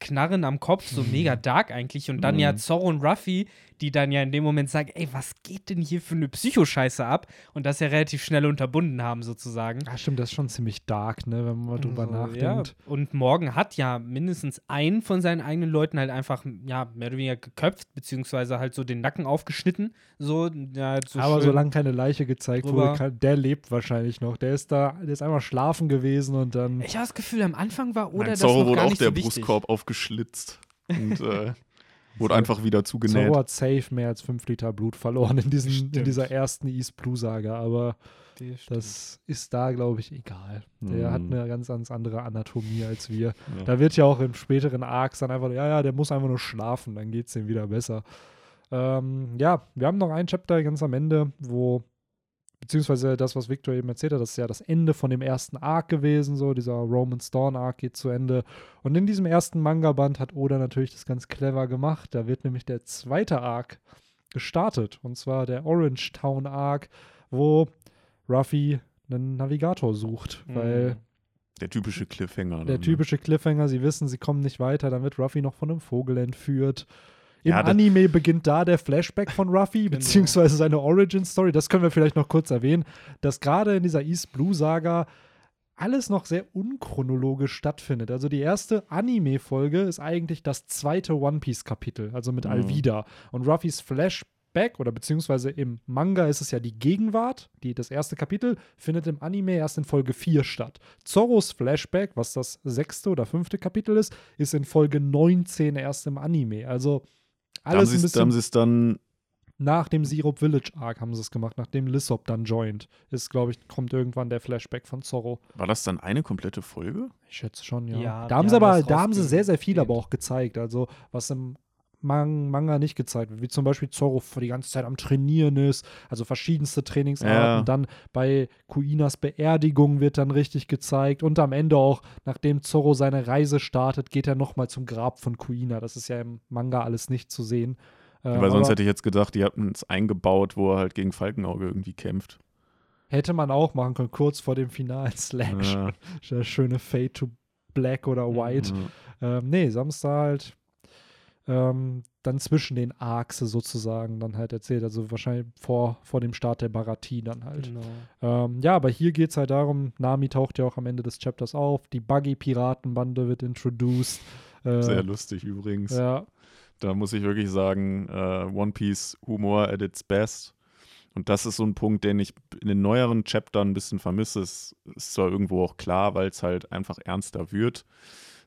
Knarren am Kopf, so mega dark eigentlich. Und dann ja Mhm. Zorro und Ruffy, die dann ja in dem Moment sagen, ey, was geht denn hier für eine Psychoscheiße ab? Und das ja relativ schnell unterbunden haben, sozusagen. Ja, stimmt, das ist schon ziemlich dark, ne, wenn man mal drüber So, nachdenkt. Ja. Und Morgan hat ja mindestens einen von seinen eigenen Leuten halt einfach, ja, mehr oder weniger geköpft, beziehungsweise halt so den Nacken aufgeschnitten. So, ja, halt so Aber solange keine Leiche gezeigt drüber. wurde, kann, der lebt wahrscheinlich noch. Der ist da, der ist einmal schlafen gewesen und dann. Ich habe das Gefühl, am Anfang war oder Nein, das Zorro noch wurde gar auch nicht der so. Brustkorb aufgeschlitzt und äh, wurde So. einfach wieder zugenäht. Zorro hat safe mehr als 5 Liter Blut verloren in, diesen, in dieser ersten East Blue Saga, aber das ist da, glaube ich, egal. Der Mhm. hat eine ganz, ganz andere Anatomie als wir. Ja. Da wird ja auch im späteren Arcs dann einfach, ja, ja, der muss einfach nur schlafen, dann geht es ihm wieder besser. Ähm, ja, wir haben noch ein Chapter ganz am Ende, wo, beziehungsweise das, was Victor eben erzählt hat, das ist ja das Ende von dem ersten Arc gewesen, so dieser Roman Dawn Arc geht zu Ende. Und in diesem ersten Manga-Band hat Oda natürlich das ganz clever gemacht. Da wird nämlich der zweite Arc gestartet, und zwar der Orange Town Arc, wo Ruffy einen Navigator sucht, weil Mhm. Der typische Cliffhanger. der dann, ne? typische Cliffhanger, sie wissen, sie kommen nicht weiter, dann wird Ruffy noch von einem Vogel entführt. Im Ja, Anime beginnt da der Flashback von Ruffy, Genau. beziehungsweise seine Origin-Story. Das können wir vielleicht noch kurz erwähnen, dass gerade in dieser East Blue Saga alles noch sehr unchronologisch stattfindet. Also die erste Anime-Folge ist eigentlich das zweite One Piece-Kapitel, also mit Mhm. Alvida. Und Ruffys Flashback oder beziehungsweise im Manga ist es ja die Gegenwart. Die, das erste Kapitel findet im Anime erst in Folge 4 statt. Zorros Flashback, was das sechste oder fünfte Kapitel ist, ist in Folge 19 erst im Anime. Also alles ein da haben sie es dann nach dem Syrup Village Arc haben sie es gemacht, nachdem Lissop dann joint. Ist, glaube ich, kommt irgendwann der Flashback von Zorro. War das dann eine komplette Folge? Ich schätze schon, ja. Ja, da haben sie haben aber, da haben sie sehr, sehr viel aber auch gezeigt. Also, was im Man Manga nicht gezeigt wird, wie zum Beispiel Zorro die ganze Zeit am Trainieren ist, also verschiedenste Trainingsarten. Ja. Dann bei Kuinas Beerdigung wird dann richtig gezeigt und am Ende auch, nachdem Zorro seine Reise startet, geht er nochmal zum Grab von Kuina. Das ist ja im Manga alles nicht zu sehen. Äh, Weil sonst hätte ich jetzt gedacht, die hatten es eingebaut, wo er halt gegen Falkenauge irgendwie kämpft. hätte man auch machen können, kurz vor dem finalen Slash. Ja. Der schöne Fade to Black oder White. Ja. Ähm, nee, Samstag halt ähm, dann zwischen den Arcs sozusagen dann halt erzählt. Also wahrscheinlich vor, vor dem Start der Baratie dann halt. Genau. Ähm, ja, aber hier geht es halt darum, Nami taucht ja auch am Ende des Chapters auf, die Buggy-Piratenbande wird introduced. Äh, Sehr lustig übrigens. Ja, Da muss ich wirklich sagen, äh, One Piece Humor at its best. Und das ist so ein Punkt, den ich in den neueren Chaptern ein bisschen vermisse. Es ist zwar irgendwo auch klar, weil es halt einfach ernster wird.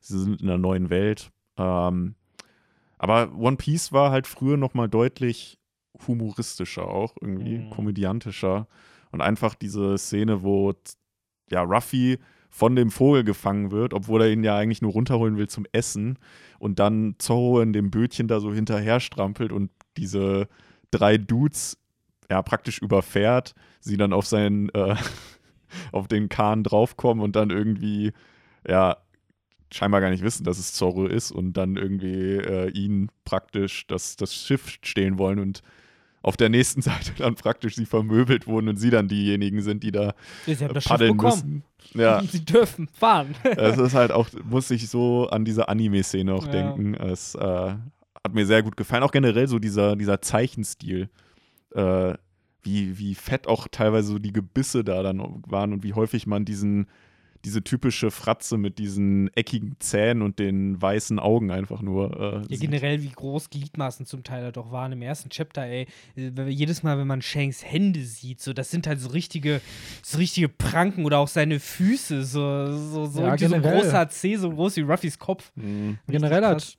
Sie sind in einer neuen Welt. Ähm, aber One Piece war halt früher noch mal deutlich humoristischer auch, irgendwie Mhm. komödiantischer. Und einfach diese Szene, wo ja, Ruffy von dem Vogel gefangen wird, obwohl er ihn ja eigentlich nur runterholen will zum Essen und dann Zorro in dem Bötchen da so hinterher strampelt und diese drei Dudes ja praktisch überfährt, sie dann auf seinen äh, auf den Kahn draufkommen und dann irgendwie ja scheinbar gar nicht wissen, dass es Zorro ist und dann irgendwie äh, ihn praktisch das, das Schiff stehlen wollen und auf der nächsten Seite dann praktisch sie vermöbelt wurden und sie dann diejenigen sind, die da Sie haben äh, das Schiff paddeln bekommen. müssen. Ja, Sie dürfen fahren. es ist halt auch, muss ich so an diese Anime-Szene auch Ja. denken. Es äh, hat mir sehr gut gefallen. Auch generell so dieser, dieser Zeichenstil. Äh, wie, wie fett auch teilweise so die Gebisse da dann waren und wie häufig man diesen, diese typische Fratze mit diesen eckigen Zähnen und den weißen Augen einfach nur. Äh, Ja, sieht. generell, wie groß Gliedmaßen zum Teil halt auch waren im ersten Chapter, ey. Äh, Jedes Mal, wenn man Shanks Hände sieht, so, das sind halt so richtige, so richtige Pranken oder auch seine Füße, so, so, so, Ja, so ein großer C, so groß wie Ruffys Kopf. Mhm. Generell hat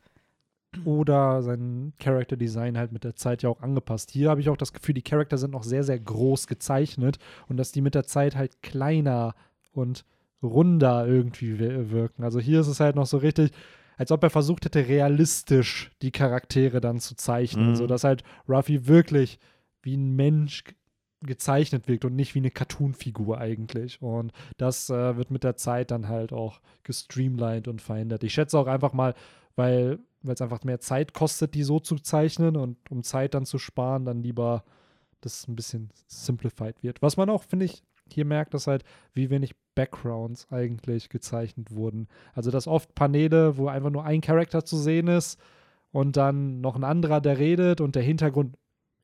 oder sein Character Design halt mit der Zeit ja auch angepasst. Hier habe ich auch das Gefühl, die Charakter sind noch sehr, sehr groß gezeichnet und dass die mit der Zeit halt kleiner und runder irgendwie wir- wirken. Also hier ist es halt noch so richtig, als ob er versucht hätte, realistisch die Charaktere dann zu zeichnen. Mhm. So dass halt Ruffy wirklich wie ein Mensch ge- gezeichnet wirkt und nicht wie eine Cartoon-Figur eigentlich. Und das äh, wird mit der Zeit dann halt auch gestreamlined und verändert. Ich schätze auch einfach mal, weil weil es einfach mehr Zeit kostet, die so zu zeichnen und um Zeit dann zu sparen, dann lieber das ein bisschen simplified wird. Was man auch, finde ich, hier merkt, dass halt, wie wenig Backgrounds eigentlich gezeichnet wurden. Also, dass oft Paneele, wo einfach nur ein Charakter zu sehen ist und dann noch ein anderer, der redet und der Hintergrund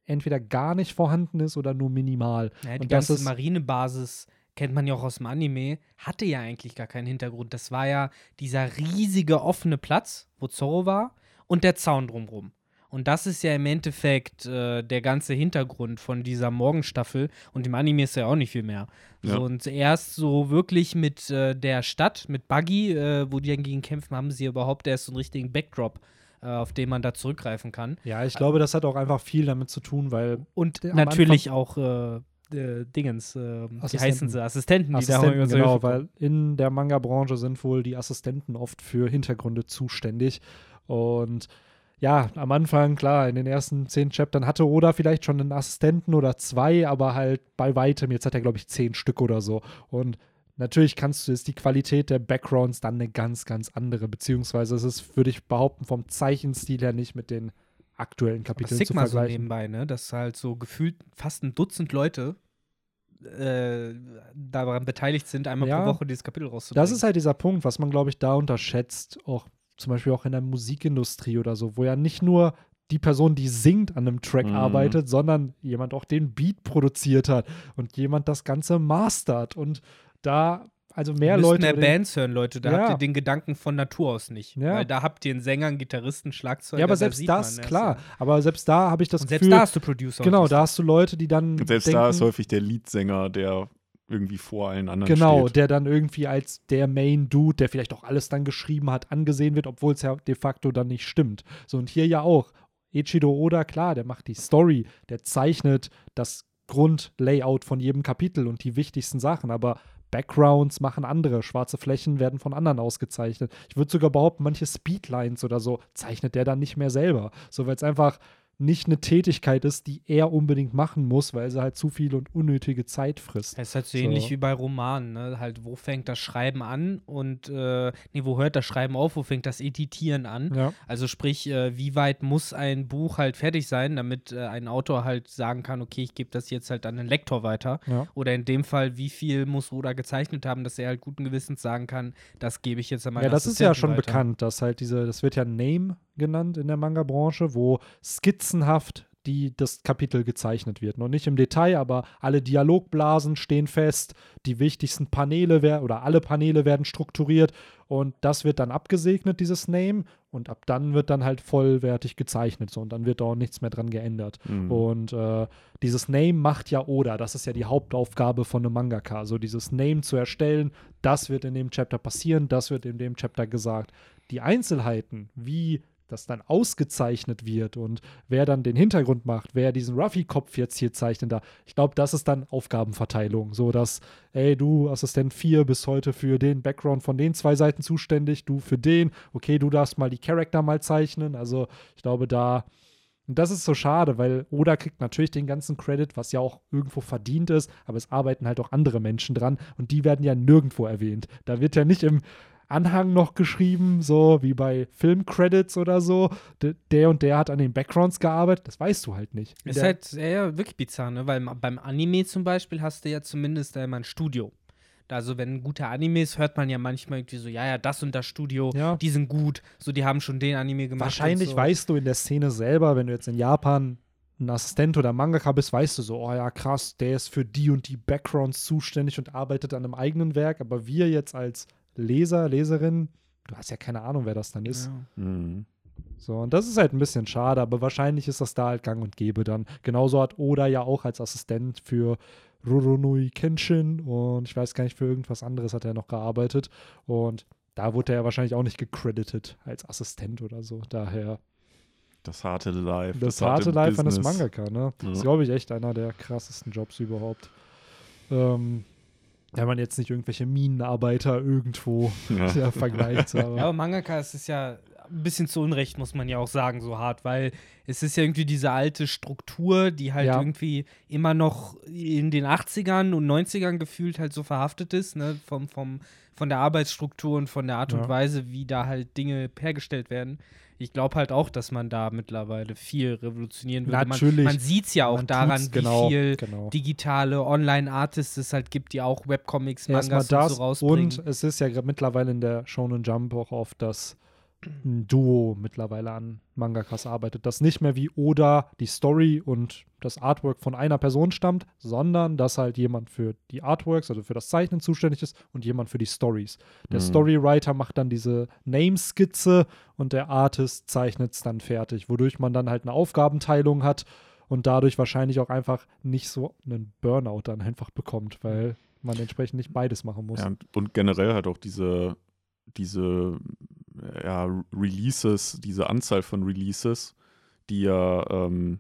entweder gar nicht vorhanden ist oder nur minimal. Ja, die Und das ganze ist- Marinebasis kennt man ja auch aus dem Anime, hatte ja eigentlich gar keinen Hintergrund. Das war ja dieser riesige offene Platz, wo Zorro war, und der Zaun drumrum. Und das ist ja im Endeffekt äh, der ganze Hintergrund von dieser Morgenstaffel. Und im Anime ist ja auch nicht viel mehr. Ja. So, und erst so wirklich mit äh, der Stadt, mit Buggy, äh, wo die dann gegen kämpfen, haben sie überhaupt erst so einen richtigen Backdrop, äh, auf den man da zurückgreifen kann. Ja, ich glaube, das hat auch einfach viel damit zu tun, weil Und natürlich auch äh, äh, Dingens, äh, wie heißen sie? Assistenten, die da Assistenten, so genau, weil in der Manga-Branche sind wohl die Assistenten oft für Hintergründe zuständig. Und ja, am Anfang, klar, in den ersten zehn Chaptern hatte Oda vielleicht schon einen Assistenten oder zwei, aber halt bei weitem, jetzt hat er, glaube ich, zehn Stück oder so. Und natürlich kannst du, ist die Qualität der Backgrounds dann eine ganz, ganz andere, beziehungsweise es ist, würde ich behaupten, vom Zeichenstil her nicht mit den aktuellen Kapiteln zu Sigma so vergleichen. nebenbei, ne? Dass halt so gefühlt fast ein Dutzend Leute äh, daran beteiligt sind, einmal Ja. pro Woche dieses Kapitel rauszubringen. Das ist halt dieser Punkt, was man, glaube ich, da unterschätzt, auch zum Beispiel auch in der Musikindustrie oder so, wo ja nicht nur die Person, die singt, an einem Track Mhm. arbeitet, sondern jemand auch den Beat produziert hat und jemand das Ganze mastert. Und da also mehr müsst Leute. mehr Bands hören, Leute. Da Ja. habt ihr den Gedanken von Natur aus nicht. Ja. Weil da habt ihr einen Sänger, einen Gitarristen, Schlagzeuger. ja, aber selbst das, man, klar. Aber selbst da habe ich das Und selbst Gefühl. da hast du Producer. genau, das- da hast du Leute, die dann. Und selbst denken, da ist häufig der Leadsänger, der irgendwie vor allen anderen Genau, steht. der dann irgendwie als der Main Dude, der vielleicht auch alles dann geschrieben hat, angesehen wird, obwohl es ja de facto dann nicht stimmt. So und hier ja auch. Ichido Oda, klar, der macht die Story, der zeichnet das Grundlayout von jedem Kapitel und die wichtigsten Sachen, aber Backgrounds machen andere, schwarze Flächen werden von anderen ausgezeichnet. Ich würde sogar behaupten, manche Speedlines oder so zeichnet der dann nicht mehr selber, so weil es einfach nicht eine Tätigkeit ist, die er unbedingt machen muss, weil sie halt zu viel und unnötige Zeit frisst. Das ist halt so, So. ähnlich wie bei Romanen, ne? Halt, wo fängt das Schreiben an und äh, nee, wo hört das Schreiben auf, wo fängt das Editieren an? Ja. Also sprich, äh, wie weit muss ein Buch halt fertig sein, damit äh, ein Autor halt sagen kann, okay, ich gebe das jetzt halt an den Lektor weiter. Ja. Oder in dem Fall, wie viel muss Oda gezeichnet haben, dass er halt guten Gewissens sagen kann, das gebe ich jetzt an meine Ja, das ist ja Assistenten schon weiter. bekannt, dass halt diese, das wird ja Name genannt in der Manga-Branche, wo skizzenhaft die, das Kapitel gezeichnet wird. Noch nicht im Detail, aber alle Dialogblasen stehen fest, die wichtigsten Paneele werden oder alle Paneele werden strukturiert und das wird dann abgesegnet, dieses Name, und ab dann wird dann halt vollwertig gezeichnet so und dann wird auch nichts mehr dran geändert. Mhm. Und äh, dieses Name macht ja Oda, das ist ja die Hauptaufgabe von einem Mangaka, so dieses Name zu erstellen, das wird in dem Chapter passieren, das wird in dem Chapter gesagt. Die Einzelheiten, wie das dann ausgezeichnet wird und wer dann den Hintergrund macht, wer diesen Ruffy-Kopf jetzt hier zeichnet da, ich glaube, das ist dann Aufgabenverteilung, so dass, ey, du Assistent 4 bist heute für den Background von den zwei Seiten zuständig, du für den, okay, du darfst mal die Charakter mal zeichnen, also ich glaube, da und das ist so schade, weil Oda kriegt natürlich den ganzen Credit, was ja auch irgendwo verdient ist, aber es arbeiten halt auch andere Menschen dran und die werden ja nirgendwo erwähnt. Da wird ja nicht im Anhang noch geschrieben, so wie bei Filmcredits oder so, de- der und der hat an den Backgrounds gearbeitet, das weißt du halt nicht. In Ist halt ja, wirklich bizarr, ne? Weil beim Anime zum Beispiel hast du ja zumindest einmal ein Studio. Also wenn gute Animes hört man ja manchmal irgendwie so, ja, ja, das und das Studio, Ja. die sind gut, so die haben schon den Anime gemacht. Wahrscheinlich so. weißt du in der Szene selber, wenn du jetzt in Japan ein Assistent oder Mangaka bist, weißt du so, oh ja, krass, der ist für die und die Backgrounds zuständig und arbeitet an einem eigenen Werk. Aber wir jetzt als Leser, Leserin, du hast ja keine Ahnung, wer das dann ist. Ja. Mhm. So, und das ist halt ein bisschen schade, aber wahrscheinlich ist das da halt gang und gäbe dann. Genauso hat Oda ja auch als Assistent für Ruronui Kenshin und ich weiß gar nicht, für irgendwas anderes hat er noch gearbeitet. Und da wurde er wahrscheinlich auch nicht gecredited als Assistent oder so. Daher Das harte Life. das, harte Life eines Business. Mangaka, ne? Das ist, Ja. glaube ich, echt einer der krassesten Jobs überhaupt. Ähm, wenn man jetzt nicht irgendwelche Minenarbeiter irgendwo Ja. ja, vergleicht. Aber. Ja, aber Mangaka, es ist ja ein bisschen zu Unrecht, muss man ja auch sagen, so hart, weil es ist ja irgendwie diese alte Struktur, die halt Ja. irgendwie immer noch in den 80ern und 90ern gefühlt halt so verhaftet ist, ne, vom, vom, von der Arbeitsstruktur und von der Art Ja. und Weise, wie da halt Dinge hergestellt werden. Ich glaube halt auch, dass man da mittlerweile viel revolutionieren würde. Natürlich. Man, man sieht es ja auch Man daran, wie genau, viel genau. digitale Online-Artists es halt gibt, die auch Webcomics, Mangas das und so rausbringen. und es ist ja mittlerweile in der Shonen Jump auch oft, dass ein Duo mittlerweile an Mangakas arbeitet, das nicht mehr wie Oda die Story und das Artwork von einer Person stammt, sondern dass halt jemand für die Artworks, also für das Zeichnen zuständig ist und jemand für die Stories. Der Mhm. Storywriter macht dann diese Name-Skizze und der Artist zeichnet es dann fertig, wodurch man dann halt eine Aufgabenteilung hat und dadurch wahrscheinlich auch einfach nicht so einen Burnout dann einfach bekommt, weil man entsprechend nicht beides machen muss. Ja, und, und generell halt auch diese, diese ja, Releases, diese Anzahl von Releases, die ja, ähm,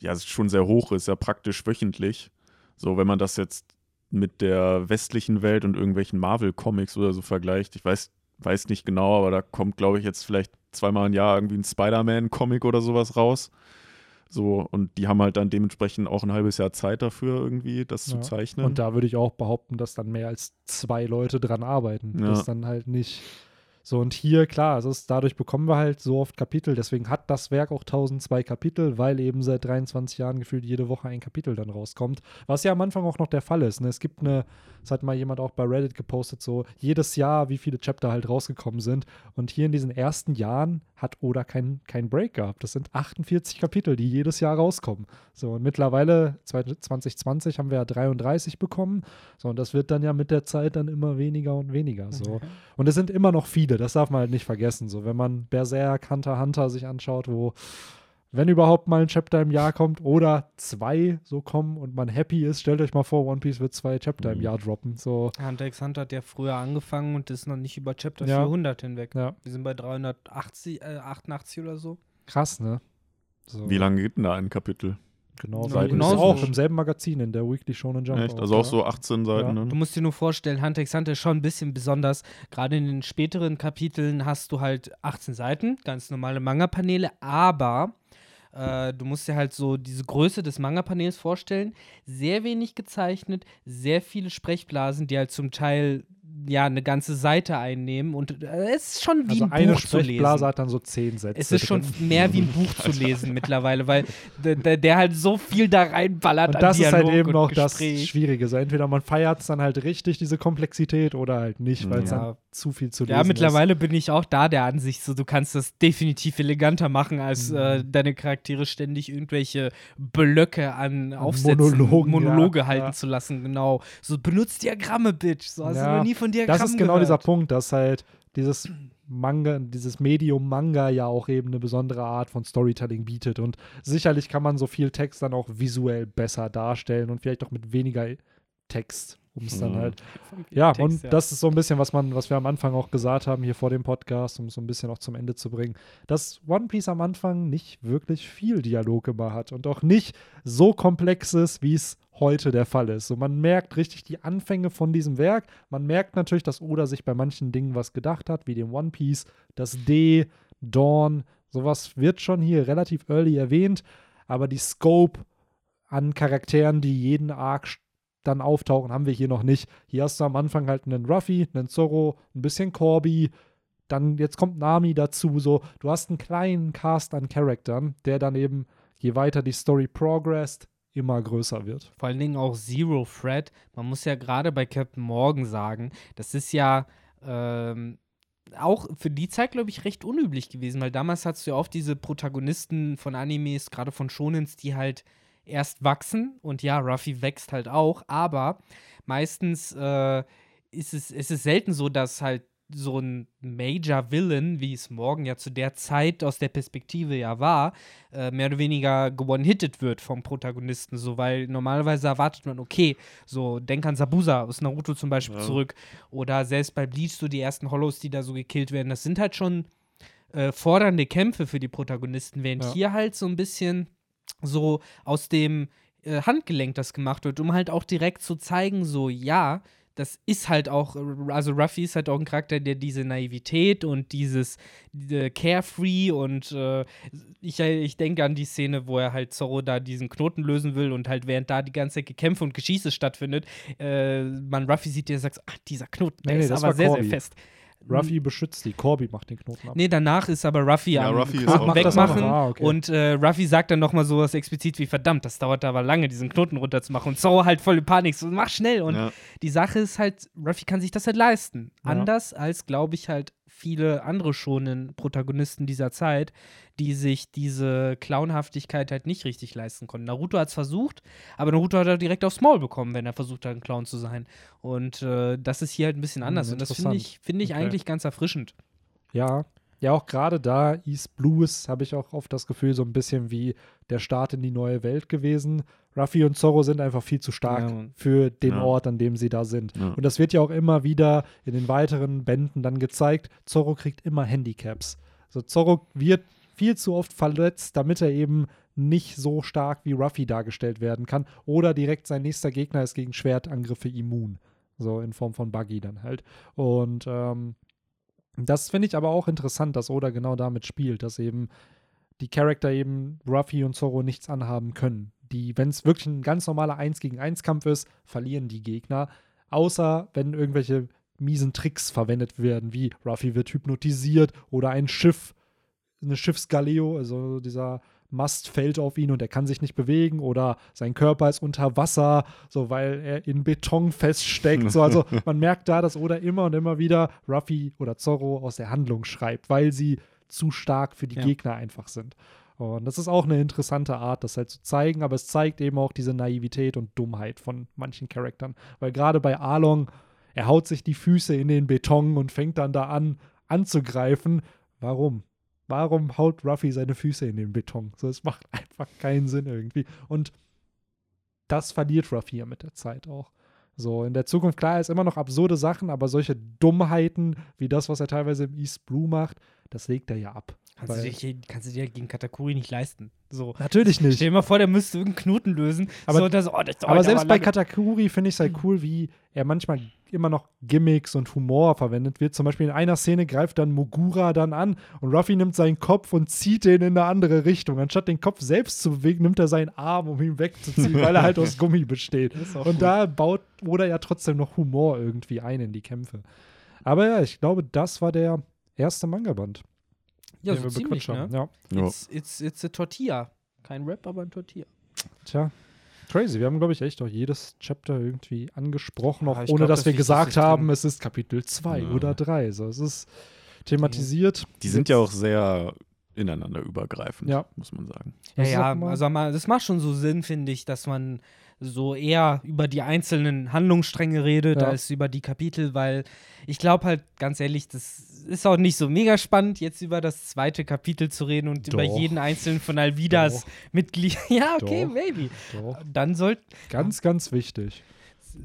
ja schon sehr hoch ist, ja praktisch wöchentlich. So, wenn man das jetzt mit der westlichen Welt und irgendwelchen Marvel-Comics oder so vergleicht, ich weiß, weiß nicht genau, aber da kommt, glaube ich, jetzt vielleicht zweimal im Jahr irgendwie ein Spider-Man-Comic oder sowas raus. So, und die haben halt dann dementsprechend auch ein halbes Jahr Zeit dafür, irgendwie das Ja. zu zeichnen. Und da würde ich auch behaupten, dass dann mehr als zwei Leute dran arbeiten. Ja. Das ist dann halt nicht so. Und hier, klar, es ist, dadurch bekommen wir halt so oft Kapitel. Deswegen hat das Werk auch 1002 Kapitel, weil eben seit 23 Jahren gefühlt jede Woche ein Kapitel dann rauskommt. Was ja am Anfang auch noch der Fall ist. Ne? Es gibt eine Das hat mal jemand auch bei Reddit gepostet, so jedes Jahr, wie viele Chapter halt rausgekommen sind. Und hier in diesen ersten Jahren hat Oda keinen kein Break gehabt. Das sind 48 Kapitel, die jedes Jahr rauskommen. So, und mittlerweile, 2020 haben wir ja 33 bekommen. So, und das wird dann ja mit der Zeit dann immer weniger und weniger. So. Mhm. Und es sind immer noch viele, das darf man halt nicht vergessen. So, wenn man Berserk, Hunter, Hunter sich anschaut, wo wenn überhaupt mal ein Chapter im Jahr kommt oder zwei so kommen und man happy ist, stellt euch mal vor, One Piece wird zwei Chapter im Mhm. Jahr droppen. So, Hunter x Hunter hat ja früher angefangen und ist noch nicht über Chapter Ja. 400 hinweg. ja, Wir sind bei 380, äh, 88 oder so. krass, ne? So, Wie lange geht denn da ein Kapitel? Genau, Ja, Seiten genauso. ist auch im selben Magazin, in der Weekly Shonen Jump. Echt? Also auch so 18 Seiten, Ja. Du ne? musst dir nur vorstellen, Hunter x Hunter ist schon ein bisschen besonders. Gerade in den späteren Kapiteln hast du halt 18 Seiten, ganz normale Manga-Paneele, aber äh, du musst dir halt so diese Größe des Manga-Panels vorstellen. Sehr wenig gezeichnet, sehr viele Sprechblasen, die halt zum Teil ja eine ganze Seite einnehmen und äh, es ist schon wie Also ein Buch zu lesen. Sprechblase hat dann so zehn Sätze. Es ist schon drin. mehr wie ein Buch zu lesen mittlerweile, weil der, der, der halt so viel da reinballert Und das ist halt eben noch das. Schwierige. So entweder man feiert es dann halt richtig, diese Komplexität, oder halt nicht, weil es Ja. dann zu viel zu lesen Ja, ist. mittlerweile bin ich auch da der Ansicht, so du kannst das definitiv eleganter machen, als Mhm. äh, deine Charaktere ständig irgendwelche Blöcke an Aufsätzen, Monologen, Monologe ja, halten ja. zu lassen. Genau. So benutzt Diagramme, Bitch. So hast Ja, du noch nie von Diagrammen Das ist genau gehört. dieser Punkt, dass halt dieses Manga, dieses Medium Manga ja auch eben eine besondere Art von Storytelling bietet. Und sicherlich kann man so viel Text dann auch visuell besser darstellen und vielleicht auch mit weniger Text, um es dann Mhm. halt Ja, Text, und ja. das ist so ein bisschen, was man, was wir am Anfang auch gesagt haben, hier vor dem Podcast, um es so ein bisschen auch zum Ende zu bringen, dass One Piece am Anfang nicht wirklich viel Dialog immer hat und auch nicht so komplex ist, wie es heute der Fall ist. So, man merkt richtig die Anfänge von diesem Werk. Man merkt natürlich, dass Oda sich bei manchen Dingen was gedacht hat, wie dem One Piece, das D, Dawn, sowas wird schon hier relativ early erwähnt, aber die Scope an Charakteren, die jeden Arc dann auftauchen, haben wir hier noch nicht. Hier hast du am Anfang halt einen Ruffy, einen Zorro, ein bisschen Corby, dann jetzt kommt Nami dazu, so du hast einen kleinen Cast an Charakteren, der dann eben, je weiter die Story progressed, immer größer wird. Vor allen Dingen auch Zero Threat. Man muss ja gerade bei Captain Morgan sagen, das ist ja ähm, auch für die Zeit, glaube ich, recht unüblich gewesen, weil damals hattest du ja oft diese Protagonisten von Animes, gerade von Shonens, die halt erst wachsen und ja, Ruffy wächst halt auch, aber meistens äh, ist es, es ist selten so, dass halt so ein Major Villain, wie es morgen ja zu der Zeit aus der Perspektive ja war, äh, mehr oder weniger gewone-hitted wird vom Protagonisten, so weil normalerweise erwartet man, okay, so denk an Sabusa aus Naruto zum Beispiel Ja. zurück oder selbst bei Bleach so die ersten Hollows, die da so gekillt werden, das sind halt schon äh, fordernde Kämpfe für die Protagonisten, während Ja. hier halt so ein bisschen so aus dem äh, Handgelenk das gemacht wird, um halt auch direkt zu zeigen, so ja, das ist halt auch, also Ruffy ist halt auch ein Charakter, der diese Naivität und dieses diese Carefree und äh, ich, ich denke an die Szene, wo er halt Zorro da diesen Knoten lösen will und halt während da die ganze Zeit Gekämpfe und Geschieße stattfindet, äh, man Ruffy sieht, der sagt, ach, dieser Knoten, der Nee, ist aber sehr, Corby. sehr fest. Ruffy beschützt die, Corby macht den Knoten ab. Nee, danach ist aber Ruffy Ja, am Ruffy Knoten auch- wegmachen. Ah, okay. Und äh, Ruffy sagt dann nochmal sowas explizit wie, verdammt, das dauert aber lange, diesen Knoten runterzumachen. Und Zorro halt voll in Panik, so mach schnell. Und Ja. die Sache ist halt, Ruffy kann sich das halt leisten. Ja. Anders als, glaube ich, halt viele andere schonen Protagonisten dieser Zeit, die sich diese Clownhaftigkeit halt nicht richtig leisten konnten. Naruto hat es versucht, aber Naruto hat halt direkt aufs Maul bekommen, wenn er versucht hat, ein Clown zu sein. Und äh, das ist hier halt ein bisschen Hm, anders. Und das finde ich, finde ich Okay. eigentlich ganz erfrischend. Ja, ja, auch gerade da, East Blues, habe ich auch oft das Gefühl, so ein bisschen wie der Start in die neue Welt gewesen. Ruffy und Zorro sind einfach viel zu stark Ja, für den Ja. Ort, an dem sie da sind. Ja. Und das wird ja auch immer wieder in den weiteren Bänden dann gezeigt. Zorro kriegt immer Handicaps. Also Zorro wird viel zu oft verletzt, damit er eben nicht so stark wie Ruffy dargestellt werden kann. Oder direkt sein nächster Gegner ist gegen Schwertangriffe immun. So in Form von Buggy dann halt. Und ähm, das finde ich aber auch interessant, dass Oda genau damit spielt, dass eben die Charakter eben Ruffy und Zorro nichts anhaben können. Die, wenn es wirklich ein ganz normaler 1 gegen 1 Kampf ist, verlieren die Gegner. Außer wenn irgendwelche miesen Tricks verwendet werden, wie Ruffy wird hypnotisiert oder ein Schiff, eine Schiffsgaleo, also dieser Mast fällt auf ihn und er kann sich nicht bewegen oder sein Körper ist unter Wasser, so weil er in Beton feststeckt. So, also man merkt da, dass Oda immer und immer wieder Ruffy oder Zorro aus der Handlung schreibt, weil sie zu stark für die Ja. Gegner einfach sind. Und das ist auch eine interessante Art, das halt zu zeigen, aber es zeigt eben auch diese Naivität und Dummheit von manchen Charaktern. Weil gerade bei Arlong, er haut sich die Füße in den Beton und fängt dann da an, anzugreifen. Warum? Warum haut Ruffy seine Füße in den Beton? So, es macht einfach keinen Sinn irgendwie. Und das verliert Ruffy ja mit der Zeit auch. So, in der Zukunft, klar, ist immer noch absurde Sachen, aber solche Dummheiten wie das, was er teilweise im East Blue macht, das legt er ja ab. Kannst, du dir, kannst du dir gegen Katakuri nicht leisten. So. Natürlich nicht. Stell dir mal vor, der müsste irgendeinen Knoten lösen. Aber- so, so, oh, das Aber selbst bei. Katakuri finde ich es halt cool, wie er manchmal immer noch Gimmicks und Humor verwendet wird. Zum Beispiel in einer Szene greift dann Mogura dann an und Ruffy nimmt seinen Kopf und zieht den in eine andere Richtung. Anstatt den Kopf selbst zu bewegen, nimmt er seinen Arm, um ihn wegzuziehen, weil er halt aus Gummi besteht. Und da baut Oda ja trotzdem noch Humor irgendwie ein in die Kämpfe. Aber ja, ich glaube, das war der erste Manga-Band, Ja, so ziemlich, ne? Ja. Ja. It's, it's, it's a Tortilla. Kein Rap, aber ein Tortilla. Tja. Crazy. Wir haben, glaube ich, echt auch jedes Chapter irgendwie angesprochen, auch Ja, ohne glaub, dass das wir gesagt drin. haben, es ist Kapitel 2 Ja. oder 3. So, es ist thematisiert. Die sind ja auch sehr ineinander übergreifend, Ja. muss man sagen. Ja, Was ja, also mal, das macht schon so Sinn, finde ich, dass man so eher über die einzelnen Handlungsstränge redet Ja. als über die Kapitel, weil ich glaube halt, ganz ehrlich, das ist auch nicht so mega spannend, jetzt über das zweite Kapitel zu reden und über Doch. jeden einzelnen von Alvidas Doch. Mitglied. Ja, okay, Doch. maybe. Dann sollt, Ganz, ganz wichtig.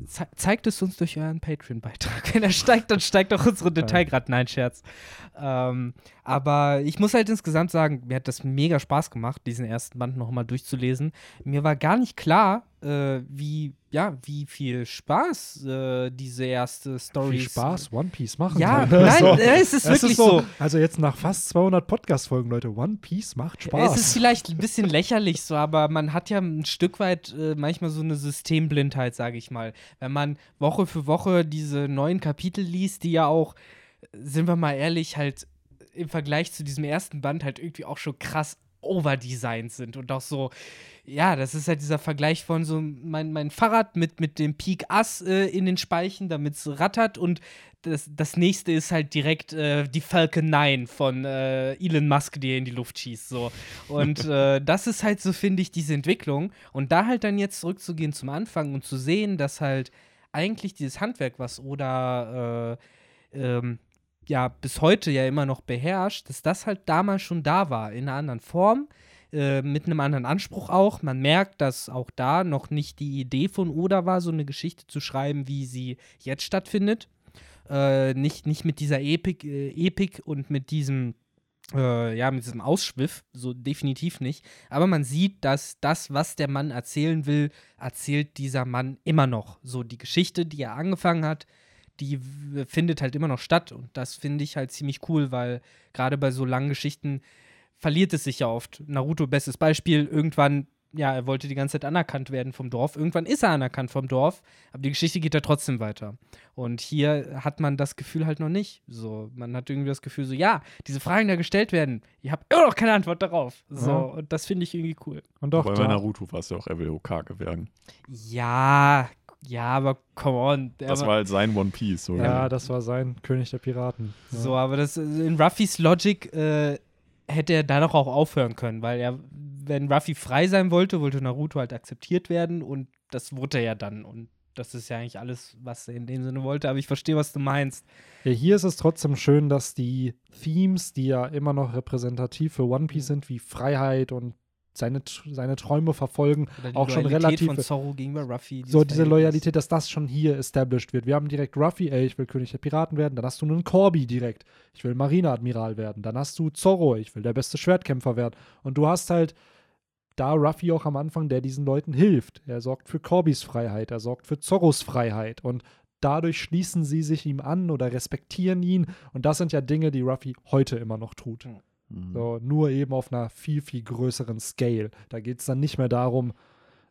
ze zeigt es uns durch euren Patreon-Beitrag. Wenn er steigt, dann steigt auch unsere Detailgrad. Nein, Scherz. Ähm, aber ich muss halt insgesamt sagen, mir hat das mega Spaß gemacht, diesen ersten Band nochmal durchzulesen. Mir war gar nicht klar, äh, wie, ja, wie viel Spaß äh, diese erste Story Viel Spaß, One Piece machen. Ja, soll. nein, So. äh, es ist wirklich so. Also jetzt nach fast 200 Podcast-Folgen, Leute, One Piece macht Spaß. Es ist vielleicht ein bisschen lächerlich so, aber man hat ja ein Stück weit äh, manchmal so eine Systemblindheit, sage ich mal. Wenn man Woche für Woche diese neuen Kapitel liest, die ja auch, äh, sind wir mal ehrlich, halt im Vergleich zu diesem ersten Band halt irgendwie auch schon krass overdesigned sind und auch so, ja, das ist halt dieser Vergleich von so mein, mein Fahrrad mit, mit dem Peak Ass äh, in den Speichen, damit es rattert und das, das nächste ist halt direkt äh, die Falcon 9 von äh, Elon Musk, die er in die Luft schießt. So. Und äh, das ist halt so, finde ich, diese Entwicklung. Und da halt dann jetzt zurückzugehen zum Anfang und zu sehen, dass halt eigentlich dieses Handwerk, was Oda äh, ähm, ja bis heute ja immer noch beherrscht, dass das halt damals schon da war, in einer anderen Form, äh, mit einem anderen Anspruch auch. Man merkt, dass auch da noch nicht die Idee von Oda war, so eine Geschichte zu schreiben, wie sie jetzt stattfindet. Äh, nicht, nicht mit dieser Epik, äh, Epik und mit diesem äh, ja, mit diesem Ausschwiff, so definitiv nicht. Aber man sieht, dass das, was der Mann erzählen will, erzählt dieser Mann immer noch. So die Geschichte, die er angefangen hat, die findet halt immer noch statt. Und das finde ich halt ziemlich cool, weil gerade bei so langen Geschichten verliert es sich ja oft. Naruto, bestes Beispiel, irgendwann, ja, er wollte die ganze Zeit anerkannt werden vom Dorf. Irgendwann ist er anerkannt vom Dorf, aber die Geschichte geht ja trotzdem weiter. Und hier hat man das Gefühl halt noch nicht. So, man hat irgendwie das Gefühl, so, ja, diese Fragen, die da gestellt werden, ihr habt immer noch keine Antwort darauf. So, Ja. und das finde ich irgendwie cool. Und doch, Weil bei da, Naruto war es ja auch, er will Hokage werden. Ja, ja, aber come on. Das war halt sein One Piece. So. ja, das war sein König der Piraten. Ja. So, aber das in Ruffys Logic äh, hätte er da doch auch aufhören können, weil er, wenn Ruffy frei sein wollte, wollte Naruto halt akzeptiert werden und das wurde er ja dann. Und das ist ja eigentlich alles, was er in dem Sinne wollte. Aber ich verstehe, was du meinst. Ja, hier ist es trotzdem schön, dass die Themes, die ja immer noch repräsentativ für One. Piece sind, wie Freiheit und seine, seine Träume verfolgen, auch schon relativ. von Zorro gegenüber Ruffy. so diese Verhältnis. Loyalität, dass das schon hier established wird. Wir haben direkt Ruffy, ey, ich will König der Piraten werden. Dann hast du einen Corby direkt, ich will Marineadmiral werden. Dann hast du Zorro, ich will der beste Schwertkämpfer werden. Und du hast halt da Ruffy auch am Anfang, der diesen Leuten hilft. Er sorgt für Corbys Freiheit, er sorgt für Zorros Freiheit. Und dadurch schließen sie sich ihm an oder respektieren ihn. Und das sind ja Dinge, die Ruffy heute immer noch tut. Mhm. So, nur eben auf einer viel, viel größeren Scale. Da geht es dann nicht mehr darum,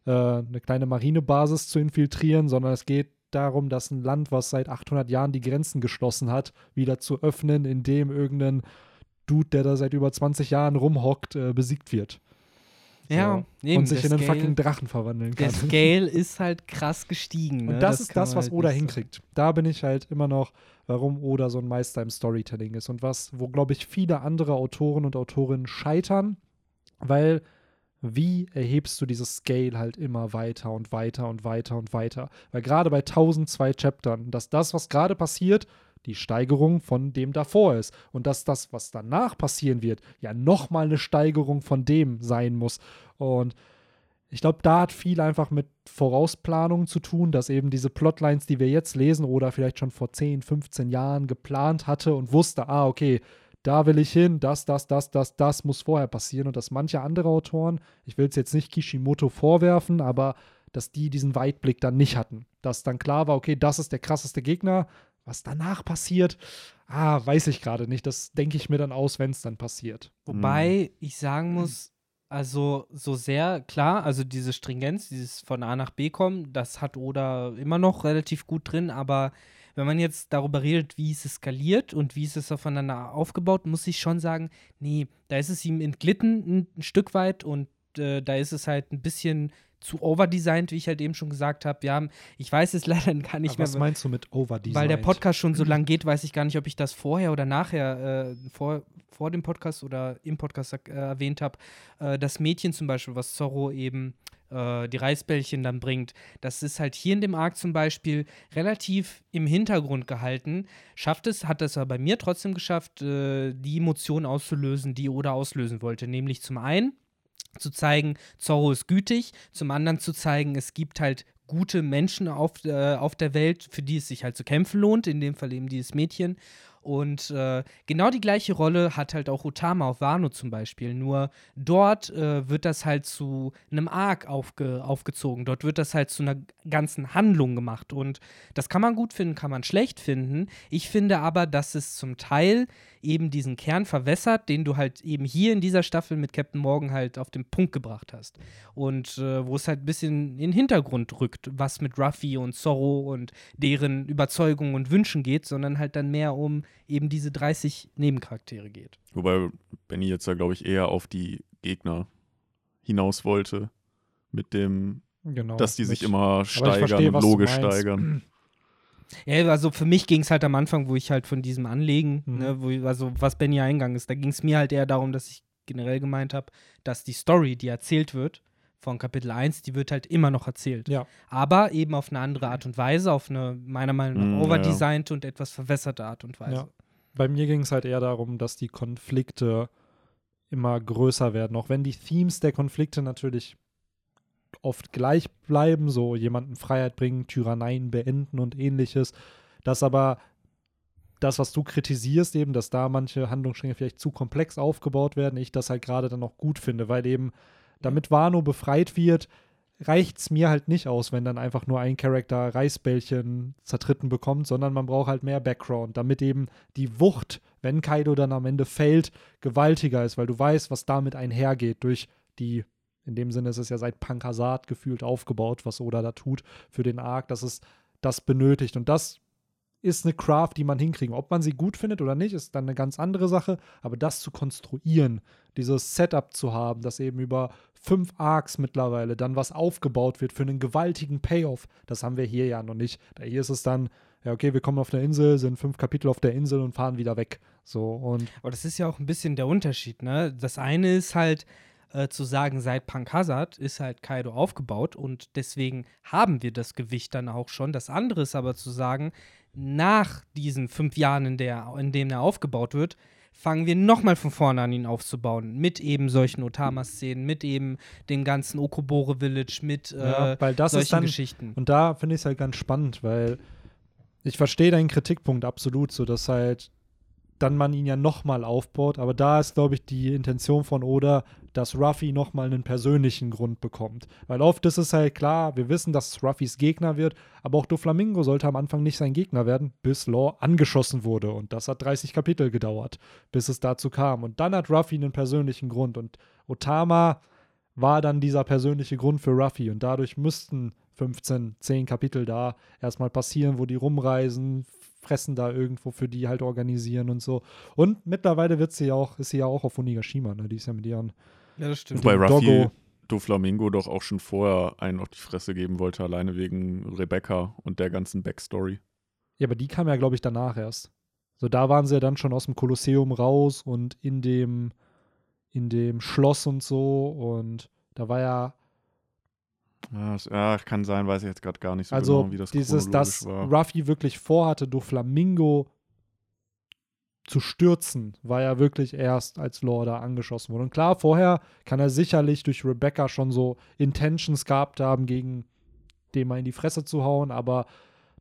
äh, eine kleine Marinebasis zu infiltrieren, sondern es geht darum, dass ein Land, was seit 800 Jahren die Grenzen geschlossen hat, wieder zu öffnen, indem irgendein Dude, der da seit über 20 Jahren rumhockt, äh, besiegt wird. Ja, So. eben, und sich in einen Scale- fucking Drachen verwandeln kann. Der Scale ist halt krass gestiegen. Ne? Und das, ist kann das, was halt Oda nicht sagen. hinkriegt. Da bin ich halt immer noch, warum Oda so ein Meister im Storytelling ist und was, wo, glaube ich, viele andere Autoren und Autorinnen scheitern, weil wie erhebst du dieses Scale halt immer weiter und weiter und weiter und weiter? Weil gerade bei 1002 Chaptern, dass das, was gerade passiert, die Steigerung von dem davor ist. Und dass das, was danach passieren wird, ja nochmal eine Steigerung von dem sein muss. Und ich glaube, da hat viel einfach mit Vorausplanung zu tun, dass eben diese Plotlines, die wir jetzt lesen oder vielleicht schon vor 10, 15 Jahren geplant hatte und wusste, ah, okay, da will ich hin, das, das, das, das, das muss vorher passieren und dass manche andere Autoren, ich will es jetzt nicht Kishimoto vorwerfen, aber dass die diesen Weitblick dann nicht hatten. Dass dann klar war, okay, das ist der krasseste Gegner. Was danach passiert, ah, weiß ich gerade nicht. Das denke ich mir dann aus, wenn es dann passiert. Wobei ich sagen muss, also so sehr klar, also diese Stringenz, dieses von A nach B kommen, das hat Oda immer noch relativ gut drin, aber wenn man jetzt darüber redet, wie es skaliert und wie ist es aufeinander aufgebaut, muss ich schon sagen, nee, da ist es ihm entglitten ein, ein Stück weit und äh, da ist es halt ein bisschen zu overdesigned, wie ich halt eben schon gesagt habe. Wir haben, ich weiß es leider gar nicht Aber mehr, was meinst du mit Overdesign? weil der Podcast schon so lang geht, weiß ich gar nicht, ob ich das vorher oder nachher, äh, vor, vor dem Podcast oder im Podcast äh, erwähnt habe. Äh, das Mädchen zum Beispiel, was Zorro eben äh, die Reisbällchen dann bringt, das ist halt hier in dem Arc zum Beispiel relativ im Hintergrund gehalten. Schafft es, hat es aber bei mir trotzdem geschafft, äh, die Emotionen auszulösen, die Oda auslösen wollte. Nämlich zum einen zu zeigen, Zorro ist gütig, zum anderen zu zeigen, es gibt halt gute Menschen auf, äh, auf der Welt, für die es sich halt zu kämpfen lohnt, in dem Fall eben dieses Mädchen. Und äh, genau die gleiche Rolle hat halt auch Otama auf Wano zum Beispiel. Nur dort äh, wird das halt zu einem Arc aufge aufgezogen. Dort wird das halt zu einer ganzen Handlung gemacht. Und das kann man gut finden, kann man schlecht finden. Ich finde aber, dass es zum Teil eben diesen Kern verwässert, den du halt eben hier in dieser Staffel mit Captain Morgan halt auf den Punkt gebracht hast. Und äh, wo es halt ein bisschen in den Hintergrund rückt, was mit Ruffy und Zorro und deren Überzeugungen und Wünschen geht, sondern halt dann mehr um eben diese 30 Nebencharaktere geht. Wobei Benny jetzt da, glaube ich, eher auf die Gegner hinaus wollte. Mit dem, genau, dass die sich immer steigern verstehe, logisch steigern. Ja, also für mich ging es halt am Anfang, wo ich halt von diesem Anlegen, Mhm. ne, wo, also was Benny eingegangen ist, da ging es mir halt eher darum, dass ich generell gemeint habe, dass die Story, die erzählt wird, von Kapitel 1, die wird halt immer noch erzählt. Ja. Aber eben auf eine andere Art und Weise, auf eine meiner Meinung nach Mm, ja, ja. overdesignte und etwas verwässerte Art und Weise. Ja. Bei mir ging es halt eher darum, dass die Konflikte immer größer werden. Auch wenn die Themes der Konflikte natürlich oft gleich bleiben, so jemanden Freiheit bringen, Tyranneien beenden und ähnliches. Dass aber das, was du kritisierst, eben, dass da manche Handlungsstränge vielleicht zu komplex aufgebaut werden, ich das halt gerade dann auch gut finde, weil eben, damit Wano befreit wird, reicht es mir halt nicht aus, wenn dann einfach nur ein Charakter Reisbällchen zertritten bekommt, sondern man braucht halt mehr Background, damit eben die Wucht, wenn Kaido dann am Ende fällt, gewaltiger ist, weil du weißt, was damit einhergeht durch die, in dem Sinne ist es ja seit Pankasat gefühlt aufgebaut, was Oda da tut für den Arc, dass es das benötigt und das ist eine Craft, die man hinkriegen. Ob man sie gut findet oder nicht, ist dann eine ganz andere Sache. Aber das zu konstruieren, dieses Setup zu haben, dass eben über fünf Arcs mittlerweile dann was aufgebaut wird für einen gewaltigen Payoff, das haben wir hier ja noch nicht. Hier ist es dann, ja, okay, wir kommen auf der Insel, sind fünf Kapitel auf der Insel und fahren wieder weg. So und Aber das ist ja auch ein bisschen der Unterschied, ne? Das eine ist halt äh, zu sagen, seit Punk Hazard ist halt Kaido aufgebaut und deswegen haben wir das Gewicht dann auch schon. Das andere ist aber zu sagen, nach diesen fünf Jahren, in, der, in denen er aufgebaut wird, fangen wir nochmal von vorne an, ihn aufzubauen. Mit eben solchen Otama-Szenen, mit eben dem ganzen Okobore Village, mit äh, ja, weil das solchen ist dann, Geschichten. Und da finde ich es halt ganz spannend, weil ich verstehe deinen Kritikpunkt absolut, so dass halt dann man ihn ja nochmal aufbaut, aber da ist, glaube ich, die Intention von Oda, dass Ruffy nochmal einen persönlichen Grund bekommt. Weil oft ist es halt klar, wir wissen, dass Ruffys Gegner wird, aber auch Doflamingo sollte am Anfang nicht sein Gegner werden, bis Law angeschossen wurde. Und das hat 30 Kapitel gedauert, bis es dazu kam. Und dann hat Ruffy einen persönlichen Grund. Und Otama war dann dieser persönliche Grund für Ruffy. Und dadurch müssten 15, 10 Kapitel da erstmal passieren, wo die rumreisen, fressen da irgendwo für die halt organisieren und so. Und mittlerweile wird sie ja auch, ist sie ja auch auf Onigashima, ne? Die ist ja mit ihren Ja, das stimmt. Wobei Doggo. Doflamingo doch auch schon vorher einen auf die Fresse geben wollte, alleine wegen Rebecca und der ganzen Backstory. Ja, aber die kam ja, glaube ich, danach erst. So, da waren sie ja dann schon aus dem Kolosseum raus und in dem, in dem Schloss und so. Und da war ja. Ja, kann sein, weiß ich jetzt gerade gar nicht so also genau, wie das dieses, dass war. Ruffy wirklich vorhatte, Doflamingo zu stürzen, war ja wirklich erst, als Law da angeschossen wurde. Und klar, vorher kann er sicherlich durch Rebecca schon so Intentions gehabt haben, gegen den mal in die Fresse zu hauen, aber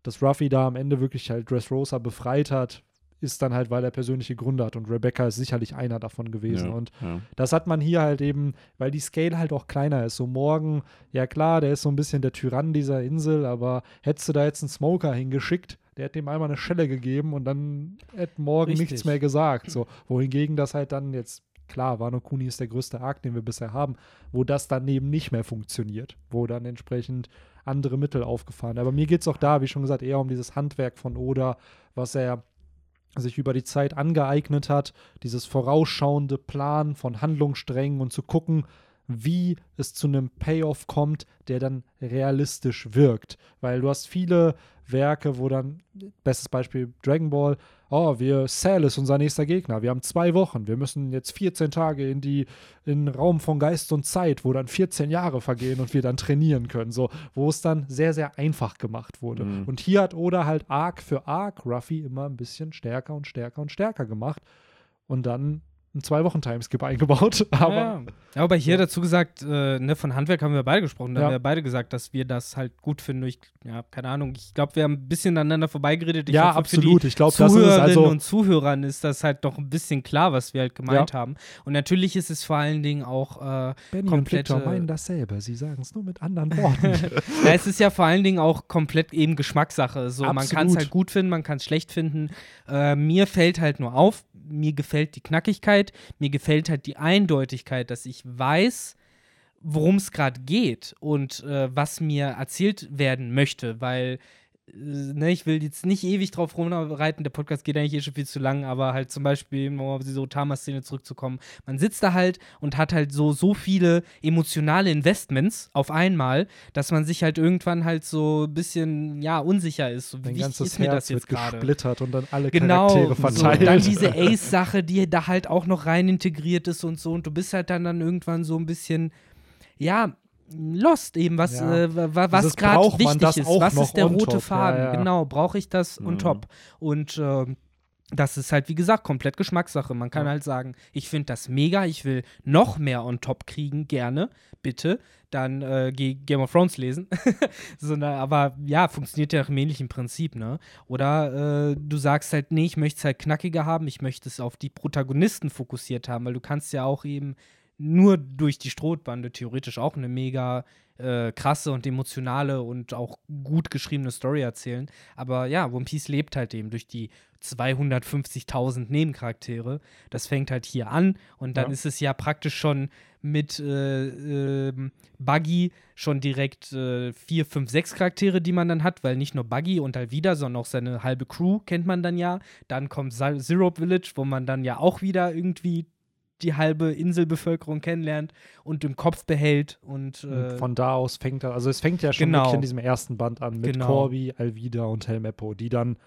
dass Ruffy da am Ende wirklich halt Dressrosa befreit hat, ist dann halt, weil er persönliche Gründe hat und Rebecca ist sicherlich einer davon gewesen. ja, Und ja. das hat man hier halt eben, weil die Scale halt auch kleiner ist. So morgen, ja klar, der ist so ein bisschen der Tyrann dieser Insel, aber hättest du da jetzt einen Smoker hingeschickt, der hätte ihm einmal eine Schelle gegeben und dann hätte morgen Richtig. nichts mehr gesagt. So, wohingegen das halt dann jetzt, klar, Wano Kuni ist der größte Arc, den wir bisher haben, wo das dann eben nicht mehr funktioniert, wo dann entsprechend andere Mittel aufgefahren. Aber mir geht es auch da, wie schon gesagt, eher um dieses Handwerk von Oda, was er sich über die Zeit angeeignet hat, dieses vorausschauende Plan von Handlungssträngen und zu gucken, wie es zu einem Payoff kommt, der dann realistisch wirkt. Weil du hast viele Werke, wo dann, bestes Beispiel Dragon Ball, oh, wir, Cell ist unser nächster Gegner, wir haben zwei Wochen, wir müssen jetzt 14 Tage in die, in den Raum von Geist und Zeit, wo dann 14 Jahre vergehen und wir dann trainieren können, so, wo es dann sehr, sehr einfach gemacht wurde. Mhm. Und hier hat Oda halt Arc für Arc Ruffy immer ein bisschen stärker und stärker und stärker gemacht und dann ein Zwei-Wochen-Timeskip eingebaut, aber ja. ja, aber hier dazu gesagt, äh, ne, von Handwerk haben wir beide gesprochen. Da Ja. haben wir beide gesagt, dass wir das halt gut finden. Ich, ja, keine Ahnung. Ich glaube, wir haben ein bisschen aneinander vorbeigeredet. Ich ja, hoffe, absolut. Ich glaube, das ist also. und Zuhörern ist das halt doch ein bisschen klar, was wir halt gemeint haben. Und natürlich ist es vor allen Dingen auch äh, Benny komplette- und Victor meinen dasselbe. Sie sagen es nur mit anderen Worten. Ja, es ist ja vor allen Dingen auch komplett eben Geschmackssache. So, man kann es Absolut. halt gut finden, man kann es schlecht finden. Äh, mir fällt halt nur auf, mir gefällt die Knackigkeit, mir gefällt halt die Eindeutigkeit, dass ich weiß, worum es gerade geht und äh, was mir erzählt werden möchte, weil ne, ich will jetzt nicht ewig drauf rumreiten, der Podcast geht eigentlich eh schon viel zu lang, aber halt zum Beispiel, um auf diese Otama-Szene zurückzukommen, man sitzt da halt und hat halt so, so viele emotionale Investments auf einmal, dass man sich halt irgendwann halt so ein bisschen, ja, unsicher ist. So, wie ganzes ist mir das Herz wird jetzt gerade? gesplittert und dann alle Genau, Charaktere so, verteilt. dann diese Ace-Sache, die da halt auch noch rein integriert ist und so. Und du bist halt dann, dann irgendwann so ein bisschen, ja, lost eben, was, Ja. äh, wa- wa- was gerade wichtig ist. Was ist der rote top, ja, Faden? ja. Genau, brauche ich das on Mhm. top? Und ähm, das ist halt, wie gesagt, komplett Geschmackssache. Man kann Ja. halt sagen, ich finde das mega, ich will noch mehr on top kriegen, gerne, bitte. Dann äh, Game of Thrones lesen. so, na, aber ja, funktioniert ja nach einem ähnlichen Prinzip, ne? Oder äh, du sagst halt, nee, ich möchte es halt knackiger haben, ich möchte es auf die Protagonisten fokussiert haben, weil du kannst ja auch eben nur durch die Strohbande theoretisch auch eine mega äh, krasse und emotionale und auch gut geschriebene Story erzählen. Aber ja, One Piece lebt halt eben durch die 250.000 Nebencharaktere. Das fängt halt hier an und dann Ja. ist es ja praktisch schon mit äh, ähm, Buggy schon direkt äh, vier, fünf, sechs Charaktere, die man dann hat, weil nicht nur Buggy und Alvida, sondern auch seine halbe Crew kennt man dann ja. Dann kommt Syrup Village, wo man dann ja auch wieder irgendwie die halbe Inselbevölkerung kennenlernt und im Kopf behält und, Und äh, von da aus fängt er, also es fängt ja schon Genau. wirklich in diesem ersten Band an mit Genau. Corby, Alvida und Helmeppo, die dann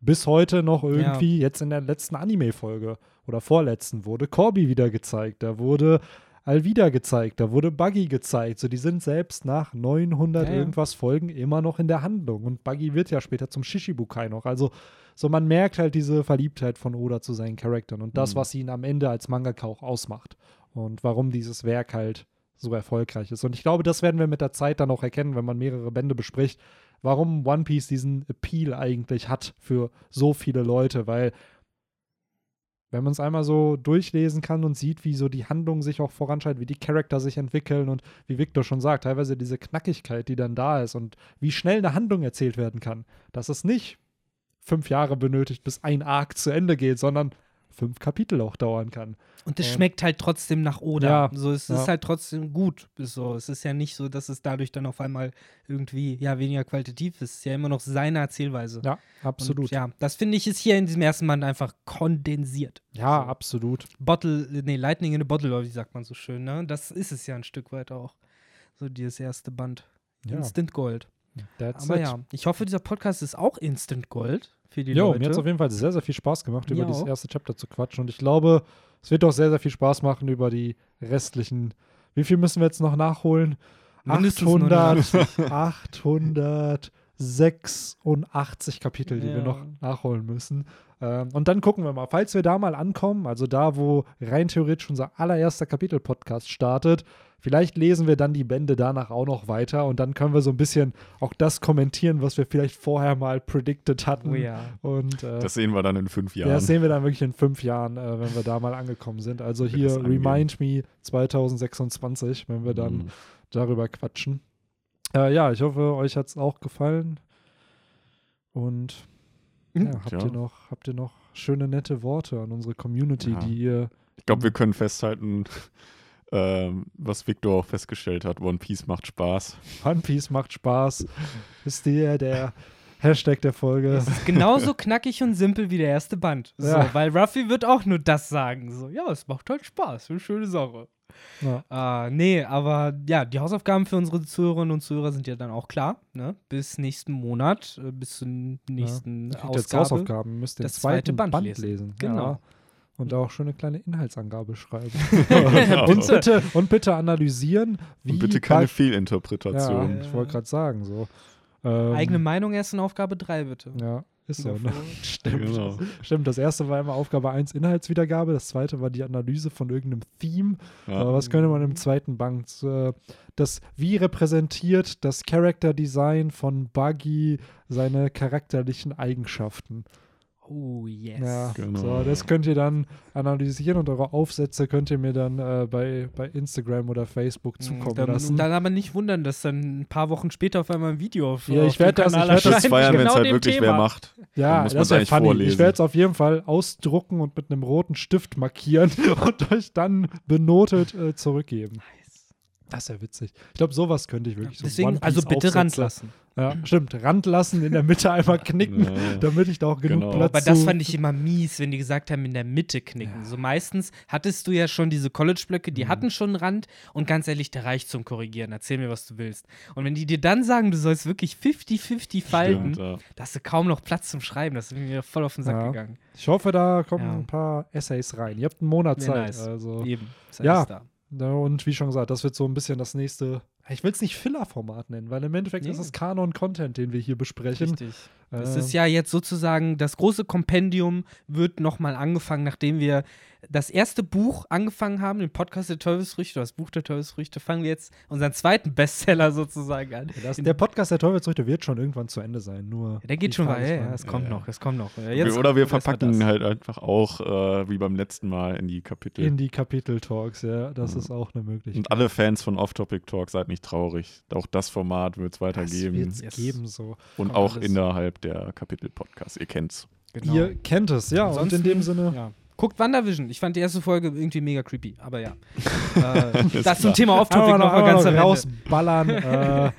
bis heute noch irgendwie, jetzt in der letzten Anime-Folge oder vorletzten, wurde Corby wieder gezeigt, da wurde Alvida gezeigt, da wurde Buggy gezeigt. So, die sind selbst nach 900 Ja, ja. irgendwas Folgen immer noch in der Handlung. Und Buggy wird ja später zum Shishibukai noch. Also, so man merkt halt diese Verliebtheit von Oda zu seinen Charakteren und das, Mhm. was ihn am Ende als Mangaka auch ausmacht. Und warum dieses Werk halt so erfolgreich ist. Und ich glaube, das werden wir mit der Zeit dann auch erkennen, wenn man mehrere Bände bespricht, warum One Piece diesen Appeal eigentlich hat für so viele Leute, weil wenn man es einmal so durchlesen kann und sieht, wie so die Handlung sich auch voranschreitet, wie die Charakter sich entwickeln und wie Victor schon sagt, teilweise diese Knackigkeit, die dann da ist und wie schnell eine Handlung erzählt werden kann, dass es nicht fünf Jahre benötigt, bis ein Arc zu Ende geht, sondern fünf Kapitel auch dauern kann. Und es Und- schmeckt halt trotzdem nach Oder. Ja, so, es ja. ist halt trotzdem gut. So, es ist ja nicht so, dass es dadurch dann auf einmal irgendwie ja weniger qualitativ ist. Es ist ja immer noch seine Erzählweise. Ja, absolut. Und, ja, das finde ich ist hier in diesem ersten Band einfach kondensiert. ja, So. absolut. Bottle, nee, Lightning in a Bottle, wie sagt man so schön, ne? Das ist es ja ein Stück weit auch. So dieses erste Band. Ja, Instant Gold. That's Aber it. ja, ich hoffe, dieser Podcast ist auch Instant Gold für die Jo, Leute. mir hat es auf jeden Fall sehr, sehr viel Spaß gemacht, Mir über dieses auch. erste Chapter zu quatschen. Und ich glaube, es wird auch sehr, sehr viel Spaß machen über die restlichen. Wie viel müssen wir jetzt noch nachholen? Mindestens 800, 886 Kapitel, die wir Ja. noch nachholen müssen. Ähm, und dann gucken wir mal, falls wir da mal ankommen, also da, wo rein theoretisch unser allererster Kapitel-Podcast startet, vielleicht lesen wir dann die Bände danach auch noch weiter und dann können wir so ein bisschen auch das kommentieren, was wir vielleicht vorher mal predicted hatten. Oh ja. Und äh, Das sehen wir dann in fünf ja, Jahren. das sehen wir dann wirklich in fünf Jahren, äh, wenn wir da mal angekommen sind. Also hier. Remind Me 2026, wenn wir dann Mhm. darüber quatschen. Äh, ja, ich hoffe, euch hat es auch gefallen. Und. Ja, habt, Ja. Ihr noch, habt ihr noch schöne, nette Worte an unsere Community, Ja. die ihr. Ich glaube, wir können festhalten, ähm, was Victor auch festgestellt hat: One Piece macht Spaß. One Piece macht Spaß. Ist der, der Hashtag der Folge. Es ist genauso knackig und simpel wie der erste Band. So, Ja. Weil Ruffy wird auch nur das sagen. So, ja, es macht halt Spaß. Eine schöne Sache. Ja. Ah, nee, aber ja, die Hausaufgaben für unsere Zuhörerinnen und Zuhörer sind ja dann auch klar. Ne? Bis nächsten Monat, äh, bis zur nächsten Ihr jetzt Ausgabe. Hausaufgaben, müsst den das zweite Band Band, lesen. lesen. Genau. Ja. Und auch schon eine kleine Inhaltsangabe schreiben. Ja, und, bitte, und bitte analysieren, wie. Und bitte keine bei- Fehlinterpretation. Ja, ich wollte gerade sagen, so. Ähm, Eigene Meinung erst in Aufgabe 3, bitte. Ja, ist so. Ne? Stimmt. Genau. Stimmt, das erste war immer Aufgabe 1 Inhaltswiedergabe, das zweite war die Analyse von irgendeinem Theme. Ja. Aber was könnte man im zweiten Band? äh, Das, wie repräsentiert das Character Design von Buggy seine charakterlichen Eigenschaften? Oh, yes. Ja, Genau. so, das könnt ihr dann analysieren und eure Aufsätze könnt ihr mir dann äh, bei, bei Instagram oder Facebook zukommen dann, lassen. dann aber nicht wundern, dass dann ein paar Wochen später auf einmal ein Video auf, Ja, ich werd dem das- Kanal ich werd das feiern, wenn es genau halt dem wirklich Thema. wer macht. Ja, das eigentlich funny. Ich vorlesen. werde es auf jeden Fall ausdrucken und mit einem roten Stift markieren und euch dann benotet äh, zurückgeben. Das ist ja witzig. Ich glaube, sowas könnte ich wirklich so Deswegen, One also bitte Rand Aufsätze- lassen. Ja, stimmt. Rand lassen, in der Mitte einmal knicken, Ja. damit ich da auch genug Genau. Platz Aber das fand ich immer mies, wenn die gesagt haben, in der Mitte knicken. So meistens hattest du ja schon diese College-Blöcke, Mhm. die hatten schon einen Rand und ganz ehrlich, der reicht zum Korrigieren. Erzähl mir, was du willst. Und wenn die dir dann sagen, du sollst wirklich 50-50 falten, Stimmt, ja. da hast du kaum noch Platz zum Schreiben. Das ist mir voll auf den Sack Ja. gegangen. Ich hoffe, da kommen Ja. ein paar Essays rein. Ihr habt einen Monat Zeit. nice. Also. Eben. Sei Ja. Ja, und wie schon gesagt, das wird so ein bisschen das nächste. Ich will es nicht Filler-Format nennen, weil im Endeffekt Nee. ist es Kanon-Content, den wir hier besprechen. Richtig. Es Ähm, ist ja jetzt sozusagen, das große Kompendium wird nochmal angefangen, nachdem wir das erste Buch angefangen haben, den Podcast der Teufelsfrüchte, das Buch der Teufelsfrüchte, fangen wir jetzt unseren zweiten Bestseller sozusagen an. das, der Podcast der Teufelsfrüchte wird schon irgendwann zu Ende sein. Nur Der geht schon Frage weiter, ja, es kommt Ja, noch, es kommt noch. Jetzt Oder wir verpacken das. halt einfach auch, äh, wie beim letzten Mal, in die Kapitel. in die Kapitel-Talks, ja, das Ja. ist auch eine Möglichkeit. Und alle Fans von Off-Topic Talk, seid nicht traurig. Auch das Format wird es das weitergeben. wird's Yes. geben so. Und kommt auch alles. innerhalb der Kapitel-Podcasts. Ihr kennt's. Genau. Ihr kennt es, ja. Ansonsten, und in dem Sinne, Ja. Guckt WandaVision. Ich fand die erste Folge irgendwie mega creepy, aber ja. äh, das zum. Thema Off-Topic noch noch, mal einmal ganz noch am Ende. rausballern. äh, Ja.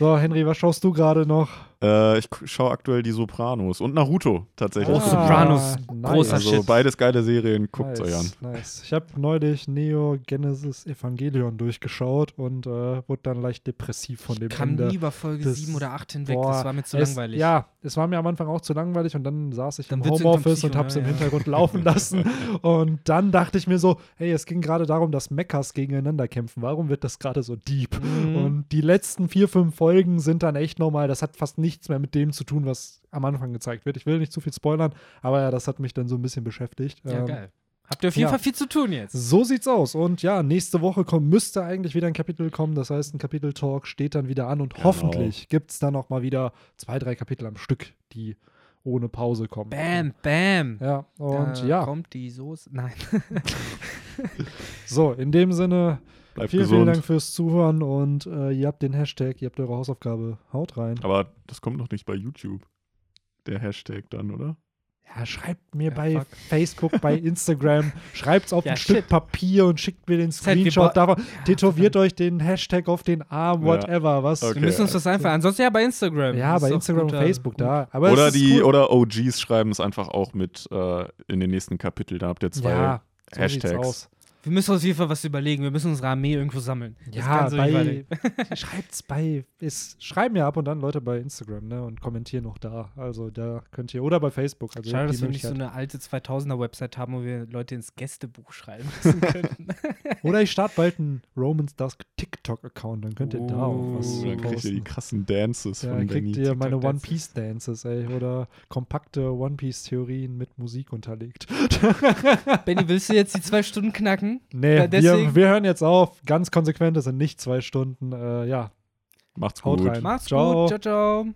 so, Henry, was schaust du gerade noch? Äh, ich schaue aktuell die Sopranos und Naruto tatsächlich. Oh, Sopranos, nice. großer Also Shit. beides geile Serien, guckt nice, euch an. Nice. Ich habe neulich Neo Genesis Evangelion durchgeschaut und äh, wurde dann leicht depressiv von dem kam Ende. nie über Folge Das- 7 oder 8 hinweg. Boah, das war mir zu es, langweilig. Ja, es war mir am Anfang auch zu langweilig und dann saß ich Dann im Homeoffice und habe es ne? im Ja. Hintergrund laufen lassen. Und dann dachte ich mir so, hey, es ging gerade darum, dass Mechas gegeneinander kämpfen. Warum wird das gerade so deep? Mhm. Und die letzten vier, fünf Folgen sind dann echt nochmal, das hat fast nichts mehr mit dem zu tun, was am Anfang gezeigt wird. Ich will nicht zu viel spoilern, aber ja, das hat mich dann so ein bisschen beschäftigt. Ja, Ähm, geil. Habt ihr auf jeden ja. Fall viel zu tun jetzt. so sieht's aus. Und ja, nächste Woche kommt, müsste eigentlich wieder ein Kapitel kommen. Das heißt, ein Kapitel-Talk steht dann wieder an und Genau. hoffentlich gibt es dann auch mal wieder zwei, drei Kapitel am Stück, die ohne Pause kommen. Bam, bam. Ja, und da ja, kommt die Soße. Nein. so, in dem Sinne, Bleibt vielen, vielen gesund. Dank fürs Zuhören und äh, ihr habt den Hashtag, ihr habt eure Hausaufgabe. Haut rein. Aber das kommt noch nicht bei YouTube. Der Hashtag dann, oder? Ja, schreibt mir Ja, bei fuck. Facebook, bei Instagram, schreibt's auf Ja, ein shit. Stück Papier und schickt mir den Screenshot davon. Tätowiert euch den Hashtag auf den Arm, Ja. whatever, was. Okay. Wir müssen uns das einfach. Ansonsten ja bei Instagram. Ja, Das bei Instagram und Facebook gut. da. Aber es Oder die, cool. oder OGs schreiben es einfach auch mit äh, in den nächsten Kapitel. Da habt ihr zwei ja, so sieht's Hashtags. aus. Wir müssen uns auf jeden Fall was überlegen. Wir müssen unsere Armee irgendwo sammeln. Ja, so bei, schreibt's bei, es schreiben ja ab und an Leute bei Instagram, ne, und kommentieren auch da. Also da könnt ihr, oder bei Facebook. Also Schade, dass wir nicht so eine alte 2000er-Website haben, wo wir Leute ins Gästebuch schreiben lassen könnten. Oder ich starte bald einen Romans Dusk TikTok-Account, dann könnt ihr da auch was Oh, Dann kriegt ihr die posten. krassen Dances Ja, von dann kriegt ihr meine TikTok-Dances. One Piece Dances, ey, oder kompakte One Piece Theorien mit Musik unterlegt. Benny, willst du jetzt die zwei Stunden knacken? Nee, Ja, wir, deswegen- wir hören jetzt auf. Ganz konsequent, das sind nicht zwei Stunden. Äh, ja, Macht's Haut gut. rein. Mach's Ciao. gut. Ciao, ciao.